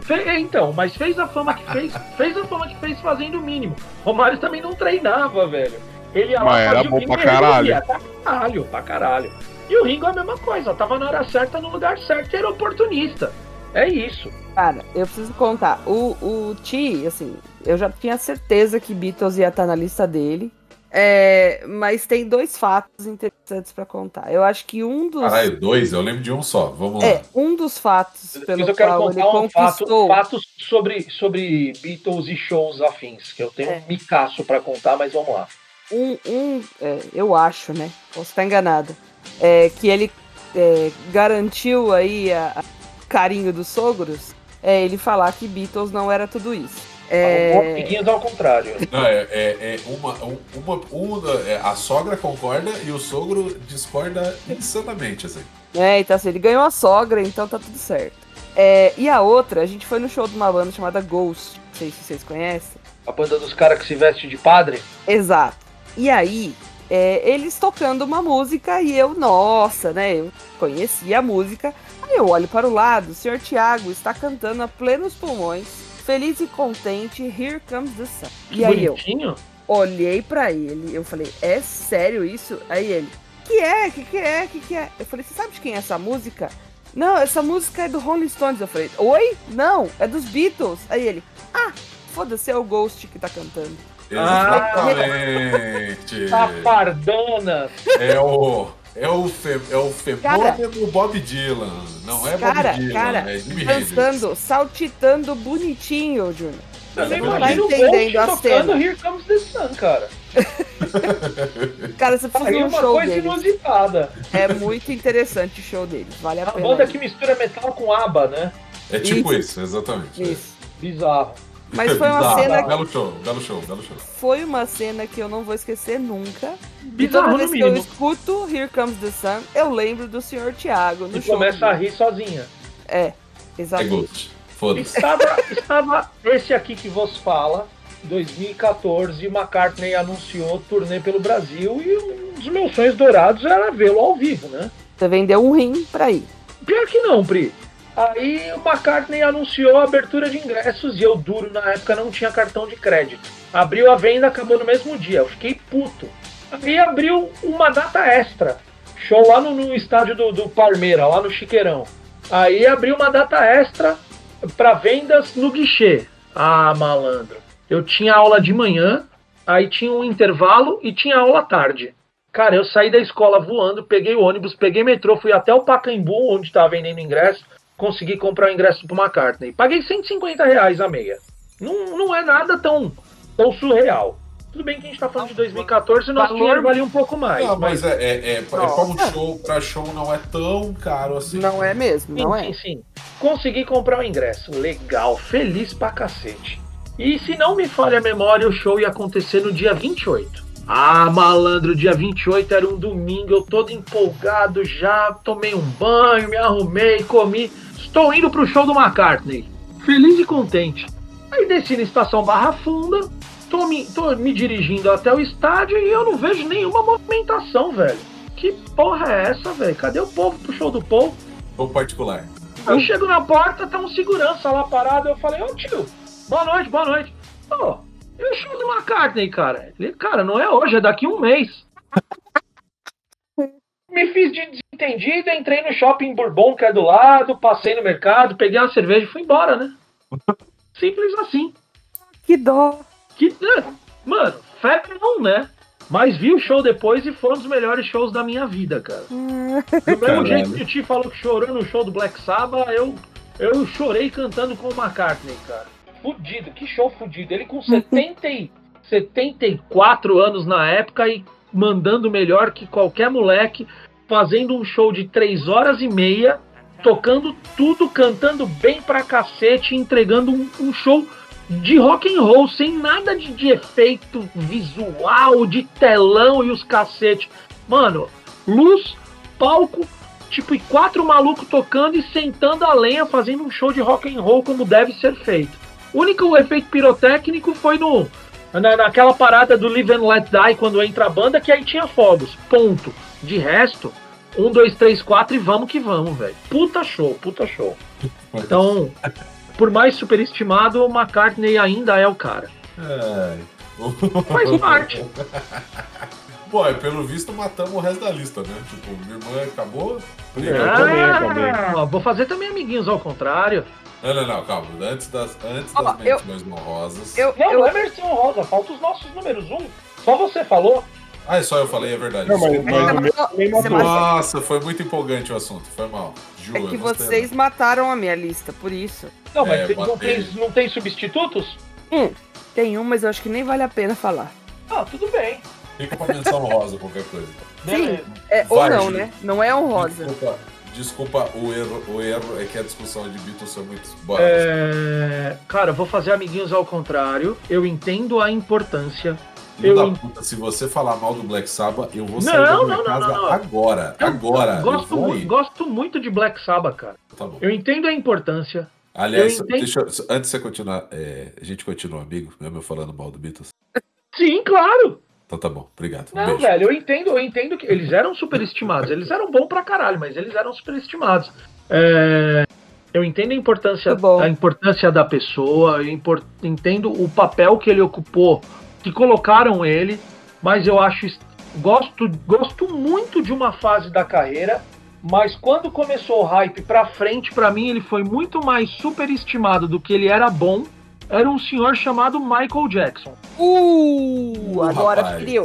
fe- é, então, mas fez a fama que fez, fez a fama que fez fazendo o mínimo. Romário também não treinava, velho. Ele ia lá Mas era bom pra e caralho. Pra caralho, pra caralho. E o Ringo é a mesma coisa, tava na hora certa, no lugar certo e era oportunista. É isso. Cara, eu preciso contar. O, o Ti, assim, eu já tinha certeza que Beatles ia estar na lista dele. É, mas tem dois fatos interessantes pra contar. Eu acho que um dos. Caralho, dois, eu lembro de um só. Vamos lá. É, um dos fatos Mas pelo eu quero qual ele contar um fato, conquistou. fatos sobre, sobre Beatles e shows afins, que eu tenho É. um micaço pra contar, mas vamos lá. um, um é, eu acho, né? Posso estar enganado. É, que ele é, garantiu aí a, a carinho dos sogros. É ele falar que Beatles não era tudo isso. É... É, Amiguinhos ao contrário. Não, é, é, é uma, um- uma, uma é, a sogra concorda e o sogro discorda insanamente, assim. é, então assim, ele ganhou a sogra, então tá tudo certo. É, e a outra, a gente foi no show de uma banda chamada Ghost. Não sei se vocês conhecem. A banda dos caras que se veste de padre. Exato. E aí, é, eles tocando uma música e eu, nossa, né? Eu conhecia a música. Aí eu olho para o lado, o senhor Tiago está cantando a plenos pulmões, feliz e contente, Here Comes the Sun. Que E aí eu bonitinho. olhei para ele, eu falei, é sério isso? Aí ele, que é? Que que é? Que que é? Eu falei, você sabe de quem é essa música? Não, essa música é do Rolling Stones. Eu falei, oi? Não, é dos Beatles. Aí ele, ah, foda-se, é o Ghost que tá cantando. Exatamente. Safardana. É o. É o, fe, é o Cara. femônimo Bob Dylan. Não é Cara, Bob Dylan, cara, é Hendrix. dançando, saltitando bonitinho, Júnior. Eu Você nem não tá imagino o entendendo a Ghost tocando cena. Here Comes the Sun, cara. Cara, você precisa ver é um uma show coisa deles. inusitada. É muito interessante o show deles, vale a A pena. banda ir. que mistura metal com aba, né? É tipo Isso. isso, exatamente. é. Isso. Bizarro. Mas foi uma Bizarro, cena, Belo show, belo show, belo show. foi uma cena que eu não vou esquecer nunca. E Bizarro toda no vez que eu mínimo. escuto Here Comes the Sun, eu lembro do Sr. Thiago no E show. começa a rir sozinha. É, É exatamente. Ghost. Foda-se. Estava, estava esse aqui que vos fala, 2014, McCartney anunciou turnê pelo Brasil e um dos meus sonhos dourados era vê-lo ao vivo, né? Você vendeu um rim pra ir. Pior que não, Pri. Aí o McCartney anunciou a abertura de ingressos e eu duro na época não tinha cartão de crédito. Abriu a venda, acabou no mesmo dia. Eu fiquei puto. Aí abriu uma data extra. Show lá no, no estádio do, do Palmeira, lá no Chiqueirão. Aí abriu uma data extra para vendas no guichê. Ah, malandro. Eu tinha aula de manhã, aí tinha um intervalo e tinha aula tarde. Cara, eu saí da escola voando, peguei o ônibus, peguei metrô, fui até o Pacaembu, onde estava vendendo ingresso, consegui comprar o ingresso pro McCartney. Paguei 150 reais a meia. Não, não é nada tão, tão surreal. Tudo bem que a gente tá falando de 2014 e nosso Valor- dinheiro valia um pouco mais. Não, mas mas é, é, é, é como show, pra show não é tão caro assim. Não é mesmo, não sim, é? sim, sim. Consegui comprar o ingresso. Legal, feliz pra cacete. E se não me falha a memória, o show ia acontecer no dia 28. Ah, malandro, dia 28 era um domingo, eu todo empolgado já, tomei um banho, me arrumei, comi. Estou indo pro show do McCartney. Feliz e contente. Aí desci na estação Barra Funda, tô me, tô me dirigindo até o estádio e eu não vejo nenhuma movimentação, velho. Que porra é essa, velho? Cadê o povo pro show do povo? Ou particular. Eu chego na porta, tá um segurança lá parado. Eu falei, ô tio, boa noite, boa noite. Ô, e o show do McCartney, cara? Ele, cara, não é hoje, é daqui um mês. Me fiz de desentendido, entrei no shopping Bourbon, que é do lado, passei no mercado, peguei uma cerveja e fui embora, né? Simples assim. Que dó. Que, é, mano, febre não, né? Mas vi o show depois e foi um dos melhores shows da minha vida, cara. Do mesmo jeito que o Ti falou que chorou no show do Black Sabbath, eu, eu chorei cantando com o McCartney, cara. Fudido, que show fudido. Ele com 70 e, 74 anos na época e mandando melhor que qualquer moleque, fazendo um show de 3 horas e meia, tocando tudo, cantando bem pra cacete, entregando um, um show de rock and roll, sem nada de, de efeito visual, de telão e os cacete. Mano, luz, palco, tipo, e quatro malucos tocando e sentando a lenha, fazendo um show de rock and roll como deve ser feito. O único efeito pirotécnico foi no na, naquela parada do Live and Let Die, quando entra a banda, que aí tinha fogos. Ponto. De resto, um, dois, três, quatro e vamos que vamos, velho. Puta show, puta show. Então, por mais superestimado, o McCartney ainda é o cara. Ai. Faz parte. Bom, é, pelo visto matamos o resto da lista, né? Tipo, minha irmã acabou. Eu também, acabei. Ah, vou fazer também amiguinhos ao contrário. Não, não, não, calma. Antes das, antes Ó, das eu- menções honrosas. Eu, Não, eu, não é versão rosa, falta os nossos números um. Só você falou. Ah, é só eu falei, é verdade. Não, mas, mas. Nossa, foi muito empolgante o assunto. Foi mal. Ju, é que vocês mataram a minha lista, por isso. Não, mas É, não, tem, não tem substitutos? Tem um, mas eu acho que nem vale a pena falar. Ah, tudo bem. Fica pra menção rosa, qualquer coisa. Beleza. É, ou não, né? Não é honrosa. Desculpa, desculpa o erro. O erro é que a discussão de Beatles é muito. Bora. É, Cara, eu vou fazer amiguinhos ao contrário. Eu entendo a importância. Filho eu da puta, se você falar mal do Black Sabbath, eu vou Não, sair da minha não, não, casa não, não. agora. Agora. Gosto, eu vou mu- gosto muito de Black Sabbath, cara. Tá bom. Eu entendo a importância. Aliás, eu entendo- deixa eu- antes de você continuar, é, a gente continua amigo, mesmo eu falando mal do Beatles. Sim, claro. Então tá bom, obrigado. Um Não, beijo. velho, eu entendo, eu entendo que eles eram superestimados. Eles eram bons pra caralho, mas eles eram superestimados. É, Eu entendo a importância, bom. a importância da pessoa, eu entendo o papel que ele ocupou, que colocaram ele, mas eu acho gosto, gosto muito de uma fase da carreira, mas quando começou o hype pra frente, pra mim ele foi muito mais superestimado do que ele era bom. Era um senhor chamado Michael Jackson. Uh, agora rapaz. feriu.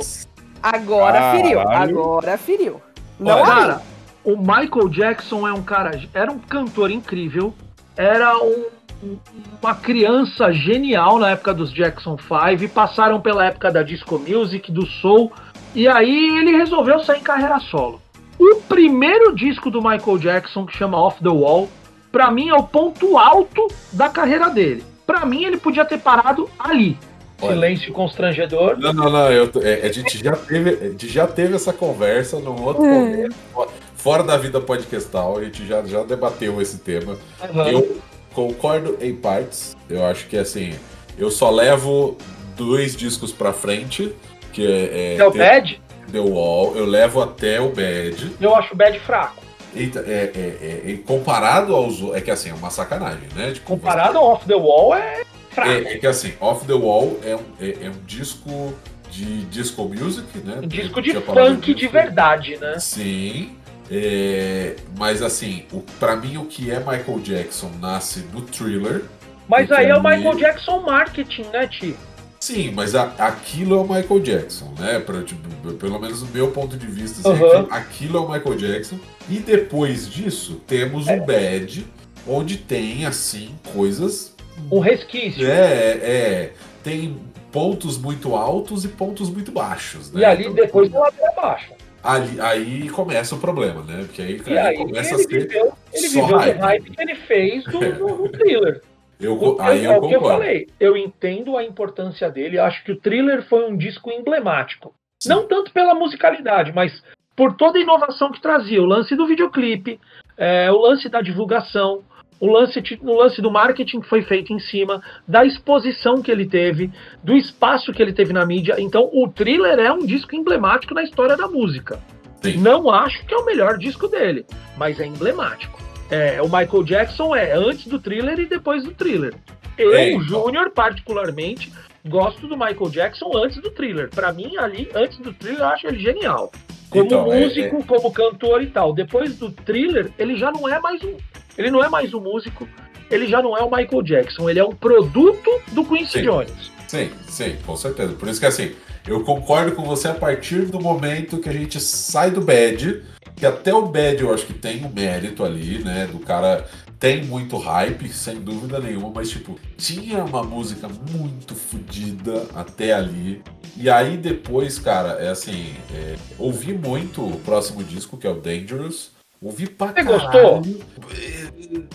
Agora Caralho. feriu. Agora feriu. Não mim. Cara, o Michael Jackson é um cara, era um cantor incrível, era um- um- uma criança genial na época dos Jackson 5, passaram pela época da disco music, do soul, e aí ele resolveu sair em carreira solo. O primeiro disco do Michael Jackson, que chama Off the Wall, pra mim é o ponto alto da carreira dele. Pra mim ele podia ter parado ali. Olha. Silêncio constrangedor. Não, não, não. Eu, é, a, gente já teve, a gente já teve essa conversa num outro Hum. momento. fo- Fora da vida podcastal, a gente já, já debateu esse tema. Aham. Eu concordo em partes. Eu acho que assim, eu só levo dois discos pra frente, que é, É o The- Bad? The Wall. Eu levo até o Bad. Eu acho o Bad fraco. É, é, é, é, comparado aos. É que assim, é uma sacanagem, né? Tipo, Comparado ao Off the Wall, é fraco. É, é que assim, Off the Wall é um, é, é um disco de disco music, né? Um disco de funk de verdade, né? Sim. mas assim, o, pra mim o que é Michael Jackson nasce no thriller. Mas aí é o Michael Jackson marketing, né, Ti? Sim, mas a- aquilo é o Michael Jackson, né? Pra, tipo, pelo menos do meu ponto de vista, assim, Aham. aquilo, aquilo é o Michael Jackson. E depois disso, temos É. o Bad, onde tem, assim, coisas Um resquício. É, é. Tem pontos muito altos e pontos muito baixos, né? E ali Então, depois ela vai abaixo. ali, aí começa o problema, né? Porque aí, aí começa a ser. viveu, ele só viveu hype. o hype que ele fez do, do, do thriller. Eu, O- aí é eu o que eu concordo. falei. Eu entendo a importância dele. Acho que o thriller foi um disco emblemático. Sim. Não tanto pela musicalidade, mas por toda a inovação que trazia. O lance do videoclipe, é, o lance da divulgação, o lance, o lance do marketing que foi feito em cima, da exposição que ele teve, do espaço que ele teve na mídia. Então, o thriller é um disco emblemático na história da música. Sim. Não acho que é o melhor disco dele, mas é emblemático. É, o Michael Jackson é antes do thriller e depois do thriller. Eu, É, então. Júnior, particularmente, gosto do Michael Jackson antes do thriller. Pra mim, ali, antes do thriller, eu acho ele genial. Como Então, é- músico, como cantor e tal. Depois do thriller, ele já não é mais um. Ele não é mais um músico, ele já não é o Michael Jackson, ele é um produto do Quincy Sim. Jones. Sim, sim, com certeza. Por isso que assim, eu concordo com você a partir do momento que a gente sai do bad, que até o bad eu acho que tem um mérito ali, né? Do cara tem muito hype, sem dúvida nenhuma, mas tipo, tinha uma música muito fodida até ali. E aí depois, cara, é assim, é, ouvi muito o próximo disco, que é o Dangerous. Ouvi pra Você caralho. gostou?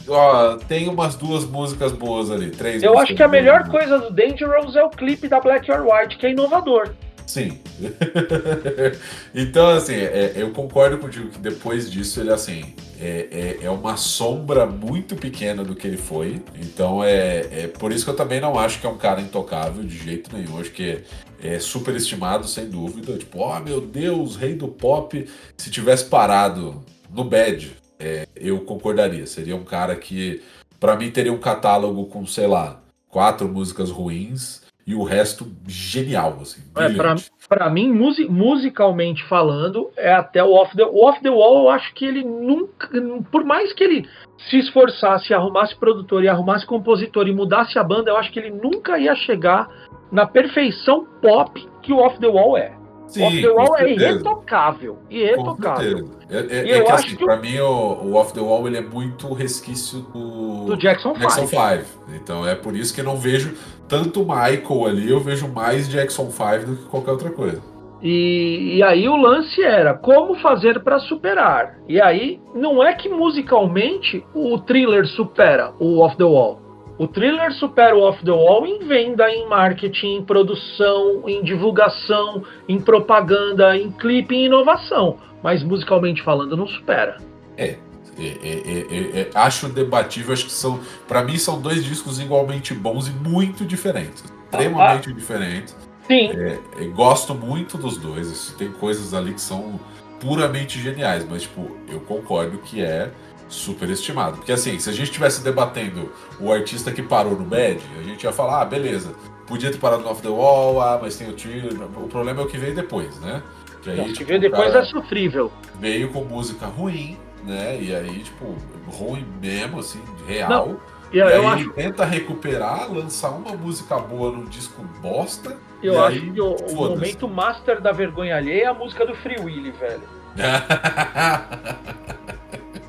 Ó, tem umas duas músicas boas ali, três Eu acho que a melhor coisa do Dangerous é o clipe da Black or White, que é inovador. Sim. então, assim, é, eu concordo contigo que depois disso ele, assim, é, é, é uma sombra muito pequena do que ele foi. Então, é, é por isso que eu também não acho que é um cara intocável de jeito nenhum. Acho que é, é super estimado, sem dúvida. Tipo, oh meu Deus, rei do pop. Se tivesse parado no Bad, é, eu concordaria. Seria um cara que, pra mim, teria um catálogo com, sei lá, quatro músicas ruins e o resto genial, assim. É, pra, pra mim, musi- musicalmente falando, é até o Off the, o Off the Wall. Eu acho que ele nunca, por mais que ele se esforçasse, arrumasse produtor e arrumasse compositor e mudasse a banda, eu acho que ele nunca ia chegar na perfeição pop que o Off the Wall é. o Off the Wall é irretocável. Irretocável. É, é- é que assim, que pra mim o, o Off the Wall ele é muito resquício do, Do Jackson Jackson 5. 5. Então é por isso que eu não vejo tanto Michael ali, eu vejo mais Jackson 5 do que qualquer outra coisa. E, e aí o lance era como fazer para superar. E aí não é que musicalmente o thriller supera o Off the Wall. O thriller supera o Off the Wall em venda, em marketing, em produção, em divulgação, em propaganda, em clipe, em inovação. Mas musicalmente falando, não supera. É, é, é, é, é, acho debatível, acho que são, Pra mim são dois discos igualmente bons e muito diferentes, extremamente diferentes. Sim, É, é, gosto muito dos dois, tem coisas ali que são puramente geniais, mas tipo, eu concordo que é superestimado. Porque assim, se a gente estivesse debatendo o artista que parou no Bad, a gente ia falar, ah, beleza, podia ter parado no Off the Wall, ah, mas tem o thriller. O problema é o que veio depois, né? Que aí, o que tipo, veio depois é sofrível. veio com música ruim, né? E aí, tipo, ruim mesmo, assim, real. E E aí eu ele acho, tenta recuperar, lançar uma música boa num disco bosta. eu acho aí, que o, o momento master da vergonha alheia é a música do Free Willy, velho.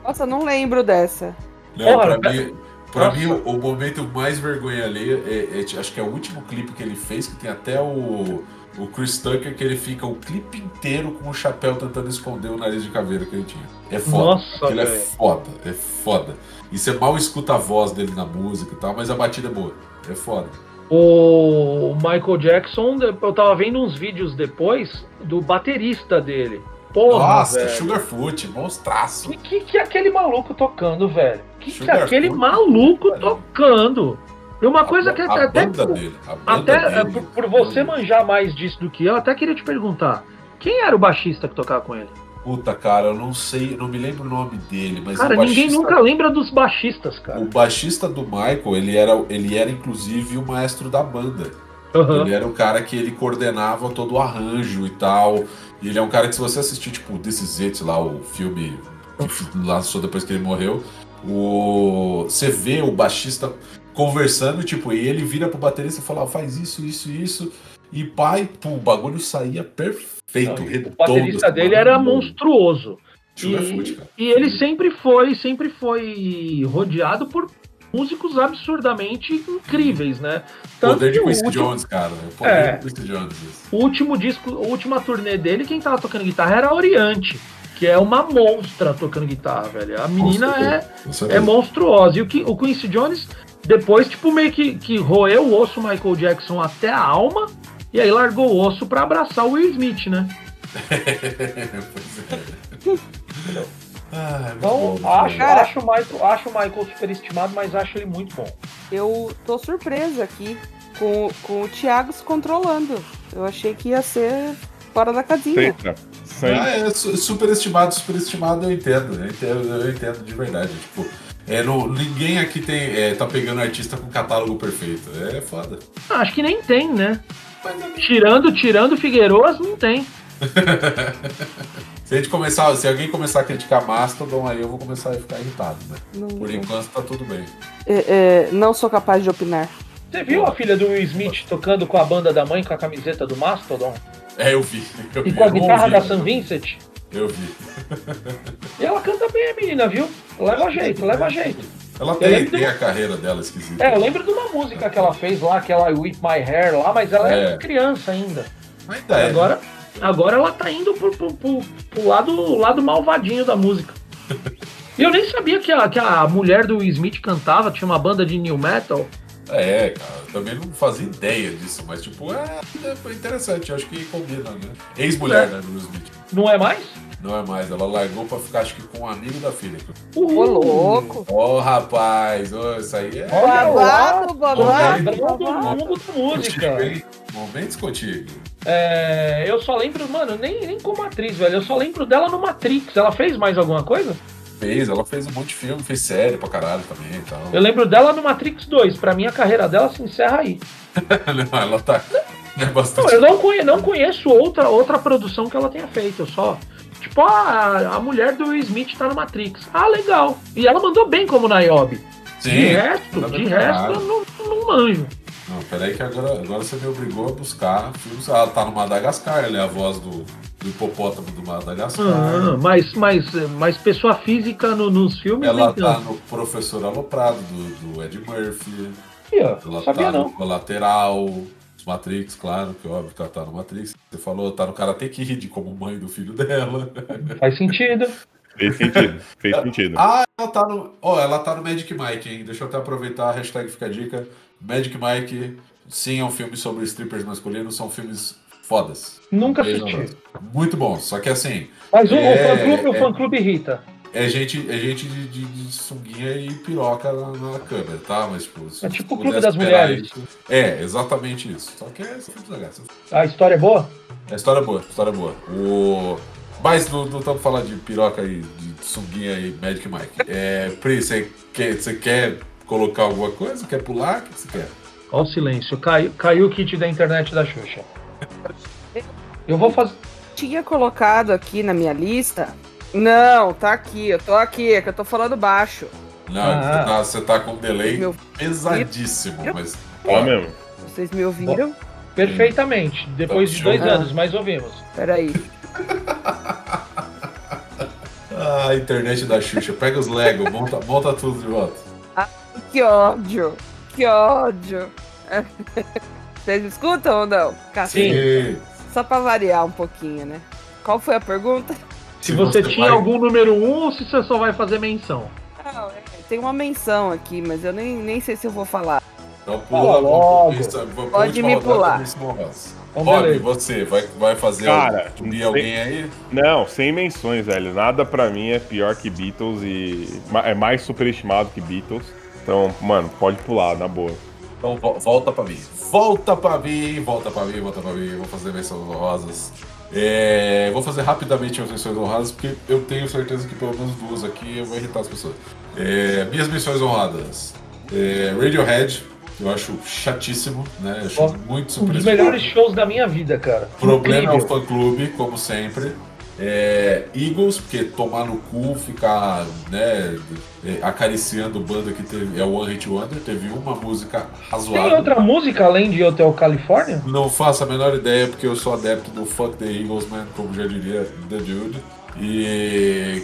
Nossa, não lembro dessa. Não, Porra, pra mim, pra mim o, momento mais vergonha alheia é, é- acho que é o último clipe que ele fez, que tem até o, o Chris Tucker, que ele fica o clipe inteiro com o chapéu tentando esconder o nariz de caveira que ele tinha. É foda. Nossa, Aquilo é foda, é foda. E você mal escuta a voz dele na música e tal, mas a batida é boa. É foda. O Michael Jackson, eu tava vendo uns vídeos depois do baterista dele. Porra, Nossa, velho. Sugarfoot, monstraço. O que, que é aquele maluco tocando, velho? O que, que é aquele maluco velho. tocando? E uma coisa que a, até, a até, banda dele, a banda até dele, por, por você manjar mais disso do que eu, até queria te perguntar. Quem era o baixista que tocava com ele? Puta, cara, eu não sei, não me lembro o nome dele, mas Cara, o ninguém baixista, nunca lembra dos baixistas, o cara. baixista do Michael, ele era, ele era inclusive o maestro da banda. Aham. Ele era o cara que ele coordenava todo o arranjo e tal. E ele é um cara que se você assistir, tipo, This Is It, lá, o filme que lançou depois que ele morreu, o... você vê o baixista conversando, tipo, e ele vira pro baterista e fala, "Ah, faz isso, isso, isso. E pai, pum, o bagulho saía perfeito, Não, redondo. o baterista assim, dele era monstruoso. Sugarfoot, E, e ele sempre foi, sempre foi rodeado por músicos absurdamente incríveis, né? Poder de Quincy último- Jones, cara. O poder É. de Quincy Jones. O último disco, a última turnê dele, quem tava tocando guitarra era a Oriente, que é uma monstra tocando guitarra, velho. A menina é, é monstruosa. E o, o Quincy Jones, depois, tipo, meio que, que roeu o osso Michael Jackson até a alma, e aí largou o osso pra abraçar o Will Smith, né? Pois é. Ah, é muito Então, bom, acho, bom. Cara- acho, o Michael, acho o Michael superestimado, mas acho ele muito bom. Eu tô surpresa aqui com, com o Thiago se controlando. Eu achei que ia ser fora da casinha. Eita. Sem- Ah, é su- superestimado, superestimado eu entendo, eu entendo, eu entendo de verdade. Tipo, é, não, ninguém aqui tem, é, tá pegando artista com catálogo perfeito. É foda. Ah, Acho que nem tem, né? Mas Tirando, tirando Figueiroas, não tem. se a gente começar, se alguém começar a criticar Mastodon, aí eu vou começar a ficar irritado, né? Não, Por enquanto tá tudo bem. é, é, não sou capaz de opinar. Você viu a filha do Will Smith tocando com a banda da mãe com a camiseta do Mastodon? É, eu vi. Eu E vi, com a não guitarra da San Vincent? Eu vi. E ela canta bem, a menina, viu? Leva jeito, leva jeito. Ela tem, tem do- a carreira dela esquisita. É, eu lembro de uma música que ela fez lá, aquela Whip My Hair lá, mas ela é, É. criança ainda. Ainda é. agora, agora ela tá indo pro, pro, pro, pro lado, lado malvadinho da música. E eu nem sabia que a, que a mulher do Will Smith cantava, tinha uma banda de new metal. É, cara, eu também não fazia ideia disso, mas tipo, é, é foi interessante, eu acho que combina, né? Ex-mulher, É. né, do Will Smith. Não é mais? Não é mais, ela largou pra ficar, acho que com um amigo da filha. Ô, louco. Ô, rapaz, ô, isso aí é. Olha lá, Babado, babado, ladrão do babado. mundo da música. Momentos contigo. É, eu só lembro, mano, nem, nem como atriz, velho. Eu só lembro dela no Matrix. Ela fez mais alguma coisa? Fez, ela fez um monte de filme, fez série pra caralho também e tal. Eu lembro dela no Matrix 2. Pra mim, a carreira dela se encerra aí. Não, ela tá. É Não, bastante. eu não, conhe- não conheço outra, outra produção que ela tenha feito. Eu só. Tipo, a, a mulher do Smith tá no Matrix. Ah, legal. E ela mandou bem como Niobe. De resto, de resto, eu não, não manjo. Não, peraí que agora, agora você me obrigou a buscar filmes. Ela tá no Madagascar, ela é a voz do, do hipopótamo do Madagascar. Ah, mas, mas, mas pessoa física no- nos filmes. ela nem tá tanto. no Professor Aloprado, do, do Ed Murphy. Aqui, ó, Ela sabia tá não. no Colateral, Matrix, claro, que óbvio que ela tá no Matrix. Você falou, tá no Karate Kid como mãe do filho dela. Faz sentido. Fez sentido, fez sentido. Ah, ela tá no. Ó, ela tá no Magic Mike, hein? Deixa eu até aproveitar a hashtag fica a dica. Magic Mike, sim, é um filme sobre strippers masculinos, são filmes fodas. Nunca assisti. Muito bom, só que assim, Mas o, É, o fã-clube, o é. fã-clube irrita. É gente, é gente de, de- de sunguinha e piroca na, na câmera, tá? Mas, tipo, se É tipo o Clube das Mulheres. isso- É, exatamente isso. Só que é legais. A história é boa? A história é boa, a história é boa. O... Mas não estamos falando de piroca e de sunguinha e Magic Mike. É, Pri, você quer, você quer colocar alguma coisa? Quer pular? O que você quer? Olha o silêncio. Caiu, caiu o kit da internet da Xuxa. Eu vou fazer. Tinha colocado aqui na minha lista. Não, tá aqui, eu tô aqui, é que eu tô falando baixo. Não, Ah. você, tá, você tá com um delay Meu- pesadíssimo, mas. Ó mesmo. Vocês me ouviram? Perfeitamente. Depois de Show. dois anos, mas ouvimos. Peraí. Ah, a internet da Xuxa. Pega os Lego, monta, monta tudo de volta. Que ódio! Que ódio! Vocês me escutam ou não? Cacete. Sim. Só pra variar um pouquinho, né? Qual foi a pergunta? Se, você, tinha vai- algum número um ou se você só vai fazer menção. Não, é, tem uma menção aqui, mas eu nem, nem sei se eu vou falar. Então pula logo. Pode me pular. Honrosa. Então, você vai, vai fazer Cara, algum- alguém aí? Não, sem menções, velho. Nada pra mim é pior que Beatles e é mais superestimado que Beatles. Então, mano, pode pular, na boa. Então vo- volta pra mim. Volta pra mim, volta pra mim, volta pra mim. Vou fazer menções honrosas. É, vou fazer rapidamente as menções honrosas, porque eu tenho certeza que pelo menos duas aqui eu vou irritar as pessoas. É, minhas menções honradas. É, Radiohead, que eu acho chatíssimo, né? Acho Ó, muito Um dos melhores shows da minha vida, cara. Problema é o Incrível. fã clube, como sempre. É, Eagles, porque tomar no cu, ficar né, é, acariciando banda que teve. É o One Hit Wonder, teve uma música Tem razoável. outra música além de Hotel California? Não faço a menor ideia, porque eu sou adepto do Fuck the Eagles, man, como já diria The Dude. E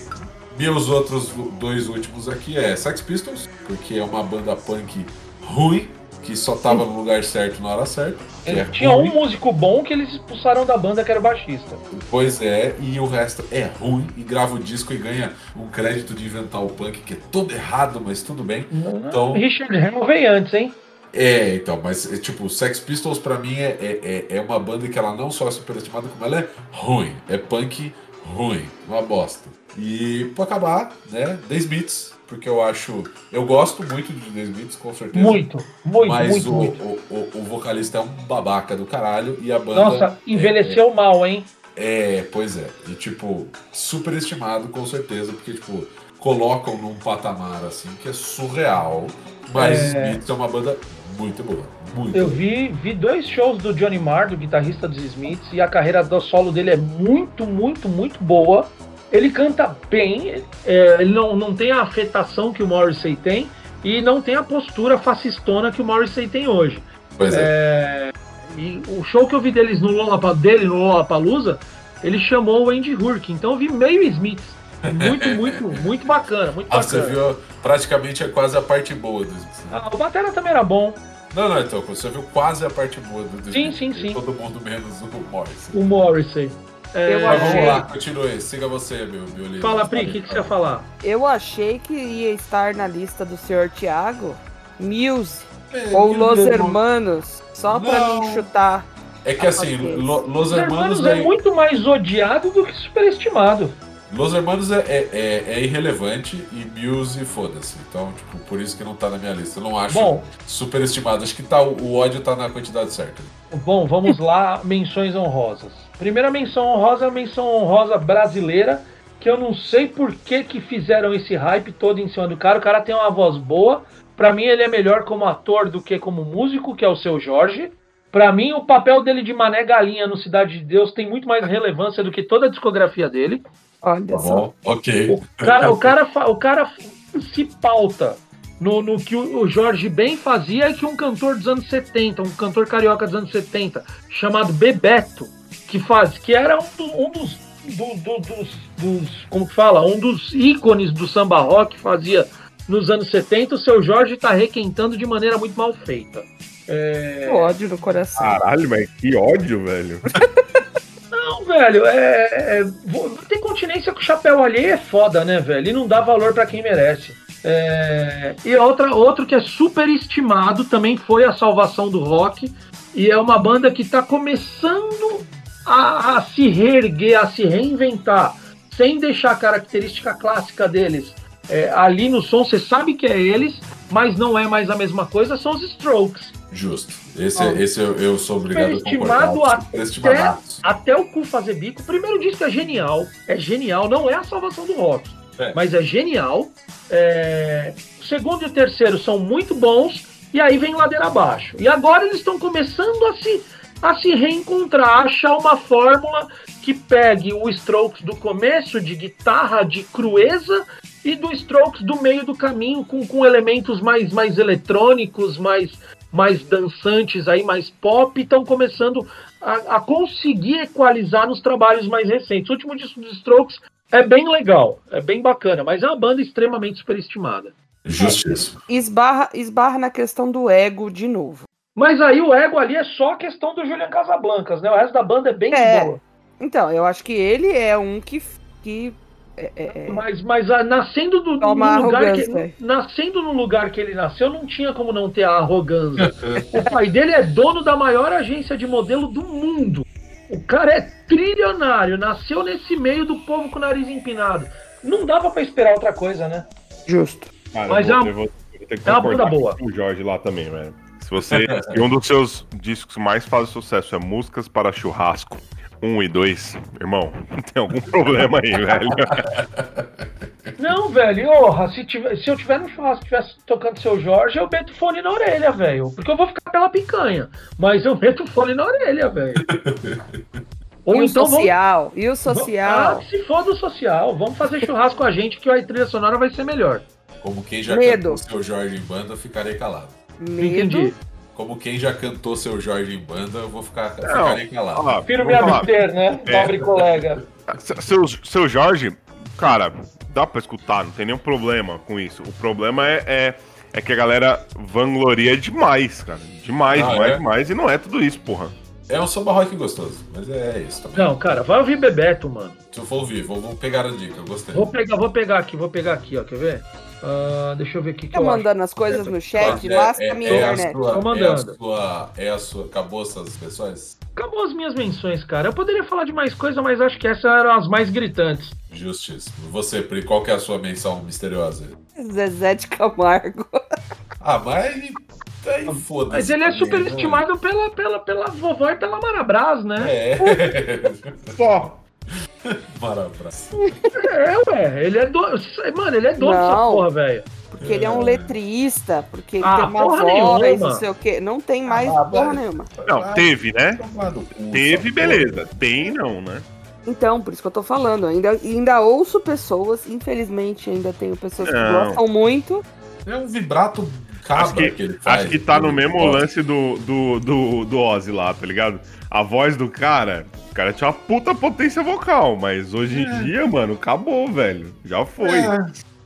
meus outros dois últimos aqui é Sex Pistols, porque é uma banda punk ruim, que só tava no lugar certo na hora certa. que é Tinha ruim. um músico bom que eles expulsaram da banda, que era o baixista. Pois é, e o resto é ruim e grava o disco e ganha um crédito de inventar o punk, que é todo errado, mas tudo bem. Então- Richard Hamill veio antes, hein? É, então, mas é, tipo, Sex Pistols pra mim é, é, é- é uma banda que ela não só é superestimada, como ela é ruim. É punk ruim, uma bosta. E pra acabar, né, The Smiths, porque eu acho. Eu gosto muito de The Smiths, com certeza. Muito, muito, mas muito, o, muito. O, o, o vocalista é um babaca do caralho e a banda. Nossa, envelheceu mal, hein? É, pois é. E, tipo, superestimado, com certeza, porque, tipo, colocam num patamar, assim, que é surreal. Mas É. Smiths é uma banda muito boa. Muito Eu boa. vi, vi dois shows do Johnny Marr, do guitarrista dos Smiths, e a carreira do solo dele é muito, muito, muito boa. Ele canta bem, é, ele não, não tem a afetação que o Morrissey tem, e não tem a postura fascistona que o Morrissey tem hoje. Pois é. E o show que eu vi deles no Lollapa, dele no Lollapalooza, ele chamou o Andy Hurk, então eu vi meio Smiths. Muito, muito, muito bacana, muito Ah, você bacana. viu praticamente é quase a parte boa do Smiths. né? Ah, o Batera também era bom, Não, não, então, você viu quase a parte boa do, Sim, sim, sim. Todo mundo menos o Morrison. o Morrissey. É, Eu Mas vamos achei- lá, continue. Siga você, meu, meu livro. Fala, Pri, o que, que você ia falar? Eu achei que ia estar na lista do senhor Thiago Muse É, ou Los Hermanos, só pra Não. mim chutar. É que assim. Lo- Los Os Hermanos Hermanos é é, muito mais odiado do que superestimado. Los Hermanos é, é, é- é irrelevante e Muse, foda-se. Então, tipo, por isso que não tá na minha lista. Eu não acho Bom. super estimado. Acho que tá, o ódio tá na quantidade certa. Bom, vamos lá, menções honrosas. Primeira menção honrosa é a menção honrosa brasileira, que eu não sei por que, que fizeram esse hype todo em cima do cara. O cara tem uma voz boa. Pra mim, ele é melhor como ator do que como músico, que é o seu Jorge. Pra mim, o papel dele de Mané Galinha no Cidade de Deus tem muito mais relevância do que toda a discografia dele. Olha Tá só. bom, ok. O cara, o cara, o cara se pauta no, no que o o Jorge Ben fazia e que um cantor dos anos 70, um cantor carioca dos anos 70, chamado Bebeto, que faz, que era um, do- um dos, do- do- dos, dos- como que fala, um dos ícones do samba rock, fazia nos anos 70, o seu Jorge tá requentando de maneira muito mal feita. É, Que ódio no coração. Caralho, mas que ódio, velho. Não, velho, é, é, ter continência com o chapéu alheio é foda, né, velho? E não dá valor pra quem merece. É, e outra, outro que é super estimado também foi a salvação do rock. E é uma banda que tá começando a, a se reerguer, a se reinventar, sem deixar a característica clássica deles é, ali no som. Você sabe que é eles, mas não é mais a mesma coisa. São os Strokes. Justo. Esse, Ó. esse eu, eu sou obrigado a concordar. até- até o cu fazer bico. O primeiro disco é genial, é genial, não é a salvação do rock, É. mas é genial. É, O segundo e o terceiro são muito bons, e aí vem ladeira abaixo. E agora eles estão começando a se, a se reencontrar, a achar uma fórmula que pegue o Strokes do começo, de guitarra, de crueza, e do Strokes do meio do caminho, com, com elementos mais, mais eletrônicos, mais, mais dançantes, aí mais pop, estão começando a, a conseguir equalizar nos trabalhos mais recentes. O último disco dos Strokes é bem legal, é bem bacana, mas é uma banda extremamente superestimada. Justíssimo. Esbarra, esbarra na questão do ego de novo. Mas aí o ego ali é só a questão do Julian Casablancas, né? O resto da banda é bem de É. boa. Então, eu acho que ele é um que. que é- é- é- Mas, mas ah, nascendo do, Toma no lugar que, nascendo no lugar que ele nasceu, não tinha como não ter a arrogância. o pai dele é dono da maior agência de modelo do mundo. O cara é trilionário, nasceu nesse meio do povo com o nariz empinado. Não dava pra esperar outra coisa, né? Justo. Cara, Mas é vou, uma- eu vou- eu vou ter que é uma concordar banda boa. o Jorge lá também, velho. Se você. se um dos seus discos mais faz sucesso é Músicas para Churrasco 1 e 2, irmão, tem algum problema aí, velho. Não, velho, orra, se, tiver, se eu tiver no churrasco e estivesse tocando seu Jorge, eu meto fone na orelha, velho. Porque eu vou ficar pela picanha. Mas eu meto fone na orelha, velho. Ou e o então vamos. social? E o Ah, social? que se for do social. Vamos fazer churrasco com a gente que a trilha sonora vai ser melhor. Como quem já Medo. cantou seu Jorge em banda, eu ficarei calado. Não entendi. Como quem já cantou seu Jorge em banda, eu vou ficar Não, ficarei calado. ó, Prefiro me abster, né? É. Nobre colega. Seu, seu Jorge, cara, dá pra escutar, não tem nenhum problema com isso. O problema é, é, é que a galera vangloria demais, cara. Demais, Ah, demais, é? demais. E não é tudo isso, porra. É um samba rock gostoso, mas é isso também. Não, cara, vai ouvir Bebeto, mano. Se eu for ouvir, vou, vou pegar a dica, eu gostei. Vou pegar, vou pegar aqui, vou pegar aqui, ó. Quer ver? Ah, deixa eu ver aqui que Tá eu acho. mandando as coisas no chat, É, lasca é, a minha é a internet. sua, Tô é a mandando. sua, é a sua, acabou essas expressões? Acabou as minhas menções, cara. Eu poderia falar de mais coisa, mas acho que essas eram as mais gritantes. Justíssimo. Você, Pri, qual que é a sua menção misteriosa? Zezé de Camargo. Ah, mas aí, aí foda-se. Mas ele é super né? estimado pela, pela, pela vovó e pela Marabras, né? É. Só. Marabras. É, ué. Ele é dono. Mano, ele é dono dessa Não. porra, velho. Porque ele é um letrista, porque ele Ah, tem uma porra voz, nenhuma. não sei o quê. Não tem mais Ah, porra nenhuma. Não, teve, né? Teve, beleza. Tem, não, né? Então, por isso que eu tô falando. Ainda, ainda ouço pessoas, infelizmente ainda tenho pessoas que Não. gostam muito. É um vibrato cabra Acho que, que, ele faz. acho que tá no Ele mesmo lance do, do, do, do Ozzy lá, tá ligado? A voz do cara, o cara tinha uma puta potência vocal, mas hoje em dia, mano, acabou, velho. Já foi. É,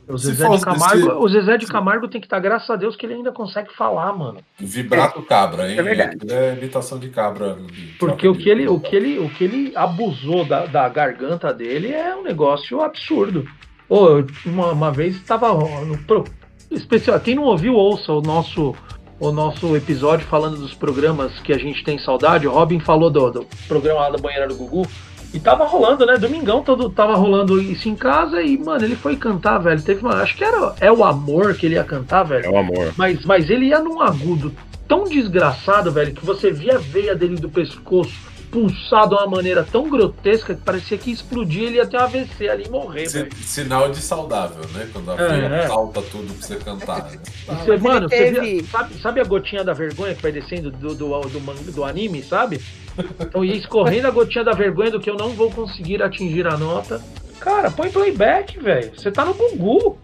O Zezé, de Camargo, desse- o Zezé de Camargo tem que estar, graças a Deus, que ele ainda consegue falar, mano. vibrato cabra, hein? É verdade. É imitação de cabra. Porque o que ele, o que ele, o que ele abusou da, da garganta dele é um negócio absurdo. Uma, uma vez estava no pro- especial. Quem não ouviu, ouça o nosso o nosso episódio falando dos programas que a gente tem saudade. O Robin falou do, do programa lá da banheira do Gugu. E tava rolando, né? Domingão todo tava rolando isso em casa e, mano, ele foi cantar, velho. Teve uma. Acho que era É o Amor que ele ia cantar, velho. É o amor. Mas, mas ele ia num agudo tão desgraçado, velho, que você via a veia dele do pescoço expulsar de uma maneira tão grotesca que parecia que explodir ele ia ter um AVC ali e morrer, sinal de saudável, né? Quando a É, é. salta tudo pra você cantar. Né? E você, mano, você teve- via- sabe, sabe a gotinha da vergonha que vai descendo do, do, do, do anime, sabe? Então ia escorrendo a gotinha da vergonha do que eu não vou conseguir atingir a nota. Cara, põe playback, velho. Você tá no Gugu.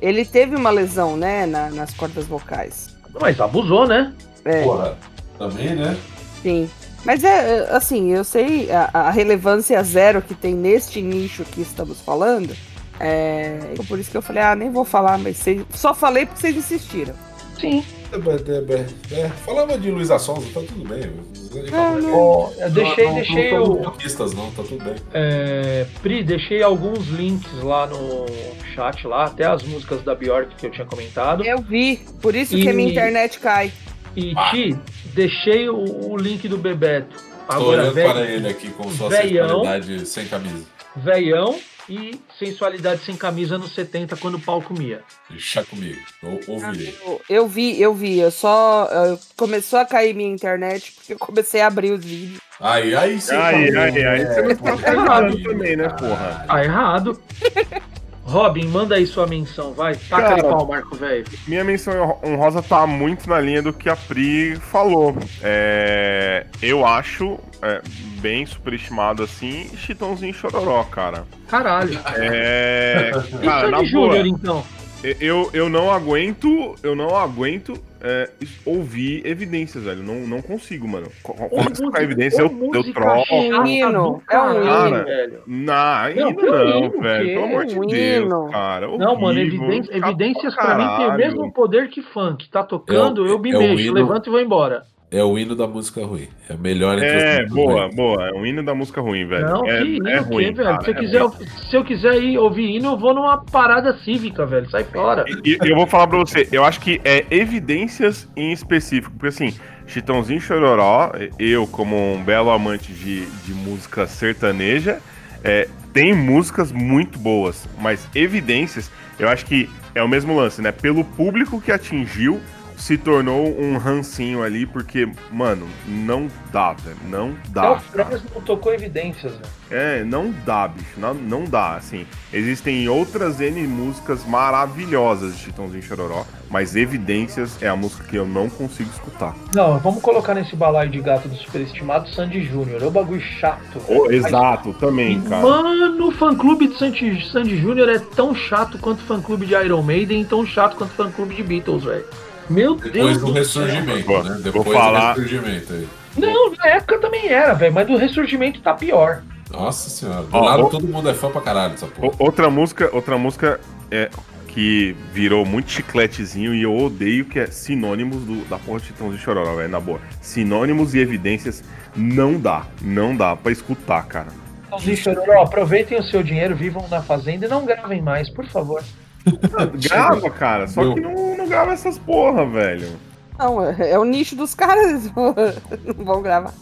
Ele teve uma lesão, né, na- nas cordas vocais. Mas abusou, né? É, Porra, também, né? sim. Mas é, é, assim, eu sei a, a relevância zero que tem neste nicho que estamos falando. É, por isso que eu falei, ah, nem vou falar, mas vocês- só falei porque vocês insistiram. Sim. É, é, falava de Luísa Sonza, tá tudo bem. Não, não. Eu deixei, não, deixei não, não, conquistas, não, tá tudo bem. É, Pri, deixei alguns links lá no chat, lá, até as músicas da Bjork que eu tinha comentado. Eu vi, por isso que a minha E- internet cai. E Ah. Ti, deixei o, o link do Bebeto. Tô Agora, olhando velho, para ele aqui com sua Velhão. sexualidade sem camisa. veião e sensualidade sem camisa nos 70 quando o pau comia. Deixa comigo, eu ouvirei. Eu, eu vi, eu vi. Eu só. eu- começou a cair minha internet porque eu comecei a abrir os vídeos. Aí, aí sim. Aí, falou, aí, aí. né? Você não tá errado. falando também, né, porra? Tá errado. Robin, manda aí sua menção, vai. Taca Cara, ali pau, Marco, velho. Minha menção honrosa tá muito na linha do que a Pri falou. É, eu acho é, bem superestimado assim, Chitãozinho Chororó, cara. Caralho. É, E cara, na Júnior, então? eu, eu não aguento, eu não aguento é, ouvir evidências, velho. Não, não consigo, mano. Começa com a evidência, eu, eu troco. chata hino, do é um hino. velho. Não, ainda Não, não, hino, velho. Pelo amor é de um Deus, hino. cara. Não, mano, horrível, evidência- chato evidências pra pra mim tem o mesmo poder que funk. Tá tocando, É o- eu me é mexo, hino- levanto e vou embora. É o hino da música ruim. É o melhor entre É, boa, boa. É um hino da música ruim, velho. Não, é, que hino, é o ruim, quê, velho? cara, se, eu é quiser, ruim. se eu quiser ir ouvir hino, eu vou numa parada cívica, velho. Sai fora. E eu vou falar pra você, eu acho que é evidências em específico, porque assim, Chitãozinho e Chororó, eu como um belo amante de, de música sertaneja, é, tem músicas muito boas, mas evidências, eu acho que é o mesmo lance, né? Pelo público que atingiu, se tornou um rancinho ali, porque, mano, não dá, velho, não Até dá. o Fresno tocou evidências, velho. É, não dá, bicho. Não, não dá, assim. Existem outras N músicas maravilhosas de Chitãozinho Chororó, mas Evidências é a música que eu não consigo escutar. Não, vamos colocar nesse balaio de gato do superestimado Sandy Júnior. É um bagulho chato. Oh, exato, também, cara. Mano, o fã clube de Sandy, Sandy Júnior é tão chato quanto o fã clube de Iron Maiden e tão chato quanto o fã clube de Beatles, velho. Meu Depois Deus do do ressurgimento, né? vou Depois falar- do ressurgimento aí. Não, na época também era, velho, mas do ressurgimento tá pior. Nossa senhora. Do Ó, lado ó. todo mundo é fã pra caralho dessa porra. O- outra música, outra música é que virou muito chicletezinho e eu odeio que é sinônimos do, da porra de Chitãozinho e Chororó, velho, na boa. Sinônimos e evidências não dá, não dá pra escutar, cara. Então, Chororó, aproveitem o seu dinheiro, vivam na fazenda e não gravem mais, por favor. Grava, cara, só Meu. que não, não grava essas porra, velho. Não, é, é o nicho dos caras, não vão gravar.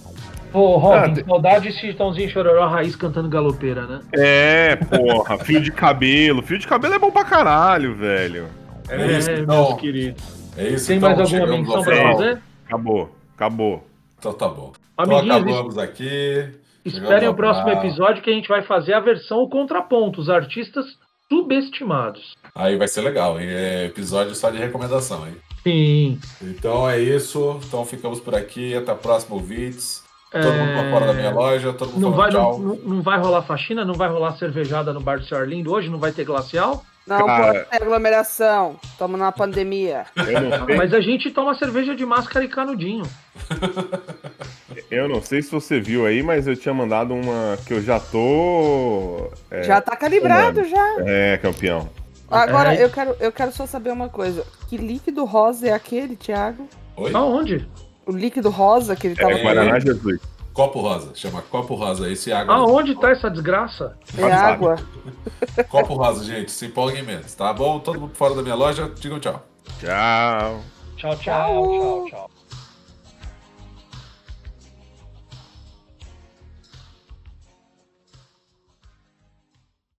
Ô, Robin, Ah, saudade de Chitãozinho Chororó raiz cantando galopeira, né? É, porra, fio de cabelo. Fio de cabelo é bom pra caralho, velho. É isso, então. meus queridos. É isso, Tem então, mais alguma menção pra fazer? Acabou, acabou. Então tá bom. Então Amiguinhos, acabamos aqui. esperem o próximo episódio que a gente vai fazer a versão o contraponto, os artistas subestimados. Aí vai ser legal, hein? É episódio só de recomendação, hein? Sim. Então é isso. Então ficamos por aqui. Até o próximo Vits. Todo mundo pra fora da minha loja. Todo mundo Não falando vai, tchau. não, não- não vai rolar faxina? Não vai rolar cervejada no bar do seu Arlindo hoje? Não vai ter glacial? Não Cara. pode ter aglomeração, estamos numa pandemia. Mas a gente toma cerveja de máscara e canudinho. eu não sei se você viu aí, mas eu tinha mandado uma que eu já tô. É, Já tá calibrado já. é, campeão. Agora, É. eu quero, eu quero só saber uma coisa. Que líquido rosa é aquele, Thiago? Oi? Aonde? O líquido rosa que ele tava É Guaraná Jesus. Copo rosa. Chama copo rosa. Esse é água. Aonde tá essa desgraça? É água. Copo rosa, gente. Se empolguem menos, tá bom? Todo mundo fora da minha loja. Digam tchau. Tchau. Tchau, tchau, Tchau. tchau, tchau.